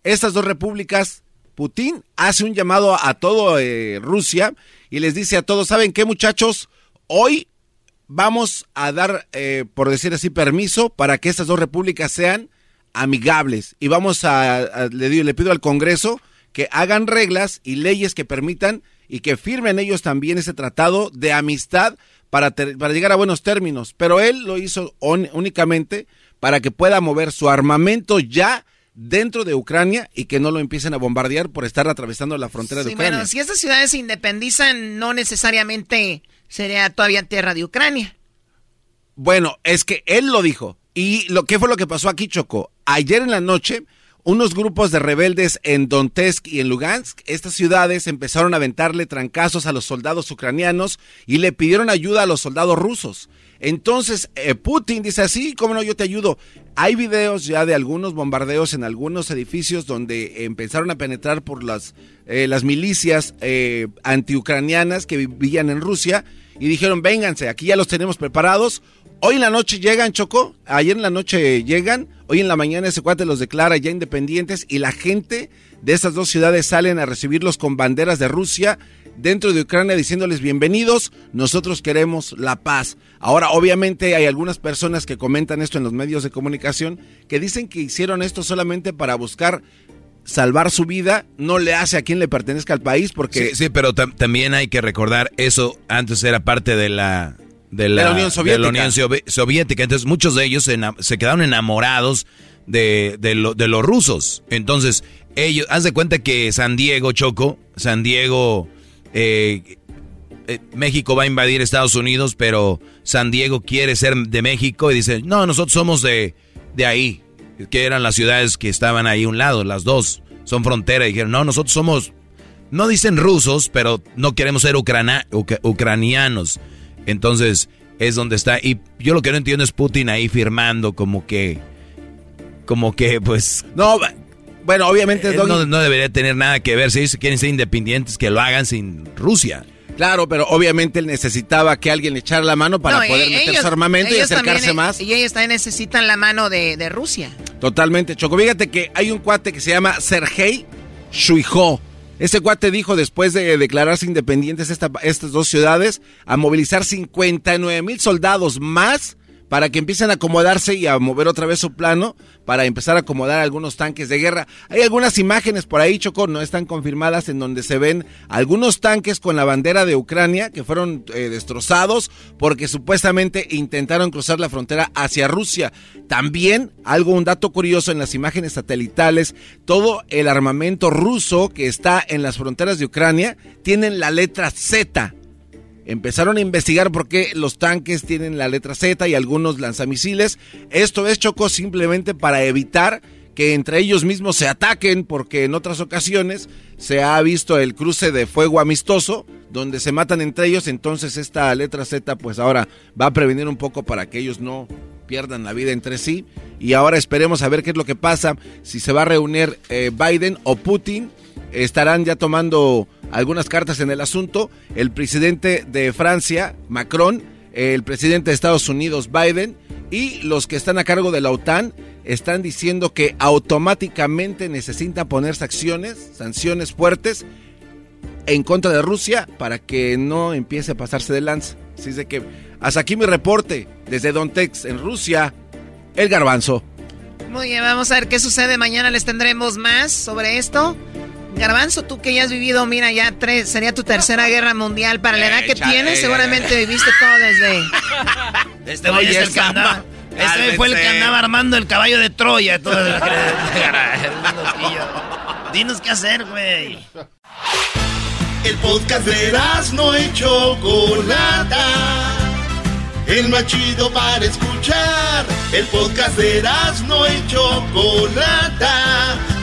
estas dos repúblicas Putin hace un llamado a, todo eh, Rusia y les dice a todos, ¿saben qué muchachos? Hoy vamos a dar, eh, por decir así, permiso para que estas dos repúblicas sean amigables y vamos a, le, le pido al Congreso que hagan reglas y leyes que permitan y que firmen ellos también ese tratado de amistad para, para llegar a buenos términos. Pero él lo hizo únicamente para que pueda mover su armamento ya dentro de Ucrania y que no lo empiecen a bombardear por estar atravesando la frontera de Ucrania. Bueno, si estas ciudades se independizan, no necesariamente sería todavía tierra de Ucrania. Bueno, es que él lo dijo. ¿Y lo qué fue lo que pasó aquí, Choco? Ayer en la noche, unos grupos de rebeldes en Donetsk y en Lugansk, estas ciudades empezaron a aventarle trancazos a los soldados ucranianos y le pidieron ayuda a los soldados rusos. Entonces, eh, Putin dice así, ¿cómo no? Yo te ayudo. Hay videos ya de algunos bombardeos en algunos edificios donde empezaron a penetrar por las, eh, las milicias eh, antiucranianas que vivían en Rusia y dijeron, vénganse, aquí ya los tenemos preparados. Hoy en la noche llegan, Choco, ayer en la noche llegan, hoy en la mañana ese cuate los declara ya independientes y la gente de esas dos ciudades salen a recibirlos con banderas de Rusia dentro de Ucrania diciéndoles bienvenidos, nosotros queremos la paz. Ahora, obviamente hay algunas personas que comentan esto en los medios de comunicación que dicen que hicieron esto solamente para buscar salvar su vida, no le hace a quien le pertenezca al país porque... Sí, pero también hay que recordar, eso antes era parte de la... De la, Unión Soviética. Entonces muchos de ellos se, quedaron enamorados de, de, de los rusos. Entonces ellos, haz de cuenta que San Diego, Choco, San Diego eh, eh, México va a invadir Estados Unidos, pero San Diego quiere ser de México y dice, no, nosotros somos de, de ahí, que eran las ciudades que estaban ahí un lado, las dos, son frontera, y dijeron, no, nosotros somos, no dicen rusos, pero no queremos ser ucranianos. Entonces, es donde está, y yo lo que no entiendo es Putin ahí firmando como que, como que, pues... No, bueno, obviamente... no, no, debería tener nada que ver. Si ellos quieren ser independientes, que lo hagan sin Rusia. Claro, pero obviamente él necesitaba que alguien le echara la mano para poder meter su armamento y acercarse más. Y ellos también necesitan la mano de, Rusia. Totalmente, Choco. Fíjate que hay un cuate que se llama Sergei Shuiho. Ese cuate dijo después de declararse independientes estas dos ciudades a movilizar 59 mil soldados más para que empiecen a acomodarse y a mover otra vez su plano para empezar a acomodar algunos tanques de guerra. Hay algunas imágenes por ahí, Choco, no están confirmadas, en donde se ven algunos tanques con la bandera de Ucrania que fueron eh, destrozados porque supuestamente intentaron cruzar la frontera hacia Rusia. También, algo, un dato curioso en las imágenes satelitales, todo el armamento ruso que está en las fronteras de Ucrania tienen la letra Z empezaron a investigar por qué los tanques tienen la letra Z y algunos lanzamisiles. Esto es Choco simplemente para evitar que entre ellos mismos se ataquen, porque en otras ocasiones se ha visto el cruce de fuego amistoso, donde se matan entre ellos, entonces esta letra Z pues ahora va a prevenir un poco para que ellos no pierdan la vida entre sí. Y ahora esperemos a ver qué es lo que pasa, si se va a reunir eh, Biden o Putin estarán ya tomando algunas cartas en el asunto. El presidente de Francia, Macron, el presidente de Estados Unidos, Biden, y los que están a cargo de la OTAN están diciendo que automáticamente necesitan poner sanciones, sanciones fuertes en contra de Rusia para que no empiece a pasarse de lanza. Así es de que hasta aquí mi reporte desde Dontex en Rusia, el garbanzo. Muy bien, vamos a ver qué sucede. Mañana les tendremos más sobre esto. Garbanzo, tú que ya has vivido, mira, ya tres, sería tu tercera guerra mundial. Para la edad que tienes, seguramente viviste todo desde... Este güey es el que andaba... Este fue el que andaba armando el caballo de Troya. Todo el... Dinos qué hacer, güey. El podcast de no hecho Chocolata. El más chido para escuchar. El podcast de no hecho Chocolata.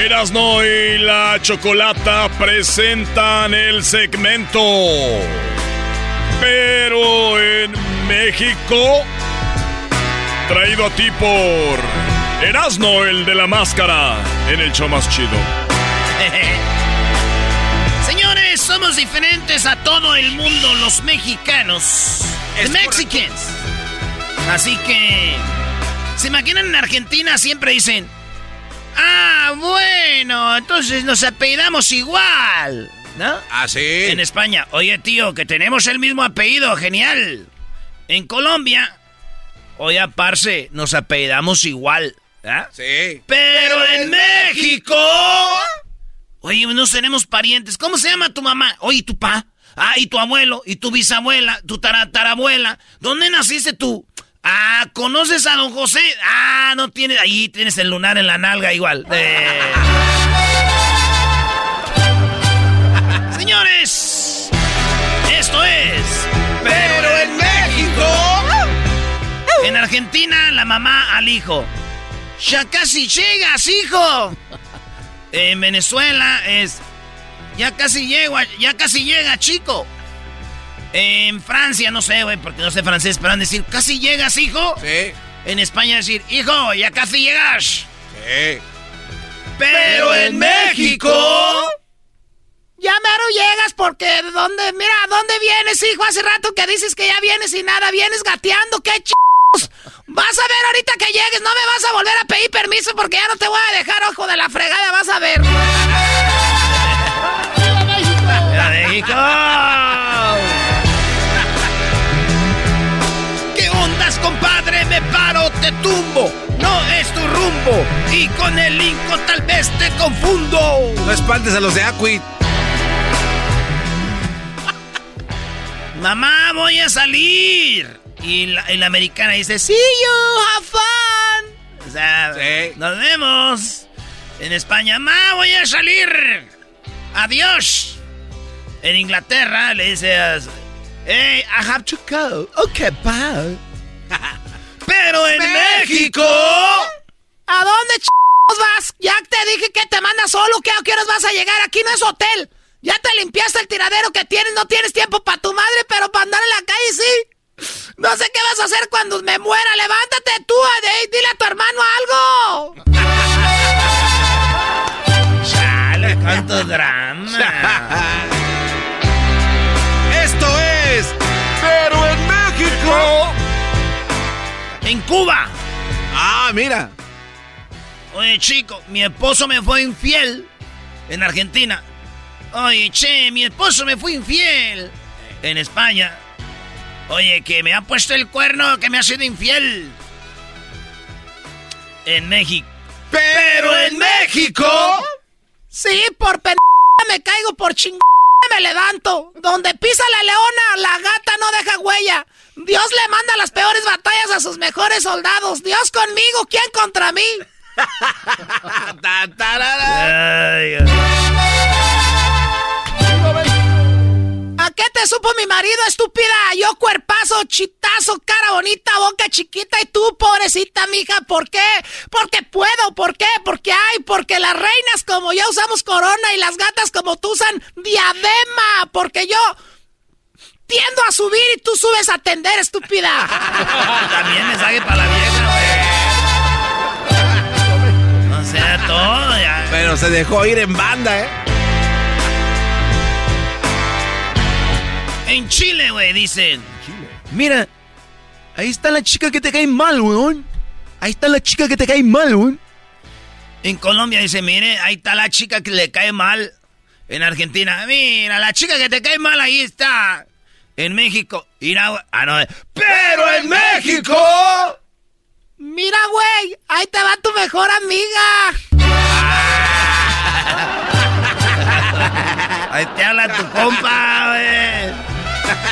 Erasno y la Chocolata presentan el segmento. Pero en México, traído a ti por Erasno, el de la máscara, en el show más chido. Señores, somos diferentes a todo el mundo, los mexicanos. The Mexicans. Así que, ¿se imaginan en Argentina? Siempre dicen, Ah, bueno, entonces nos apellidamos igual, ¿no? Ah, sí. En España, oye tío, que tenemos el mismo apellido, genial. En Colombia, oye parce, nos apellidamos igual, ¿ah? Sí. Pero en México, oye, nos tenemos parientes. ¿Cómo se llama tu mamá? Oye, tu pa. Ah, y tu abuelo, y tu bisabuela, tu taratarabuela. ¿Dónde naciste tú? Ah, ¿conoces a don José? Ah, no tiene. Ahí tienes el lunar en la nalga igual. Señores, esto es. Pero en México. En Argentina, la mamá al hijo. Ya casi llegas, hijo. En Venezuela es. Ya casi llego, ya casi llega, chico. En Francia, no sé, güey, porque no sé francés, pero van a decir, ¿casi llegas, hijo? Sí. En España decir, hijo, ya casi llegas. Sí. Pero en México... Ya mero llegas porque dónde, mira, ¿dónde vienes, hijo? Hace rato que dices que ya vienes y nada, vienes gateando, qué ch... Vas a ver ahorita que llegues, no me vas a volver a pedir permiso porque ya no te voy a dejar ojo de la fregada, vas a ver. ¡Viva México! ¡Viva México! Compadre, me paro, te tumbo. No es tu rumbo. Y con el Lincoln tal vez te confundo. No espantes a los de Aquit. Mamá, voy a salir. Y la, americana dice, sí, you, have fun. O sea, nos vemos. En España, mamá, voy a salir. Adiós. En Inglaterra le dice, hey, I have to go. Okay, bye. Pero en México. ¿A dónde ch vas? Ya te dije que te mandas solo. ¿Qué, ¿A qué horas vas a llegar? Aquí no es hotel. Ya te limpiaste el tiradero que tienes. No tienes tiempo para tu madre, pero para andar en la calle sí. No sé qué vas a hacer cuando me muera. Levántate tú, Adey. Dile a tu hermano algo. Chale, cuánto drama. en Cuba. Ah, mira. Oye, chico, mi esposo me fue infiel en Argentina. Oye, che, mi esposo me fue infiel en España. Oye, que me ha puesto el cuerno, que me ha sido infiel en México. Pero en México. Sí, por pen me caigo, por ching me levanto. Donde pisa la leona, la gata no deja huella. Dios le manda las peores batallas a sus mejores soldados. Dios conmigo, ¿quién contra mí? ¿A qué te supo mi marido, estúpida? Yo cuerpazo, chitazo, cara bonita, boca chiquita y tú, pobrecita mija, ¿por qué? Porque puedo, ¿por qué? Porque hay, porque las reinas como yo usamos corona y las gatas como tú usan diadema, porque yo tiendo a subir y tú subes a tender, estúpida. También mensaje para la vieja, güey. O sea, todo ya. Pero se dejó ir en banda, ¿eh? En Chile, güey, dicen. Mira, ahí está la chica que te cae mal, weón. Ahí está la chica que te cae mal, weón. En Colombia dice, mire, ahí está la chica que le cae mal. En Argentina, mira, la chica que te cae mal, ahí está. En México, mira, ah, no, pero en México. Mira, güey, ahí te va tu mejor amiga. Ahí te habla tu compa, güey.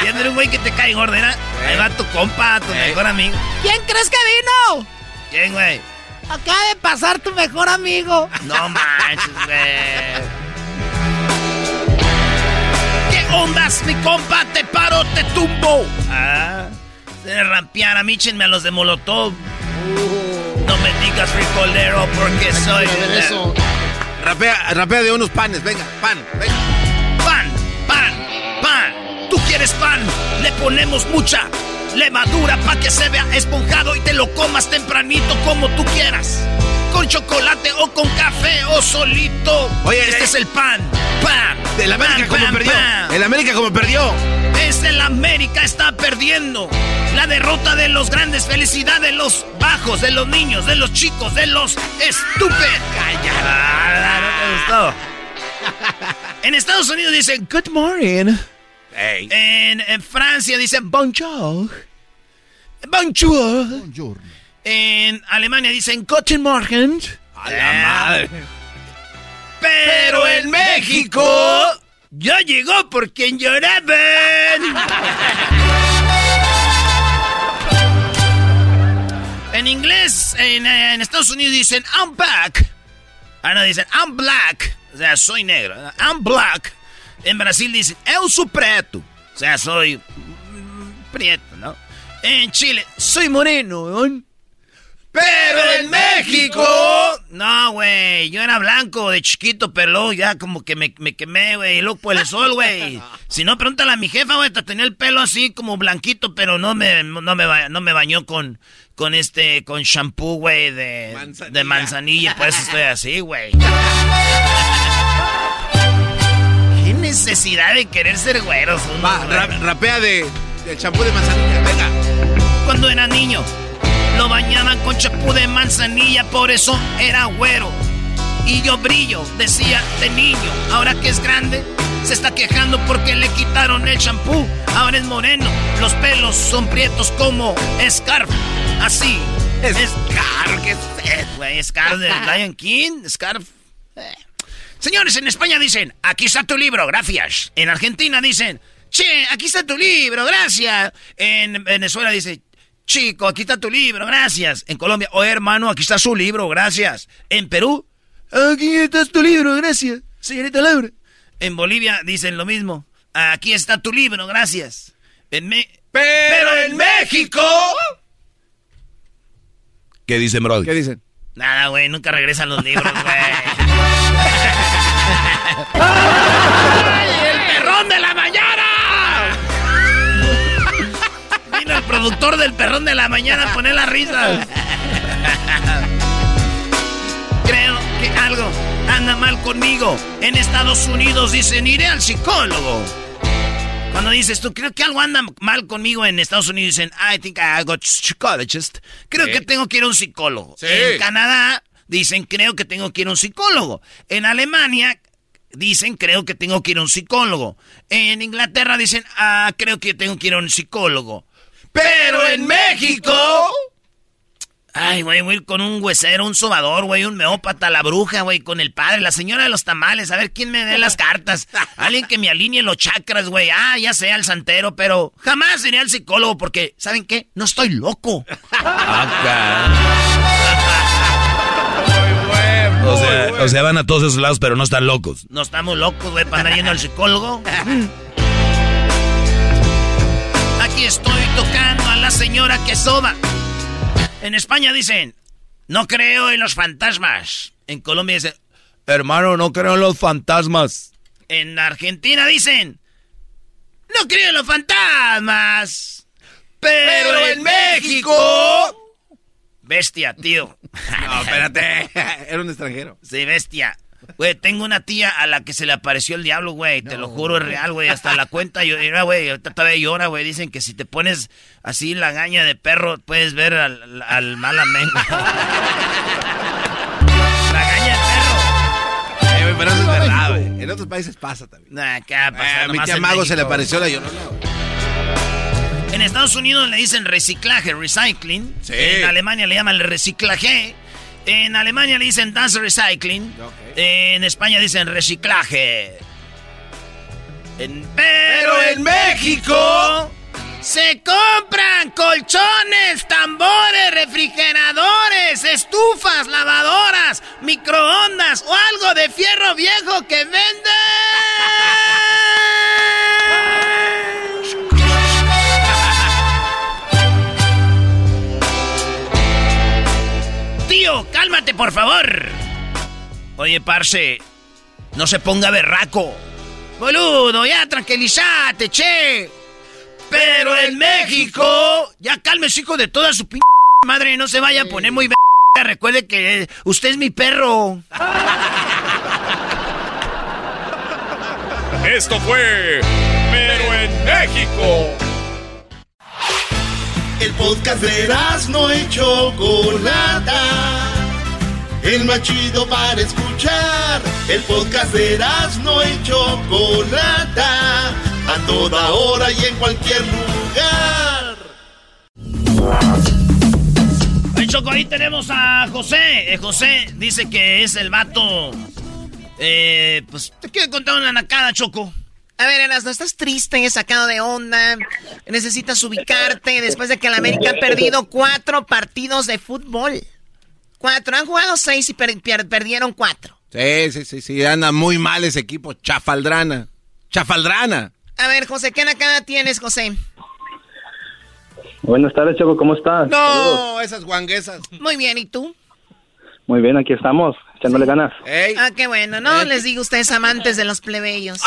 Viendo un güey que te cae gordera. Ahí va tu compa, tu mejor amigo. ¿Quién crees que vino? ¿Quién, güey? Acaba de pasar tu mejor amigo. No manches, güey. ¿Qué ondas, mi compa? Te paro, te tumbo. Ah, de rampear, amíchenme a los de Molotov. No me digas fricolero porque soy... eso. Rapea, rapea de unos panes, venga, pan, venga. Pan, pan, pan. ¿Tú quieres pan? Le ponemos mucha levadura para que se vea esponjado y te lo comas tempranito como tú quieras. Con chocolate o con café o solito. Oye, este eh, es el pan. Pan. El América pan, como pan, perdió. pan. El América como perdió. Es el América está perdiendo. La derrota de los grandes, felicidad de los bajos, de los niños, de los chicos, de los estúpidos. Callada, no te gustó. En Estados Unidos dicen good morning. En, en Francia dicen bonjour. Bonjour. En Alemania dicen guten Morgen. A la madre. Pero en México ya llegó por quien lloraban. En inglés, en, en Estados Unidos dicen I'm back. Ah, no, dicen I'm black. O sea, soy negro. I'm black. En Brasil dicen Eu sou preto. O sea, soy mm, prieto, ¿no? En Chile, soy moreno, weón. Pero en México. No, güey. Yo era blanco de chiquito, pero luego ya como que me, me quemé, güey. Y luego por el sol, güey. Si no, pregúntale a mi jefa, güey. Tenía el pelo así como blanquito, pero no me, no me, ba- no me bañó con, con este, con shampoo, güey, de, de manzanilla. Por eso estoy así, güey. ¿Qué necesidad de querer ser güeros? Va, ra- rapea de, de champú de manzanilla, venga. Cuando era niño, lo bañaban con champú de manzanilla, por eso era güero. Y yo brillo, decía de niño. Ahora que es grande, se está quejando porque le quitaron el champú. Ahora es moreno, los pelos son prietos como Scarf. Así. Scarf, ¿qué es, güey? Scarf de Lion King, Scarf. Eh. Señores, en España dicen, aquí está tu libro, gracias. En Argentina dicen, che, aquí está tu libro, gracias. En Venezuela dice, chico, aquí está tu libro, gracias. En Colombia, oh hermano, aquí está su libro, gracias. En Perú, aquí está tu libro, gracias, señorita Laura. En Bolivia dicen lo mismo, aquí está tu libro, gracias. En Me- Pero en México... ¿Qué dicen, Brody? ¿Qué dicen? Nada, güey, nunca regresan los libros, güey. productor del perrón de la mañana poner las risas. Creo que algo anda mal conmigo. En Estados Unidos dicen, iré al psicólogo. Cuando dices tú, creo que algo anda mal conmigo en Estados Unidos, dicen, I think I got psychologist. Creo Sí. que tengo que ir a un psicólogo. Sí. En Canadá dicen, creo que tengo que ir a un psicólogo. En Alemania dicen, creo que tengo que ir a un psicólogo. En Inglaterra dicen, ah, creo que tengo que ir a un psicólogo. Pero en México... Ay, güey, voy a ir con un huesero, un sobador, güey, un meópata, la bruja, güey, con el padre, la señora de los tamales, a ver quién me dé las cartas. Alguien que me alinee los chakras, güey. Ah, ya sea el santero, pero jamás iré al psicólogo porque, ¿saben qué? No estoy loco. O sea, o sea, van a todos esos lados, pero no están locos. No estamos locos, güey, para andar yendo al psicólogo. aquí estoy tocando a la señora que soba. En España dicen, no creo en los fantasmas. En Colombia dicen, hermano, no creo en los fantasmas. En Argentina dicen, no creo en los fantasmas. Pero, en México... Bestia, tío. No, espérate. Era un extranjero. Sí, bestia. Güey, tengo una tía a la que se le apareció el diablo, güey. Te lo juro, es real, güey. Hasta la cuenta llora, güey. Ahorita todavía llora, güey. Dicen que si te pones así la gaña de perro, puedes ver al, al mal amén. la gaña de perro. Eh, güey, pero eso es verdad, güey. En otros países pasa también. Nah, ¿qué va a pasar? Eh, a mi tía Mago se le apareció la llorona. En Estados Unidos le dicen reciclaje, recycling. En Alemania le llaman el reciclaje. En Alemania le dicen dance recycling. En España dicen reciclaje. En- pero en México se compran colchones, tambores, refrigeradores, estufas, lavadoras, microondas o algo de fierro viejo que venden. Tío, cálmate, por favor. Oye, parce, no se ponga berraco. Boludo, ya tranquilízate, che. Pero en México, ya cálmese, hijo de toda su p madre, no se vaya a poner muy b Recuerde que usted es mi perro. Esto fue Pero en México. El podcast de no y Chocolata. El más chido para escuchar. El podcast de no y Chocolata. A toda hora y en cualquier lugar. Oye, Choco, ahí tenemos a José. Eh, José dice que es el vato. Eh, pues te quiero contar una nacada, Choco. A ver, Eras, no estás triste, sacado de onda. Necesitas ubicarte después de que la América ha perdido cuatro partidos de fútbol. Cuatro. Han jugado seis y per- per- perdieron cuatro. Sí, sí, sí, sí. Anda muy mal ese equipo. Chafaldrana. Chafaldrana. A ver, José, ¿qué nacada tienes, José? Buenas tardes, Choco, ¿cómo estás? No, esas guanguesas. Muy bien, ¿y tú? Muy bien, aquí estamos, echándole ganas. Ah, qué bueno, ¿no? Les digo ustedes amantes de los plebeyos.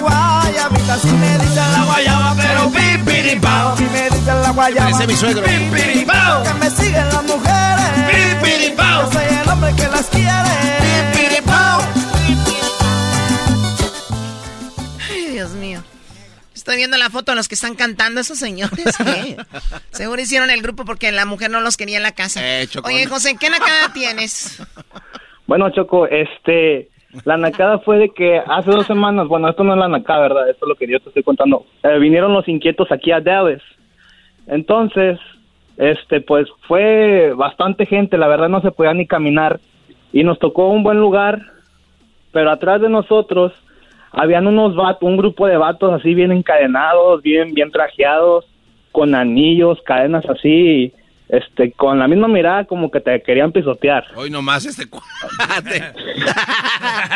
guayabita, si me dicen la guayaba, pero pipiripao. Si me dicen la guayaba, mi suegro. pipiripao. Que me siguen las mujeres, pipiripao. Yo soy el hombre que las quiere, Estoy viendo la foto de los que están cantando esos señores. ¿qué? Seguro hicieron el grupo porque la mujer no los quería en la casa. Chocón. Oye, José, ¿qué nacada tienes? Bueno, Choco, este, la nacada fue de que hace dos semanas, bueno, esto no es la nacada, ¿verdad? Esto es lo que yo te estoy contando. Eh, vinieron los inquietos aquí a Dallas. Entonces, este, pues fue bastante gente, la verdad no se podía ni caminar. Y nos tocó un buen lugar, pero atrás de nosotros habían unos vatos, un grupo de vatos así bien encadenados, bien, bien trajeados, con anillos, cadenas así, este, con la misma mirada como que te querían pisotear. Hoy nomás este cuate.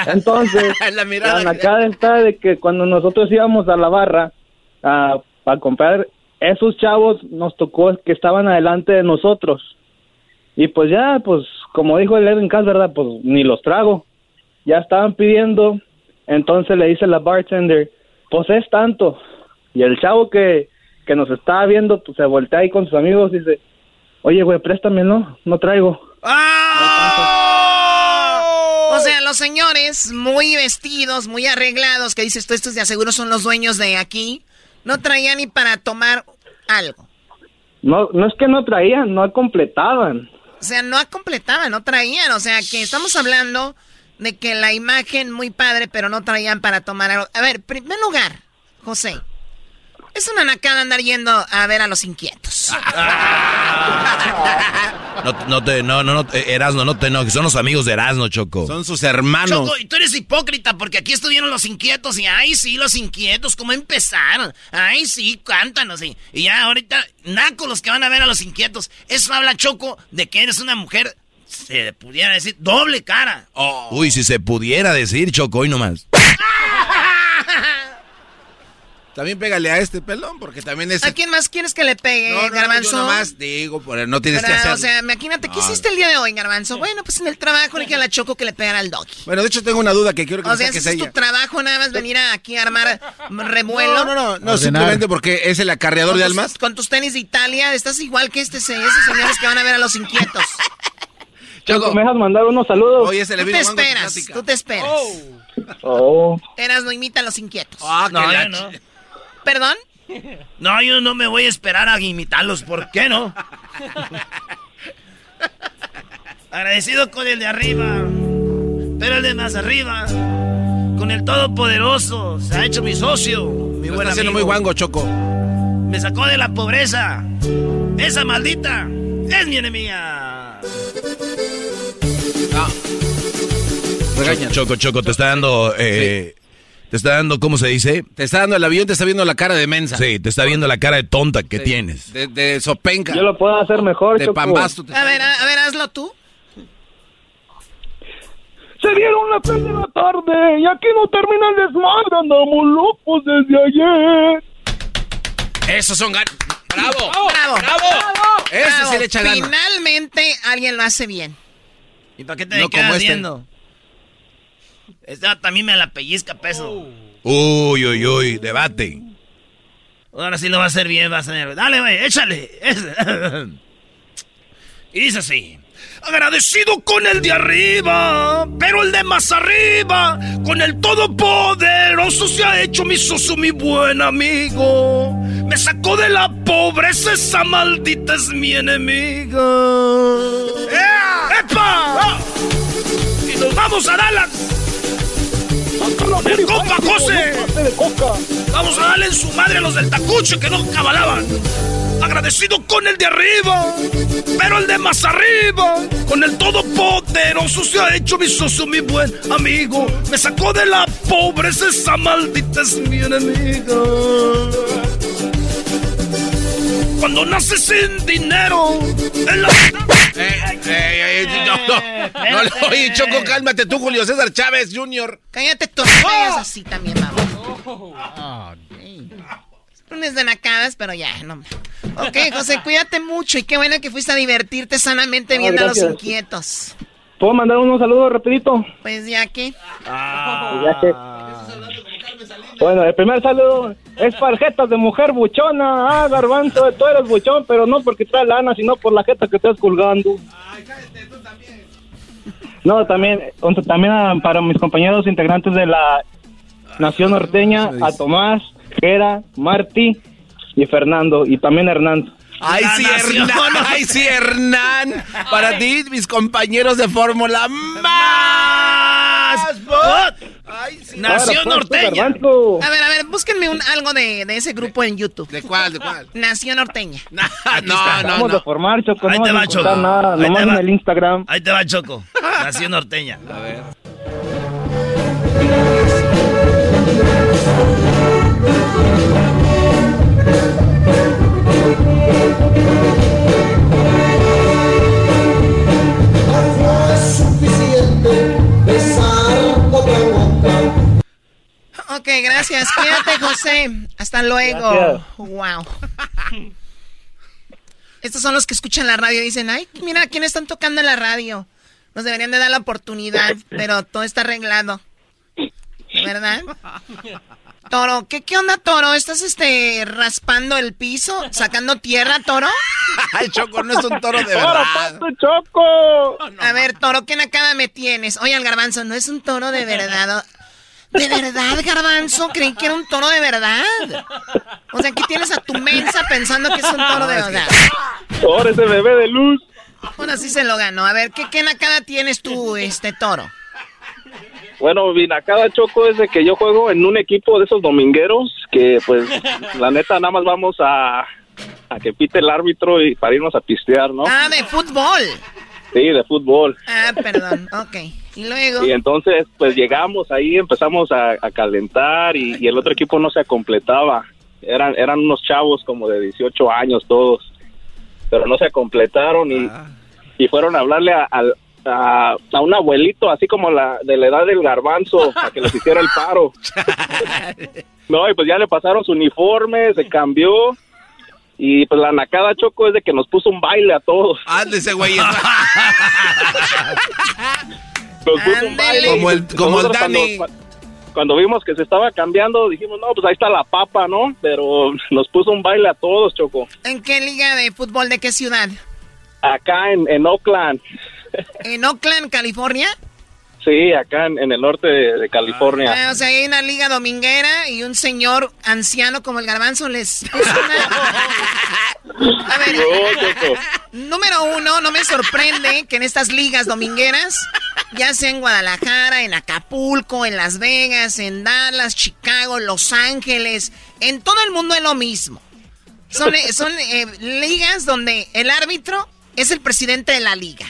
Entonces, La mirada la que- está de que cuando nosotros íbamos a la barra a, a comprar, esos chavos nos tocó que estaban adelante de nosotros. Y pues ya, pues como dijo el Edwin Cass, ¿verdad? Pues ni los trago. Ya estaban pidiendo, entonces le dice la bartender, pues es tanto. Y el chavo que, que nos estaba viendo, pues se voltea ahí con sus amigos y dice, oye, güey, préstame, no, no traigo. O sea, los señores muy vestidos, muy arreglados, que dices tú, estos de aseguro son los dueños de aquí, no traían ni para tomar algo. No, no es que no traían, no completaban. O sea, no completaban, no traían. O sea, que estamos hablando de que la imagen muy padre, pero no traían para tomar algo. A ver, en primer lugar, José, es una nacada andar yendo a ver a los inquietos. No, no te, no, no, no, eh, Erasno, no te enojes, son los amigos de Erasno, Choco. Son sus hermanos. Choco, y tú eres hipócrita porque aquí estuvieron los inquietos y ay sí, los inquietos, ¿cómo empezaron? Ay sí, cántanos y, y ya ahorita, naco los que van a ver a los inquietos. Eso habla Choco de que eres una mujer, se pudiera decir, doble cara. Uy, si se pudiera decir, Choco, hoy nomás. También pégale a este pelón, porque también es... ¿A quién más quieres que le pegue, No, no, Garbanzo? yo nomás digo, por no tienes que hacer... O sea, imagínate, ¿qué No. hiciste el día de hoy, Garbanzo? Bueno, pues en el trabajo le dije a la Choco que le pegara al doggy. Bueno, de hecho tengo una duda que quiero que O me sea, saques ese es tu trabajo, nada más venir aquí a armar revuelo. No, no, no, no, simplemente porque es el acarreador de almas. Con tus tenis de Italia, estás igual que este, se- esos señores que van a ver a los inquietos. Choco, ¿me dejas mandar unos saludos? Oye, se Tú te esperas, tú te esperas. Oh. Eras no imita a los inquietos. Ah, no, yo no. ¿Perdón? No, yo no me voy a esperar a imitarlos. ¿Por qué no? Agradecido con el de arriba, pero el de más arriba, con el todopoderoso, se ha hecho mi socio, mi Lo buen está haciendo amigo. muy guango, Choco. Me sacó de la pobreza. Esa maldita es mi enemiga. Choco, Choco, Choco, te está dando... eh, Te está dando, ¿cómo se dice? Te está dando el avión, te está viendo la cara de mensa. Sí, te está viendo la cara de tonta que tienes. De, de sopenca. Yo lo puedo hacer mejor, De Choco. pambasto. A ver, a, a ver, hazlo tú. Se dieron las tres de la tarde y aquí no termina el desmadre, andamos locos desde ayer. Esos son ganas. ¡Bravo! ¡Bravo! Ese Bravo. sí le echa. Finalmente alguien lo hace bien. ¿Y para qué te No quedas este. viendo? Esta también me la pellizca peso. Uy, uy, uy, debate. Ahora sí lo va a hacer bien, va a ser. Dale, güey, échale. Y dice así. Agradecido con el de arriba, pero el de más arriba, con el todopoderoso se ha hecho mi socio, mi buen amigo. Me sacó de la pobreza, esa maldita es mi enemiga. ¡Epa! Y nos vamos a Dallas. El compa José. Vamos a darle en su madre a los del tacucho que no cabalaban. Agradecido con el de arriba, pero el de más arriba, con el todopoderoso se ha hecho mi socio, mi buen amigo. Me sacó de la pobreza, esa maldita es mi enemiga. Cuando naces sin dinero, en la... Eh, eh, eh, no, no, no, le- oye, Choco, cálmate tú, Julio César Chávez Jr. Cállate tú, no vayas así también, vamos. Lunes de nacadas, pero ya, no. Ok, José, cuídate mucho y qué bueno que fuiste a divertirte sanamente Ah, viendo a los gracias. inquietos. ¿Puedo mandar unos saludos rapidito? Pues ya que. Ya que- Bueno, el primer saludo es para jetas de mujer buchona. Ah, garbanzo, tú eres buchón, pero no porque trae lana, sino por la jeta que estás colgando. No, también, once- también ah, para mis compañeros integrantes de la Nación Norteña, a Tomás, Gera, Marty y Fernando, y también Hernán. Ay, sí. Hernán. Ay, sí, Hernán. Para ti, mis compañeros de Fórmula más. Ay, sí. Nación Ahora, pues, norteña. A ver, a ver, búsquenme un, algo de, de ese grupo en YouTube. ¿De cuál, de cuál? Nación Norteña. No, no, Vamos no. a formar, Choco, Ahí no te va, Choco. nada, Ahí te nomás en va. el Instagram. Ahí te va Choco. Nación norteña. A ver. Ok, gracias. Cuídate, José. Hasta luego. Gracias. Wow. Estos son los que escuchan la radio y dicen, ay, mira, ¿quién están tocando en la radio? Nos deberían de dar la oportunidad, pero todo está arreglado. ¿Verdad? Toro, ¿qué, qué onda, Toro? ¿Estás este raspando el piso? ¿Sacando tierra, Toro? Ay, Choco, no es un toro de ¡Ahora, verdad. Choco! A ver, Toro, ¿qué nakada me tienes? Oye, al garbanzo, no es un toro de verdad. ¿De verdad, garbanzo? Creí que era un toro de verdad. O sea, aquí tienes a tu mensa pensando que es un toro de verdad. Ahora ese bebé de luz. Bueno, así se lo ganó. A ver, ¿qué, qué nakada tienes tú, este toro? Bueno, cada Choco es de que yo juego en un equipo de esos domingueros que pues la neta nada más vamos a, a que pite el árbitro y para irnos a pistear, ¿no? Ah, de fútbol. Sí, de fútbol. Ah, perdón. Ok. Y luego. Y entonces pues llegamos ahí, empezamos a, a calentar y, y el otro equipo no se completaba. Eran, eran unos chavos como de 18 años todos, pero no se completaron y, y fueron a hablarle a, al- a, a un abuelito así como la de la edad del garbanzo para que les hiciera el paro. No, y pues ya le pasaron su uniforme, se cambió. Y pues la nacada Choco es de que nos puso un baile a todos. Ándese, güey. Nos puso un baile. Como el- como el Dani. Cuando, cuando vimos que se estaba cambiando, dijimos, no, pues ahí está la papa, ¿no? Pero nos puso un baile a todos, Choco. ¿En qué liga de fútbol de qué ciudad? Acá en, en Oakland. ¿En Oakland, California? Sí, acá en, en el norte de, de California. Ah, o sea, hay una liga dominguera y un señor anciano como el garbanzo les puso una... A ver, número uno, no me sorprende que en estas ligas domingueras, ya sea en Guadalajara, en Acapulco, en Las Vegas, en Dallas, Chicago, Los Ángeles, en todo el mundo es lo mismo. Son, eh, son eh, ligas donde el árbitro es el presidente de la liga.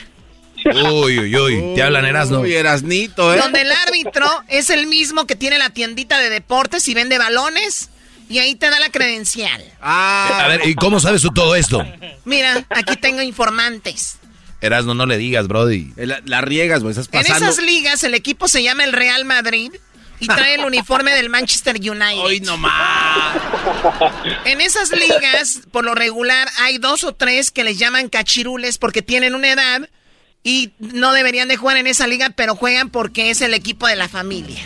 Uy, uy, uy. Te hablan Erasno. Uy, Erasnito, ¿eh? Donde el árbitro es el mismo que tiene la tiendita de deportes y vende balones y ahí te da la credencial. A ver, ¿y cómo sabes tú todo esto? Mira, aquí tengo informantes. Erasno, no le digas, Brody. La, la riegas, güey. Estás En pasando. esas ligas el equipo se llama el Real Madrid y trae el uniforme del Manchester United. Hoy nomás. En esas ligas, por lo regular, hay dos o tres que les llaman cachirules porque tienen una edad y no deberían de jugar en esa liga, pero juegan porque es el equipo de la familia.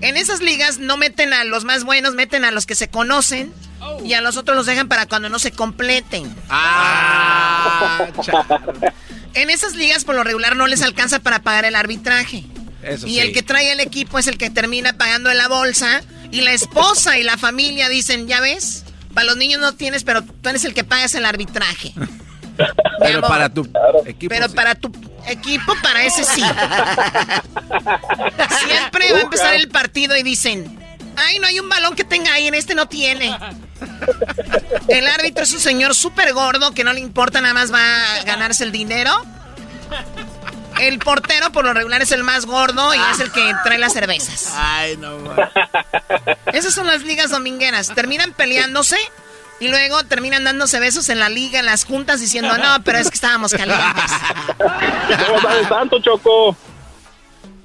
En esas ligas no meten a los más buenos, meten a los que se conocen y a los otros los dejan para cuando no se completen. Ah, En esas ligas, por lo regular, no les alcanza para pagar el arbitraje. Eso y sí. el que trae el equipo es el que termina pagando en la bolsa. Y la esposa y la familia dicen, ya ves, para los niños no tienes, pero tú eres el que pagas el arbitraje. Pero amor. para tu equipo. pero sí. para tu equipo, para ese sí. Siempre va a empezar el partido y dicen, ay, no hay un balón que tenga ahí, en este no tiene. El árbitro es un señor súper gordo que no le importa, nada más va a ganarse el dinero. El portero por lo regular es el más gordo y es el que trae las cervezas. Ay, no, güey. Esas son las ligas domingueras. Terminan peleándose y luego terminan dándose besos en la liga, en las juntas, diciendo, no, pero es que estábamos calientes. ¿Cómo sabes tanto, Choco?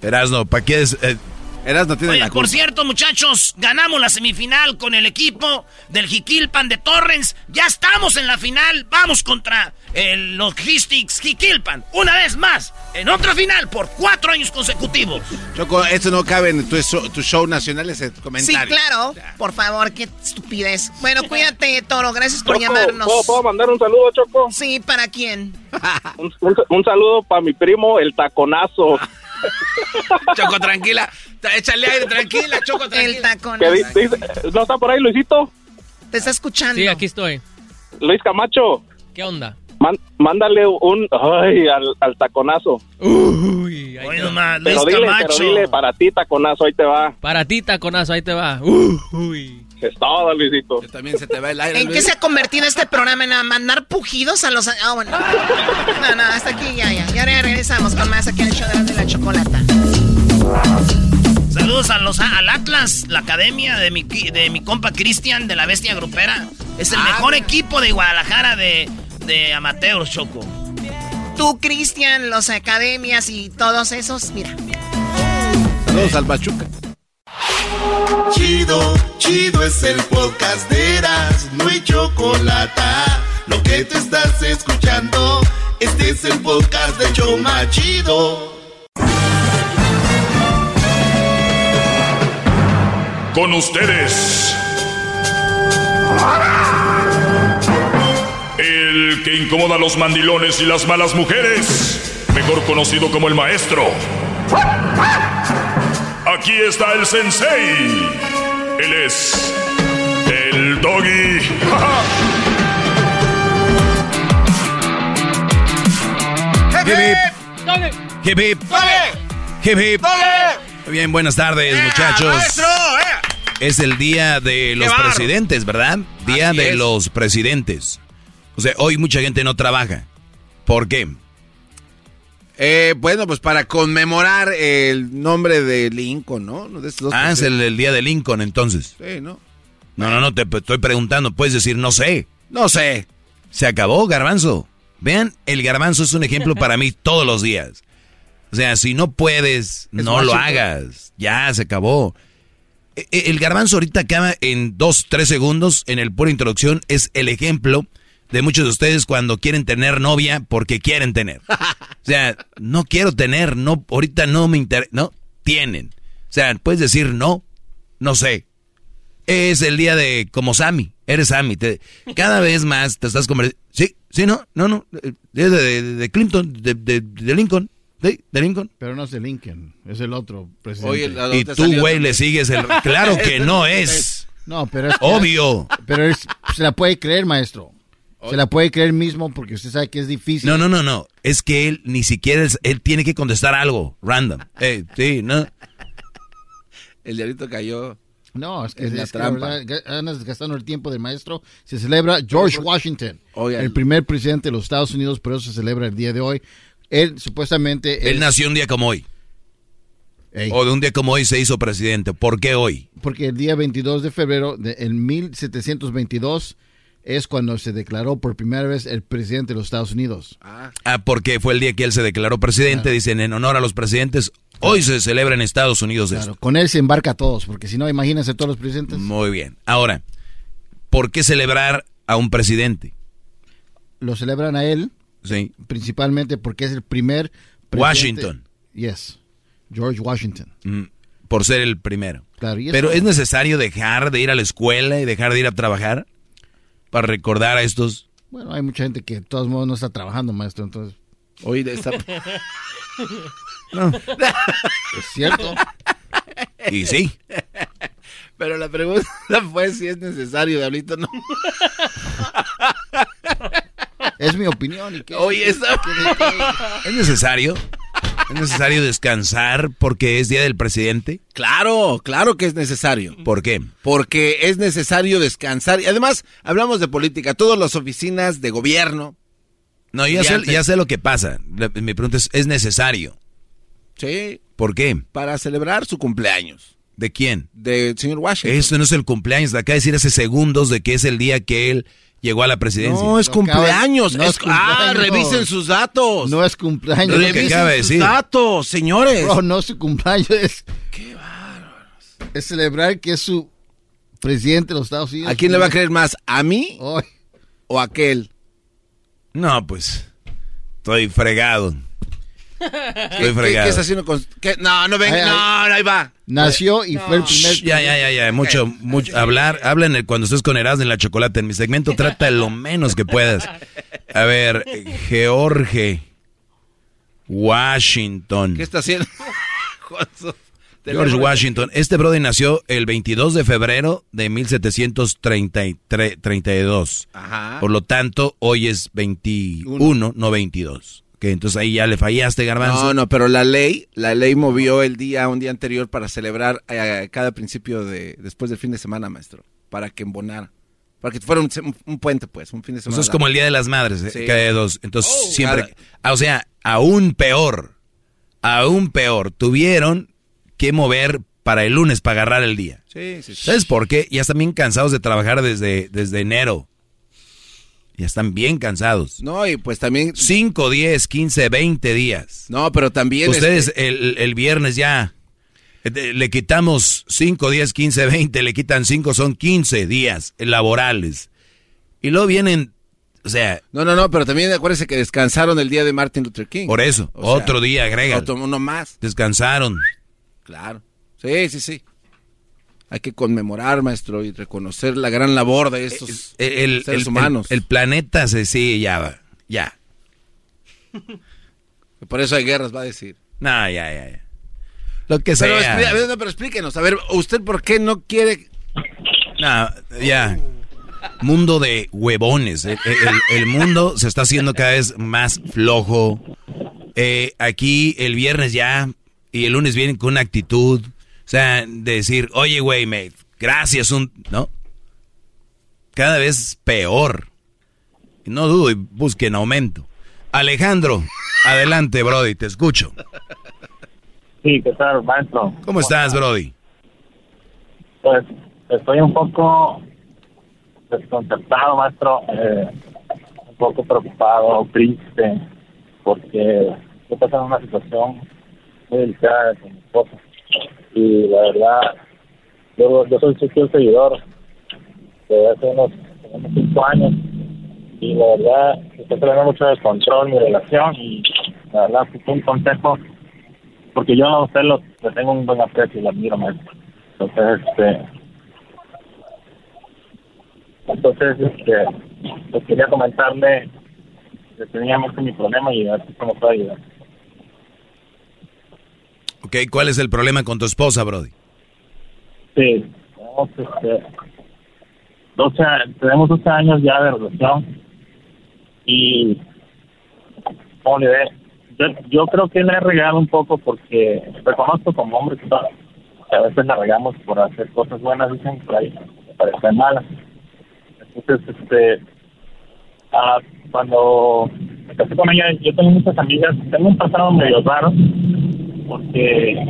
Erasno, ¿para qué es...? Eh, Erasno tiene Oye, la por cierto, muchachos, ganamos la semifinal con el equipo del Jiquilpan de Torrens. Ya estamos en la final. Vamos contra el Logistics Jiquilpan. Una vez más, en otra final por cuatro años consecutivos. Choco, esto no cabe en tu, show- tu show nacional, ese Sí, comentario. claro. Por favor, qué estupidez. Bueno, cuídate, Toro. Gracias por Choco, llamarnos. ¿puedo, puedo mandar un saludo, Choco? Sí, ¿para quién? Un, un- un saludo para mi primo, el taconazo. Choco, tranquila. Tra- Échale aire, tranquila, Choco, El tranquila. di- dice- ¿No está por ahí, Luisito? Te está escuchando. Sí, aquí estoy. Luis Camacho. ¿Qué onda? Man- mándale un... Ay, al, al taconazo. Uy, ahí va. nomás, Luis Pero dile, Camacho. pero dile, para ti, taconazo, ahí te va. Para ti, taconazo, ahí te va. Uy. Es todo, Luisito. También se te va el aire. ¿En qué se ha convertido este programa? ¿En a mandar pujidos a los... Ah, bueno. No, no, hasta aquí ya, ya. Ya regresamos con más aquí en el show de la chocolata. Saludos a los, al Atlas, la academia de mi, de mi compa Cristian de la Bestia Grupera. Es el Ah, mejor equipo de Guadalajara de, de amateurs, Choco. Tú, Cristian, los academias y todos esos, mira. Saludos al Pachuca. Chido, chido es el podcast de Eras, no hay chocolate. Lo que te estás escuchando, este es el podcast de Choma Chido. Con ustedes. El que incomoda a los mandilones y las malas mujeres. Mejor conocido como el maestro. Aquí está el sensei. Él es el doggy. Hip, hip. Hip, hip. Hip, hip. Bien, buenas tardes, muchachos. Es el día de los presidentes, ¿verdad? Día Así de es. los presidentes. O sea, hoy mucha gente no trabaja. ¿Por qué? Eh, bueno, pues para conmemorar el nombre de Lincoln, ¿no? De estos dos Ah, es el, día de Lincoln, entonces. Sí, ¿no? No, no, no, te estoy preguntando. Puedes decir, no sé. No sé. Se acabó, garbanzo. Vean, el garbanzo es un ejemplo para mí todos los días. O sea, si no puedes, no lo hagas. Ya, se acabó. E- e- El garbanzo ahorita acaba en dos, tres segundos en el pura introducción. Es el ejemplo de muchos de ustedes cuando quieren tener novia porque quieren tener. O sea, no quiero tener, no, ahorita no me interesa, no, tienen. O sea, puedes decir no, no sé. Es el día de como Sammy, eres Sammy. te- cada vez más te estás convirtiendo. Sí, sí, no, no, no. eh, Es de, de- de Clinton, de, de- de Lincoln. Sí, de Lincoln. Pero no es de Lincoln, es el otro presidente. y tú, güey, le sigues el... Claro que no es. No, pero es... Obvio. Pero es- se la puede creer, maestro. Se la puede creer mismo porque usted sabe que es difícil. No, no, no, no. Es que él ni siquiera, es- él tiene que contestar algo, random. Eh, sí, no. El diablito cayó. No, es que en la es trampa. verdad, ga- andas gastando el tiempo del maestro. Se celebra George Washington, Oigan. el primer presidente de los Estados Unidos, por eso se celebra el día de hoy. Él supuestamente... Él es- nació un día como hoy. O de un día como hoy se hizo presidente. ¿Por qué hoy? Porque el día 22 de febrero de en 1722 es cuando se declaró por primera vez el presidente de los Estados Unidos. Ah, porque fue el día que él se declaró presidente. Dicen, en honor a los presidentes, hoy se celebra en Estados Unidos esto. Con él se embarca a todos, porque si no, imagínense todos los presidentes. Muy bien. Ahora, ¿por qué celebrar a un presidente? Lo celebran a él Sí. principalmente porque es el primer presidente- Washington. Yes. George Washington. Mm, por ser el primero. Claro, y Pero es necesario dejar de ir a la escuela y dejar de ir a trabajar para recordar a estos. Bueno, hay mucha gente que de todos modos no está trabajando, maestro, entonces. Hoy de esta... No. Es cierto. Y sí. Pero la pregunta fue si es necesario, diablito, no. Es mi opinión. ¿y qué? Oye, esa- ¿Es necesario? ¿Es necesario descansar porque es día del presidente? Claro, claro que es necesario. ¿Por qué? Porque es necesario descansar. Y además, hablamos de política. Todas las oficinas de gobierno. No, ya sé, ya sé lo que pasa. Mi pregunta es, ¿es necesario? Sí. ¿Por qué? Para celebrar su cumpleaños. ¿De quién? Del señor Washington. Eso no es el cumpleaños. De acá decir hace segundos de que es el día que él llegó a la presidencia. No, es cumpleaños. no Es- es cumpleaños. Ah, revisen sus datos. No es cumpleaños. Revisen acaba de sus decir. datos, señores. Bro, no es su cumpleaños. Es, es celebrar que es su presidente de los Estados Unidos. ¿A quién le va a creer más? ¿A mí Hoy. o a aquel? No, pues. Estoy fregado. ¿Qué, Estoy qué- fregado. qué está haciendo con.? qué? No, no ven. Ay, ay. No, no, ahí va. Nació y fue el primer. Ya, ya, ya, ya. Mucho, mucho. Hablar, habla en el- cuando estés con Erasmo en la chocolate. En mi segmento trata lo menos que puedas. A ver, George Washington. ¿Qué está haciendo? George. Washington. Este brother nació el 22 de febrero de 1732. Ajá. Por lo tanto, hoy es 21, no 22. Que entonces ahí ya le fallaste, Garbanzo. No, no, pero la ley, la ley movió el día, un día anterior para celebrar eh, cada principio de, después del fin de semana, maestro. Para que embonara. Para que fuera un, un puente, pues, un fin de semana. Eso es como el Día de las Madres, ¿eh? Sí. cada dos. Entonces, Oh, siempre... cada- Ah, O sea, aún peor, aún peor, tuvieron que mover para el lunes para agarrar el día. Sí, sí, sí. ¿Sabes por qué? Ya están bien cansados de trabajar desde, desde enero. Ya están bien cansados. No, y pues también... 5, 10, 15, 20 días. No, pero también... Ustedes este, el, el viernes ya le quitamos 5, 10, 15, 20, le quitan 5, son 15 días laborales. Y luego vienen, o sea, No, no, no, pero también acuérdense que descansaron el día de Martin Luther King. por eso, O sea, otro día agrega. otro- uno más. Descansaron. Claro. Sí, sí, sí. Hay que conmemorar, maestro, y reconocer la gran labor de estos El, el- seres el- humanos. el planeta se sí, ya va. Ya. Por eso hay guerras, va a decir. No, ya, ya, ya. Lo que Pero, sea. expli- a ver, no, pero explíquenos, a ver, ¿usted por qué no quiere No, ya. Mundo de huevones. El, el- el mundo se está haciendo cada vez más flojo. Eh, aquí el viernes ya y el lunes vienen con una actitud. O sea, de decir, oye, güey, me, gracias, un. ¿No? Cada vez peor. No dudo y busquen aumento. Alejandro, adelante, Brody, te escucho. Sí, ¿qué tal, maestro? ¿Cómo estás, Brody? Pues estoy un poco desconcertado, maestro, eh, un poco preocupado, triste, porque estoy pasando una situación muy delicada con mi esposa. Y la verdad, Yo, yo soy su fiel seguidor desde hace unos, unos cinco años y la verdad estoy teniendo mucho descontrol mi relación y la verdad fue un consejo porque yo a usted lo, le tengo un buen aprecio y lo admiro maestro. Entonces, este, entonces, este, pues quería comentarle que tenía mucho mi problema y a ver cómo puedo ayudar. ¿Cuál es el problema con tu esposa, Brody? Sí, tenemos, este, 12, tenemos 12 años ya de relación y, ¿cómo le diré? Yo, creo que le he regado un poco porque reconozco como hombre que, a veces la regamos por hacer cosas buenas, dicen, por parecen malas. Entonces, este, ah, cuando me casé con ella, yo tengo muchas amigas, tengo un pasado medio raro, porque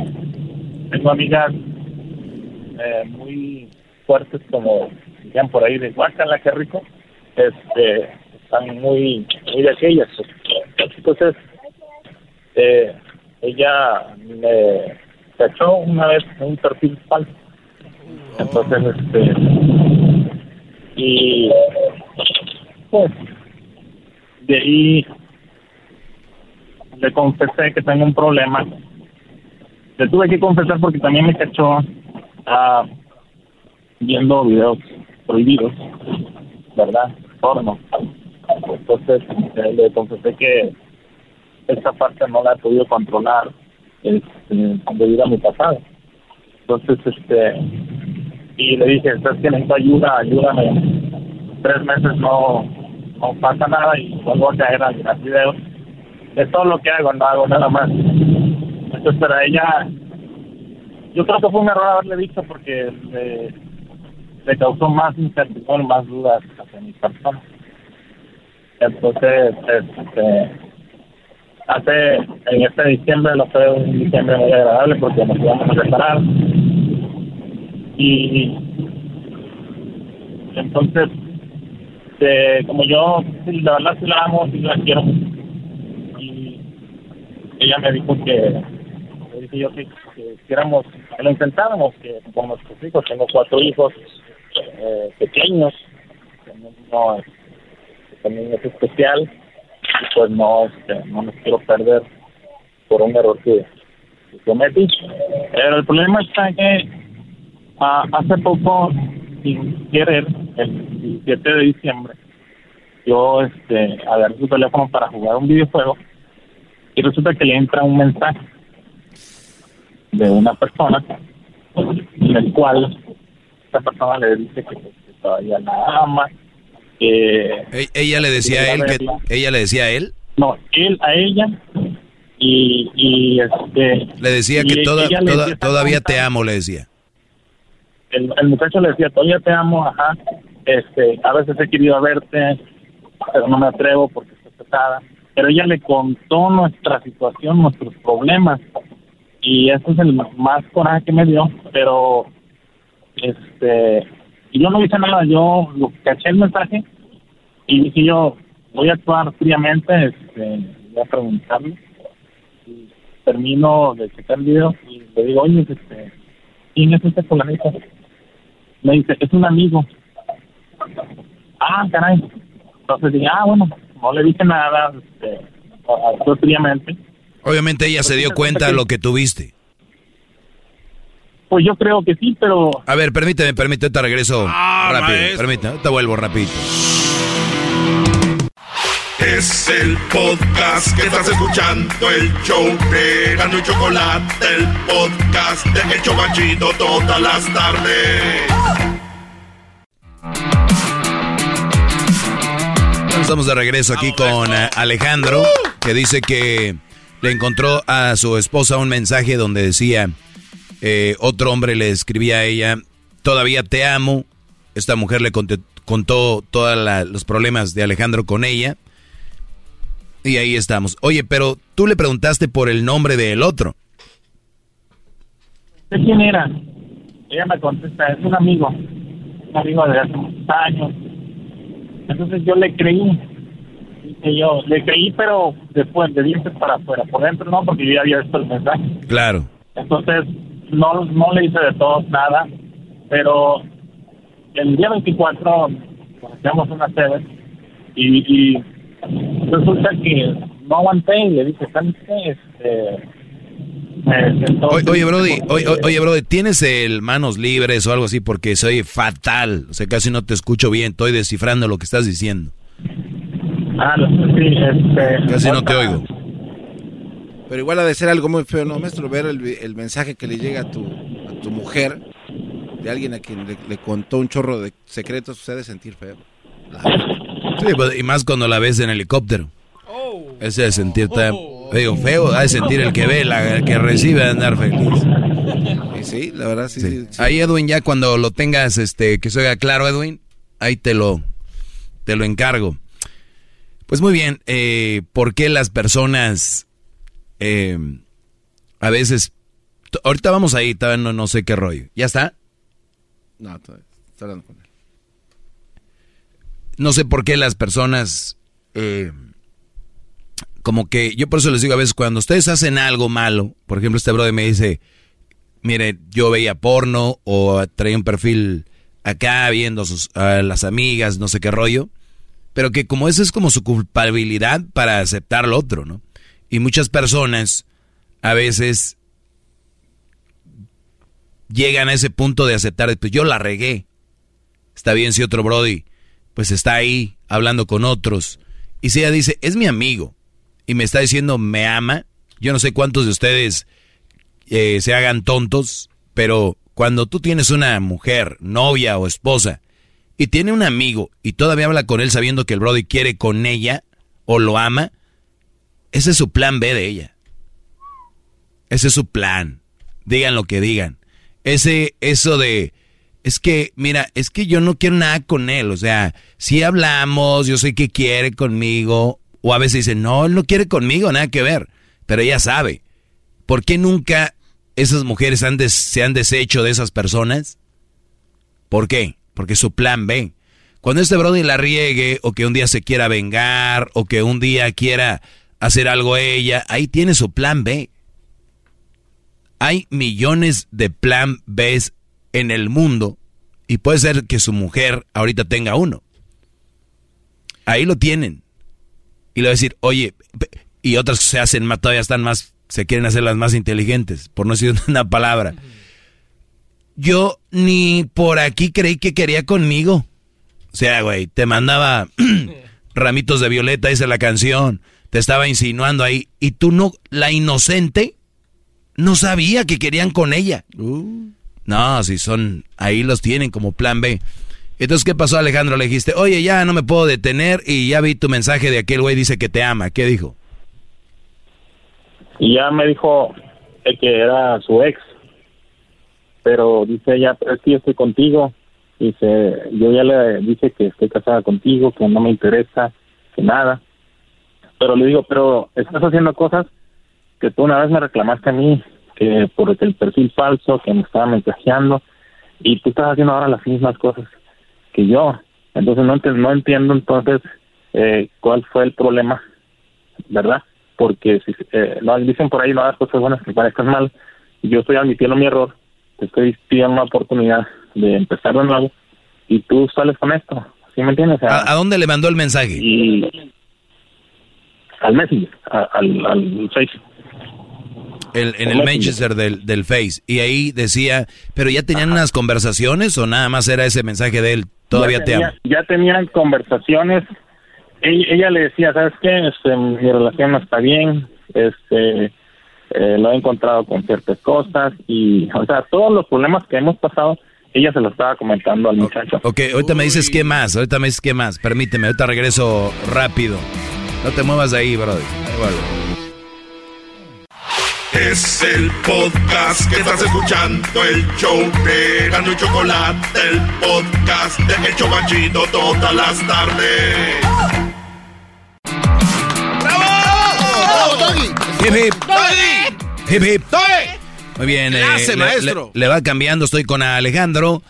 tengo amigas eh, muy fuertes, como decían por ahí, de guacala, qué rico, este, están muy, muy de aquellas. Entonces, eh, ella me cachó una vez un perfil falso. Entonces, este, y pues de ahí le confesé que tengo un problema. Le tuve que confesar porque también me cachó ah, viendo videos prohibidos, ¿verdad? Porno. Entonces le confesé que esta parte no la he podido controlar este, debido a mi pasado. Entonces, este, y le dije, ¿sabes que necesito ayuda? Ayúdame. Tres meses no, no pasa nada y vuelvo a caer a mirar videos. Es todo lo que hago, no hago nada más. Entonces, para ella, yo creo que fue un error haberle dicho porque le, causó más incertidumbre, más dudas hacia mi persona. Entonces, este, hace, en este diciembre, lo fue un diciembre muy agradable porque nos íbamos a separar. Y entonces, eh, como yo, la verdad sí la amo, sí la quiero. Y ella me dijo que, dije yo que, lo intentáramos, que con nuestros hijos, tengo cuatro hijos eh, pequeños, también es especial, y pues no, este, no me quiero perder por un error que, que cometí. Pero el problema está que ah, hace poco, sin querer, el 17 de diciembre, yo este, agarré su teléfono para jugar un videojuego y resulta que le entra un mensaje de una persona en el cual esta persona le dice que, que todavía la ama, que... E- Ella le decía a él que ella le decía a él. No, él a ella y, y este... Le decía que toda- decía, todavía te amo, le decía. el, el muchacho le decía, todavía te amo, ajá, este, a veces he querido verte, pero no me atrevo porque estoy pesada. Pero ella le contó nuestra situación, nuestros problemas, y eso es el más coraje que me dio, pero, este, y yo no hice nada, yo lo caché el mensaje y dije yo, voy a actuar fríamente, este, voy a preguntarle, y termino de checar el video y le digo, oye, este, ¿quién es este fulanito? Me dice, es un amigo. Ah, caray. Entonces dije, ah, bueno, no le dije nada, este, actué fríamente. Obviamente ella se dio cuenta de lo que tuviste. Pues yo creo que sí, pero A ver, permíteme, permíteme, te regreso Ah, rápido. maestro. Permíteme, te vuelvo rapidito. Es el podcast que estás escuchando, el show de Gano y Chocolate, el podcast de El Chocachito todas las tardes. Estamos de regreso aquí con eh, Alejandro, que dice que le encontró a su esposa un mensaje donde decía, eh, otro hombre le escribía a ella, todavía te amo. Esta mujer le contó todos los problemas de Alejandro con ella. Y ahí estamos. Oye, pero tú le preguntaste por el nombre del otro. ¿de quién era? Ella me contesta, es un amigo, un amigo de hace muchos años. Entonces yo le creí, Dije yo le creí, pero después, de dientes para afuera, por dentro no, porque yo ya había visto el mensaje. Claro. Entonces, no, no le hice de todos nada. Pero el día 24 pues, hacíamos una sede y, y resulta que no aguanté y le dije, ¿sabes qué? Este, Oye, oye, Brody, oye, oye, Brody, ¿tienes el manos libres o algo así? Porque soy fatal. O sea, casi no te escucho bien. Estoy descifrando lo que estás diciendo. Ah, no, sí, este... Casi no te oigo. Pero igual ha de ser algo muy feo, ¿no, maestro? Ver el, el mensaje que le llega a tu, a tu mujer de alguien a quien le, le contó un chorro de secretos, se ha de sentir feo. Sí, pues, y más cuando la ves en helicóptero. Ese de sentir tan, digo, feo, ha de sentir el que ve, la, el que recibe, de andar feliz. Y sí, la verdad, sí, sí, sí. Ahí, Edwin, ya cuando lo tengas, este, que se oiga claro, Edwin, ahí te lo, te lo encargo. Pues muy bien, eh, ¿por qué las personas eh, a veces... Ahorita vamos ahí, todavía no, no sé qué rollo. ¿Ya está? No, todavía, está hablando con él. no sé por qué las personas, eh, como que, yo por eso les digo a veces, cuando ustedes hacen algo malo, por ejemplo, este brother me dice, mire, yo veía porno o traía un perfil acá viendo a, sus, a las amigas, no sé qué rollo, pero que como eso es como su culpabilidad para aceptar lo otro, ¿no? Y muchas personas a veces llegan a ese punto de aceptar, pues yo la regué. Está bien si otro Brody pues está ahí hablando con otros. Y si ella dice, es mi amigo, y me está diciendo, me ama, yo no sé cuántos de ustedes eh, se hagan tontos, pero cuando tú tienes una mujer, novia o esposa, y tiene un amigo, y todavía habla con él sabiendo que el Brody quiere con ella, o lo ama, ese es su plan B de ella. Ese es su plan. Digan lo que digan. Ese, eso de, es que, mira, es que yo no quiero nada con él. O sea, si hablamos, yo sé que quiere conmigo. O a veces dicen, no, él no quiere conmigo, nada que ver. Pero ella sabe. ¿Por qué nunca esas mujeres se han deshecho de esas personas? ¿Por qué? Porque su plan B. Cuando este Brody la riegue, o que un día se quiera vengar, o que un día quiera hacer algo ella, ahí tiene su plan B. Hay millones de plan B en el mundo y puede ser que su mujer ahorita tenga uno. Ahí lo tienen. Y le va a decir, oye, y otras se hacen más, todavía están más, se quieren hacer las más inteligentes, por no decir una palabra. Yo ni por aquí creí que quería conmigo. O sea, güey, te mandaba ramitos de violeta, dice la canción, te estaba insinuando ahí, y tú no, la inocente, no sabía que querían con ella. No, si son, ahí los tienen como plan B. Entonces, ¿qué pasó Alejandro? Le dijiste, oye, ya no me puedo detener y ya vi tu mensaje de aquel güey, dice que te ama. ¿Qué dijo? Y ya me dijo que era su ex. Pero dice ella, pero es que yo estoy contigo. Dice, yo ya le dije que estoy casada contigo, que no me interesa, que nada. Pero le digo, pero estás haciendo cosas que tú una vez me reclamaste a mí, que por el perfil falso, que me estaba mensajeando, y tú estás haciendo ahora las mismas cosas que yo. Entonces no, no entiendo entonces eh, cuál fue el problema, ¿verdad? Porque si eh, no, dicen por ahí no hagas cosas buenas que parezcan mal, yo estoy admitiendo mi error, te estoy pidiendo una oportunidad de empezar de nuevo, y tú sales con esto, ¿sí me entiendes? O sea, ¿A, a dónde le mandó el mensaje? y al Messenger, al, al Face. El- en el. Manchester del, del Face. Y ahí decía, pero ya tenían unas conversaciones o nada más era ese mensaje de él, todavía ya te amo. Ya tenían conversaciones. Ella, ella le decía, ¿sabes qué? Este, mi relación no está bien. Este, eh, lo he encontrado con ciertas cosas y, o sea, todos los problemas que hemos pasado, ella se lo estaba comentando al muchacho. Ok, ahorita me dices qué más, ahorita me dices qué más. Permíteme, ahorita regreso rápido. No te muevas de ahí, brother. Es el podcast que estás escuchando, el show de Gano y Chocolate, el podcast de El Chobachito todas las tardes. Hip, hip. Hip, hip. Muy bien. eh, Clase, le- maestro. Le, le va cambiando, estoy con Alejandro.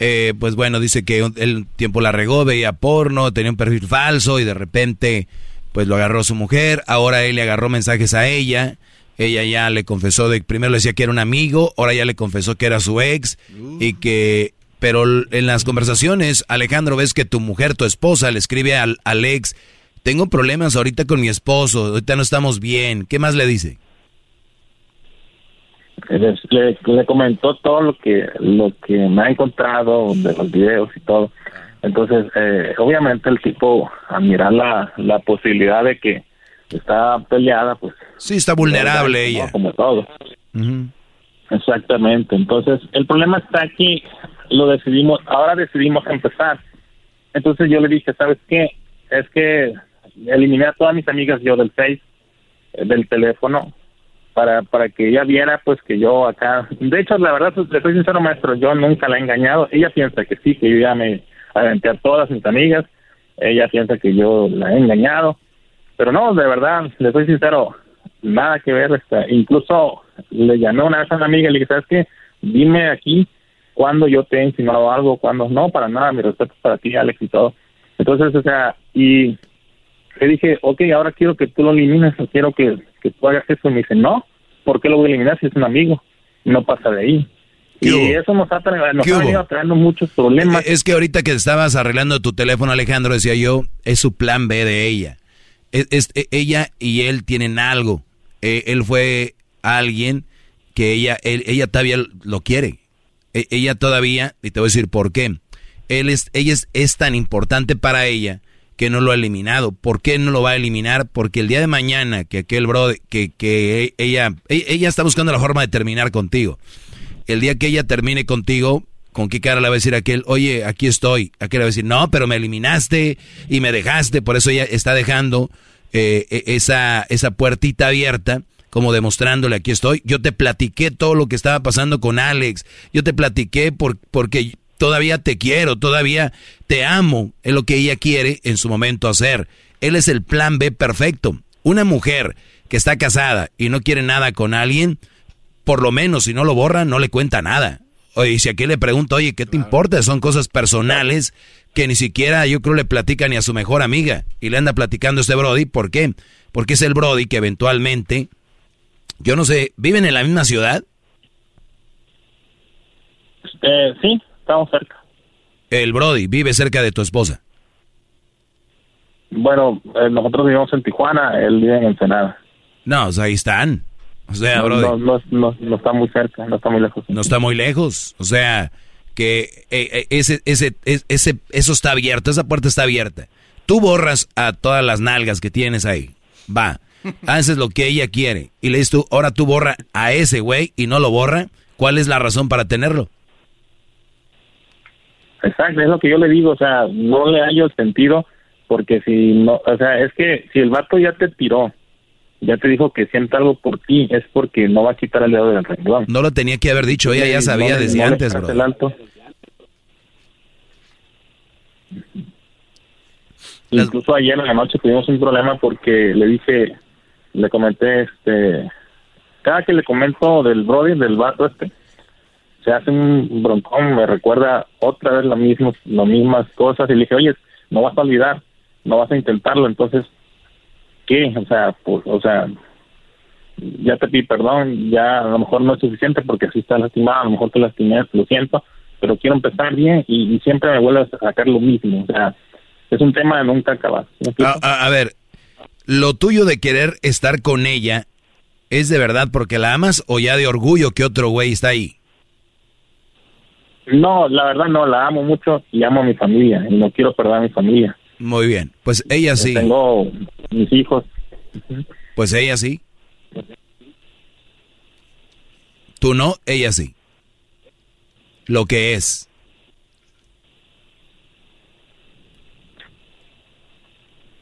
Eh, pues bueno, dice que un- el tiempo la regó, veía porno, tenía un perfil falso y de repente pues lo agarró su mujer. Ahora él le agarró mensajes a ella. Ella ya le confesó de primero le decía que era un amigo, ahora ya le confesó que era su ex y que Pero en las conversaciones, Alejandro, ves que tu mujer, tu esposa, le escribe al, al ex, tengo problemas ahorita con mi esposo, ahorita no estamos bien. ¿Qué más le dice? le, le- le comentó todo lo que lo que me ha encontrado de los videos y todo entonces eh, obviamente el tipo a mirar la, la posibilidad de que está peleada pues sí está vulnerable ¿no? ella. como todo exactamente entonces el problema está aquí lo decidimos ahora decidimos empezar entonces yo le dije sabes qué es que eliminé a todas mis amigas yo del Face eh, del teléfono para para que ella viera pues que yo acá de hecho la verdad le soy sincero maestro yo nunca la he engañado. Ella piensa que sí que yo ya me aventé a todas mis amigas. Ella piensa que yo la he engañado. Pero no de verdad le soy sincero nada que ver este, incluso le llamé una vez a una amiga y le dije sabes qué dime aquí cuando yo te he insinuado algo cuando no para nada mi respeto para ti Alex y todo entonces o sea y le dije, ok, ahora quiero que tú lo elimines, o quiero que, que tú hagas eso. Y me dice, no, ¿por qué lo voy a eliminar si es un amigo? No pasa de ahí. Y eso nos ha, nos ¿Qué ha hubo? venido trayendo muchos problemas. Es que ahorita que estabas arreglando tu teléfono, Alejandro, decía yo, es su plan B de ella. Es, es- e- ella y él tienen algo. Eh, él fue alguien que ella, él- ella todavía lo quiere. E- ella todavía, y te voy a decir por qué. Él es, ella es, es tan importante para ella que no lo ha eliminado. ¿Por qué no lo va a eliminar? Porque el día de mañana que aquel bro, que, que ella, e- ella está buscando la forma de terminar contigo. El día que ella termine contigo, ¿con qué cara le va a decir aquel, oye, aquí estoy? Aquel le va a decir, no, pero me eliminaste y me dejaste. Por eso ella está dejando eh, e- esa, esa puertita abierta, como demostrándole, aquí estoy. Yo te platiqué todo lo que estaba pasando con Alex. Yo te platiqué por, porque todavía te quiero, todavía te amo. Es lo que ella quiere en su momento hacer. Él es el plan B perfecto. Una mujer que está casada y no quiere nada con alguien, por lo menos si no lo borra, no le cuenta nada. Oye, y si aquí le pregunto, oye, ¿qué te importa? Son cosas personales que ni siquiera yo creo le platica ni a su mejor amiga. Y le anda platicando este Brody. ¿Por qué? Porque es el Brody que eventualmente, yo no sé, ¿viven en la misma ciudad? Eh, sí, estamos cerca. El Brody vive cerca de tu esposa. Bueno, eh, nosotros vivimos en Tijuana, él vive en Ensenada. No, o sea, ahí están. O sea, no, Brody. no, no, no- no está muy cerca, no está muy lejos. No está muy lejos. O sea, que eh, eh, ese, ese, es- ese, eso está abierto, esa puerta está abierta. Tú borras a todas las nalgas que tienes ahí. Va. Haces lo que ella quiere. Y le dices tú, ahora tú borra a ese güey y no lo borra. ¿Cuál es la razón para tenerlo? Exacto, es lo que yo le digo, o sea, no le hallo el sentido, porque si no, o sea, es que si el vato ya te tiró, ya te dijo que sienta algo por ti, es porque no va a quitar el dedo del renglón. No lo tenía que haber dicho, ella ya sabía no desde no antes, bro. el alto. Incluso ayer en la noche tuvimos un problema porque le dije, le comenté, este, cada que le comento del Brody, del vato este, se hace un broncón, me recuerda otra vez lo mismo, las mismas cosas, y le dije, oye, no vas a olvidar, no vas a intentarlo, entonces, ¿qué? O sea, pues, o sea, ya te pedí perdón, ya a lo mejor no es suficiente porque así está lastimado, a lo mejor te lastimé, lo siento, pero quiero empezar bien y, y siempre me vuelves a sacar lo mismo, o sea, es un tema de nunca acabar. ¿sí me explico? A, a- a ver, lo tuyo de querer estar con ella, ¿es de verdad porque la amas o ya de orgullo que otro güey está ahí? No, la verdad no, la amo mucho y amo a mi familia y no quiero perder a mi familia. Muy bien, pues ella sí. Tengo mis hijos. Pues ella sí. Tú no, ella sí. Lo que es.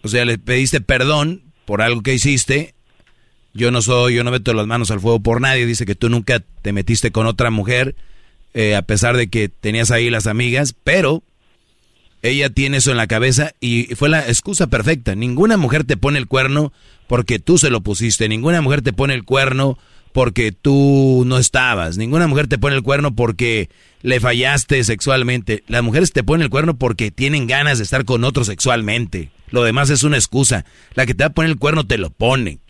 O sea, le pediste perdón por algo que hiciste. Yo no soy, yo no meto las manos al fuego por nadie. Dice que tú nunca te metiste con otra mujer, eh, a pesar de que tenías ahí las amigas, pero ella tiene eso en la cabeza y fue la excusa perfecta. Ninguna mujer te pone el cuerno porque tú se lo pusiste. Ninguna mujer te pone el cuerno porque tú no estabas. Ninguna mujer te pone el cuerno porque le fallaste sexualmente. Las mujeres te ponen el cuerno porque tienen ganas de estar con otro sexualmente. Lo demás es una excusa. La que te va a poner el cuerno te lo pone.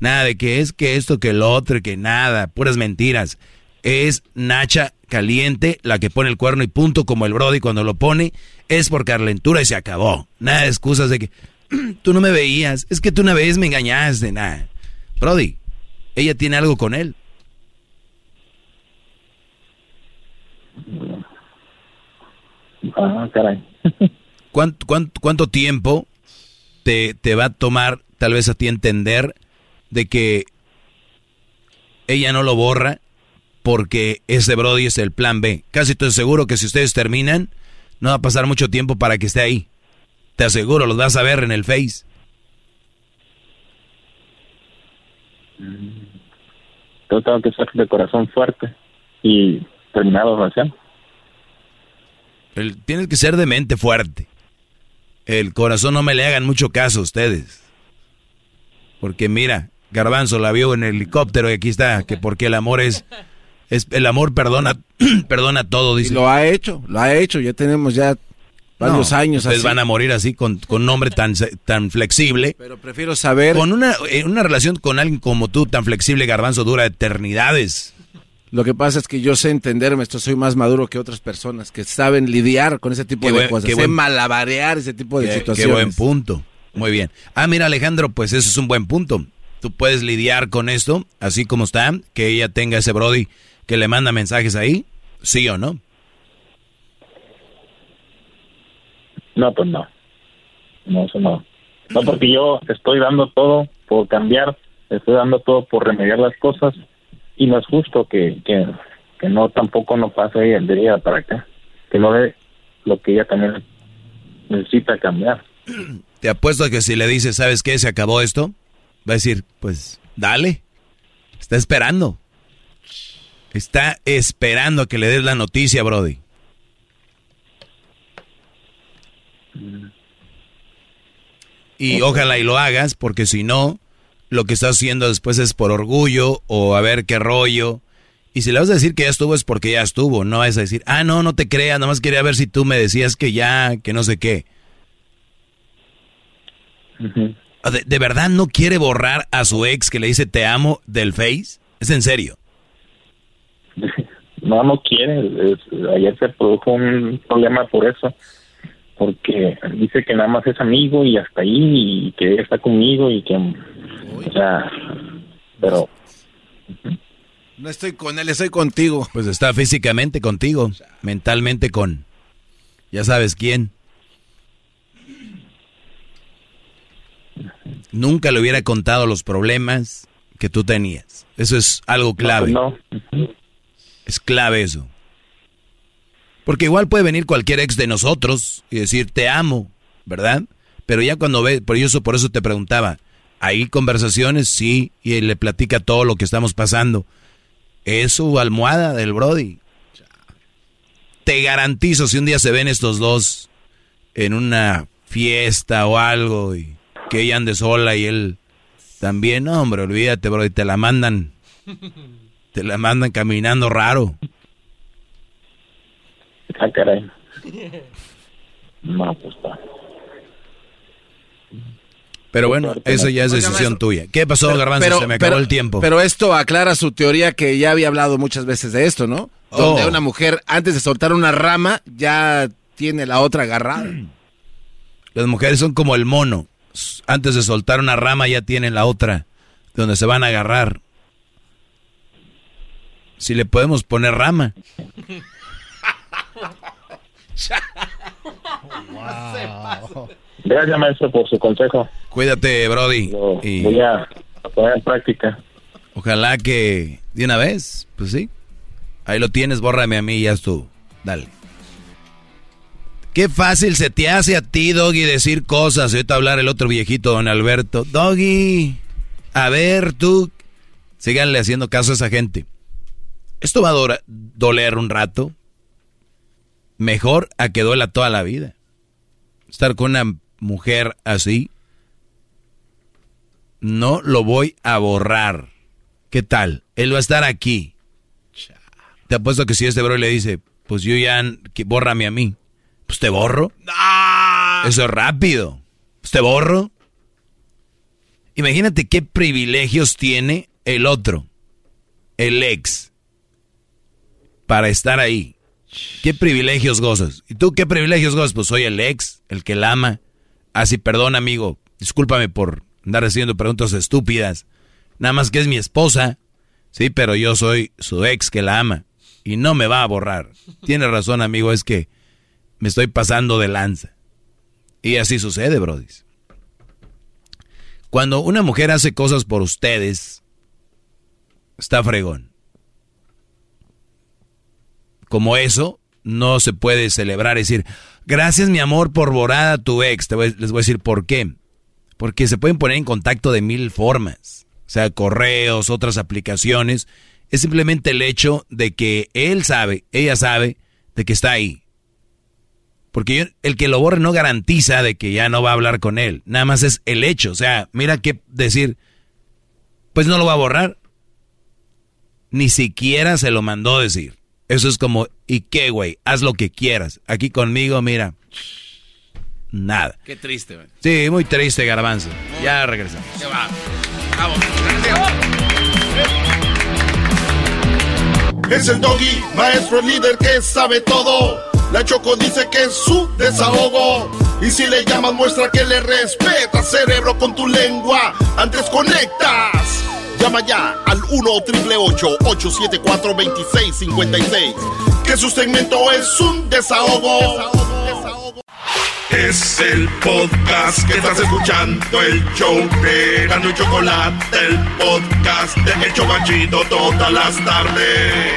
Nada de que es que esto, que lo otro, que nada, puras mentiras. Es Nacha caliente, la que pone el cuerno y punto, como el Brody cuando lo pone, es por calentura y se acabó. Nada de excusas de que tú no me veías, es que tú una vez me engañaste, nada. Brody, ella tiene algo con él. Ah, caray. ¿Cuánto, cuánto, cuánto tiempo te, te va a tomar tal vez a ti entender de que ella no lo borra porque ese Brody es el plan B? Casi estoy seguro que si ustedes terminan, no va a pasar mucho tiempo para que esté ahí. Te aseguro, los vas a ver en el Face. Yo tengo que ser de corazón fuerte y terminar la relación. El- tienes que ser de mente fuerte. El corazón no me le hagan mucho caso a ustedes. Porque mira, Garbanzo la vio en el helicóptero y aquí está, que porque el amor es, es el amor perdona, perdona todo, dice. Y lo ha hecho, lo ha hecho. Ya tenemos ya varios No, años Ustedes así. van a morir así con, con un hombre tan, tan flexible. Pero prefiero saber. Con una, eh, una relación con alguien como tú, tan flexible, Garbanzo, dura eternidades. Lo que pasa es que yo sé entenderme, esto soy más maduro que otras personas que saben lidiar con ese tipo Qué de buen- cosas, sé buen- malabarear ese tipo de Qué- situaciones. Qué buen punto. Muy bien. Ah, mira, Alejandro, pues eso es un buen punto. Tú puedes lidiar con esto, así como está, que ella tenga ese Brody que le manda mensajes ahí, sí o no. No, pues no. No, eso no. No, porque yo estoy dando todo por cambiar, estoy dando todo por remediar las cosas y no es justo que, que, que no tampoco no pase de ella para acá, que no ve lo que ella también necesita cambiar. Te apuesto a que si le dices, ¿sabes qué? Se acabó esto, va a decir, pues dale. Está esperando. Está esperando a que le des la noticia, Brody. Y ojalá y lo hagas, porque si no, lo que estás haciendo después es por orgullo o a ver qué rollo. Y si le vas a decir que ya estuvo es porque ya estuvo, no vas a decir, ah, no, no te creas, nada más quería ver si tú me decías que ya, que no sé qué. Ah, ¿De, de verdad no quiere borrar a su ex que le dice te amo del Face? ¿Es en serio? No, no quiere. es- ayer se produjo un problema por eso, porque dice que nada más es amigo y hasta ahí, y que ella está conmigo y que, o sea, pero No estoy con él, estoy contigo. Pues está físicamente contigo, mentalmente con... Ya sabes quién. Nunca le hubiera contado los problemas que tú tenías. Eso es algo clave. No, Es clave eso. Porque igual puede venir cualquier ex de nosotros y decir te amo, ¿verdad? Pero ya cuando ve, por eso, por eso te preguntaba, ¿hay conversaciones? Sí, y él le platica todo lo que estamos pasando. Es su almohada del Brody. Te garantizo, si un día se ven estos dos en una fiesta o algo y que ella ande sola y él también, no, hombre, olvídate, Brody, te la mandan, te la mandan caminando raro. ah, caray. No, pues está. Pero bueno, eso ya es decisión tuya. ¿Qué pasó, Pero- Garbanzo? pero- Se me acabó pero- el tiempo. Pero esto aclara su teoría que ya había hablado muchas veces de esto, ¿no? Donde Oh. una mujer, antes de soltar una rama, ya tiene la otra agarrada. Las mujeres son como el mono. Antes de soltar una rama ya tienen la otra, donde se van a agarrar. Si le podemos poner rama. Gracias, maestro, por su consejo. Cuídate, Brody. y Voy a, poner en práctica. ojalá que de una vez, pues sí. Ahí lo tienes, bórrame a mí y ya estuvo. Dale. Qué fácil se te hace a ti, Doggy, decir cosas. Ahorita hablar el otro viejito, don Alberto. Doggy, a ver tú. Síganle haciendo caso a esa gente. Esto va a doler un rato. Mejor a que duela toda la vida. Estar con una mujer así. No lo voy a borrar. ¿Qué tal? Él va a estar aquí. Te apuesto que si este bro le dice, pues yo ya, que bórrame a mí. Pues te borro. Eso es rápido. Pues te borro. Imagínate qué privilegios tiene el otro, el ex. Para estar ahí. ¿Qué privilegios gozas? ¿Y tú qué privilegios gozas? Pues soy el ex, el que la ama. Así, ah, perdón, amigo, discúlpame por andar haciendo preguntas estúpidas. Nada más que es mi esposa. Sí, pero yo soy su ex que la ama. Y no me va a borrar. Tiene razón, amigo, es que me estoy pasando de lanza. Y así sucede, Brody. Cuando una mujer hace cosas por ustedes, está fregón. Como eso, no se puede celebrar y decir, gracias mi amor por borrar a tu ex. les voy a decir por qué. Porque se pueden poner en contacto de mil formas. O sea, correos, otras aplicaciones. Es simplemente el hecho de que él sabe, ella sabe, de que está ahí. Porque el que lo borre no garantiza de que ya no va a hablar con él. Nada más es el hecho. O sea, mira qué decir. Pues no lo va a borrar. Ni siquiera se lo mandó decir. Eso es como, ¿y qué, güey? Haz lo que quieras. Aquí conmigo, mira. Nada. Qué triste, güey. Sí, muy triste, garbanzo. Ya regresamos. va. Vamos. Es el doggy, maestro líder que sabe todo. La Choco dice que es su desahogo. Y si le llamas, muestra que le respeta, cerebro, con tu lengua. Antes conectas. Llama ya al 1-888-874-2656. Que su segmento es un desahogo. desahogo. Es el podcast que estás escuchando, el show de Gano y Chocolate, el podcast de El Chocachito todas las tardes.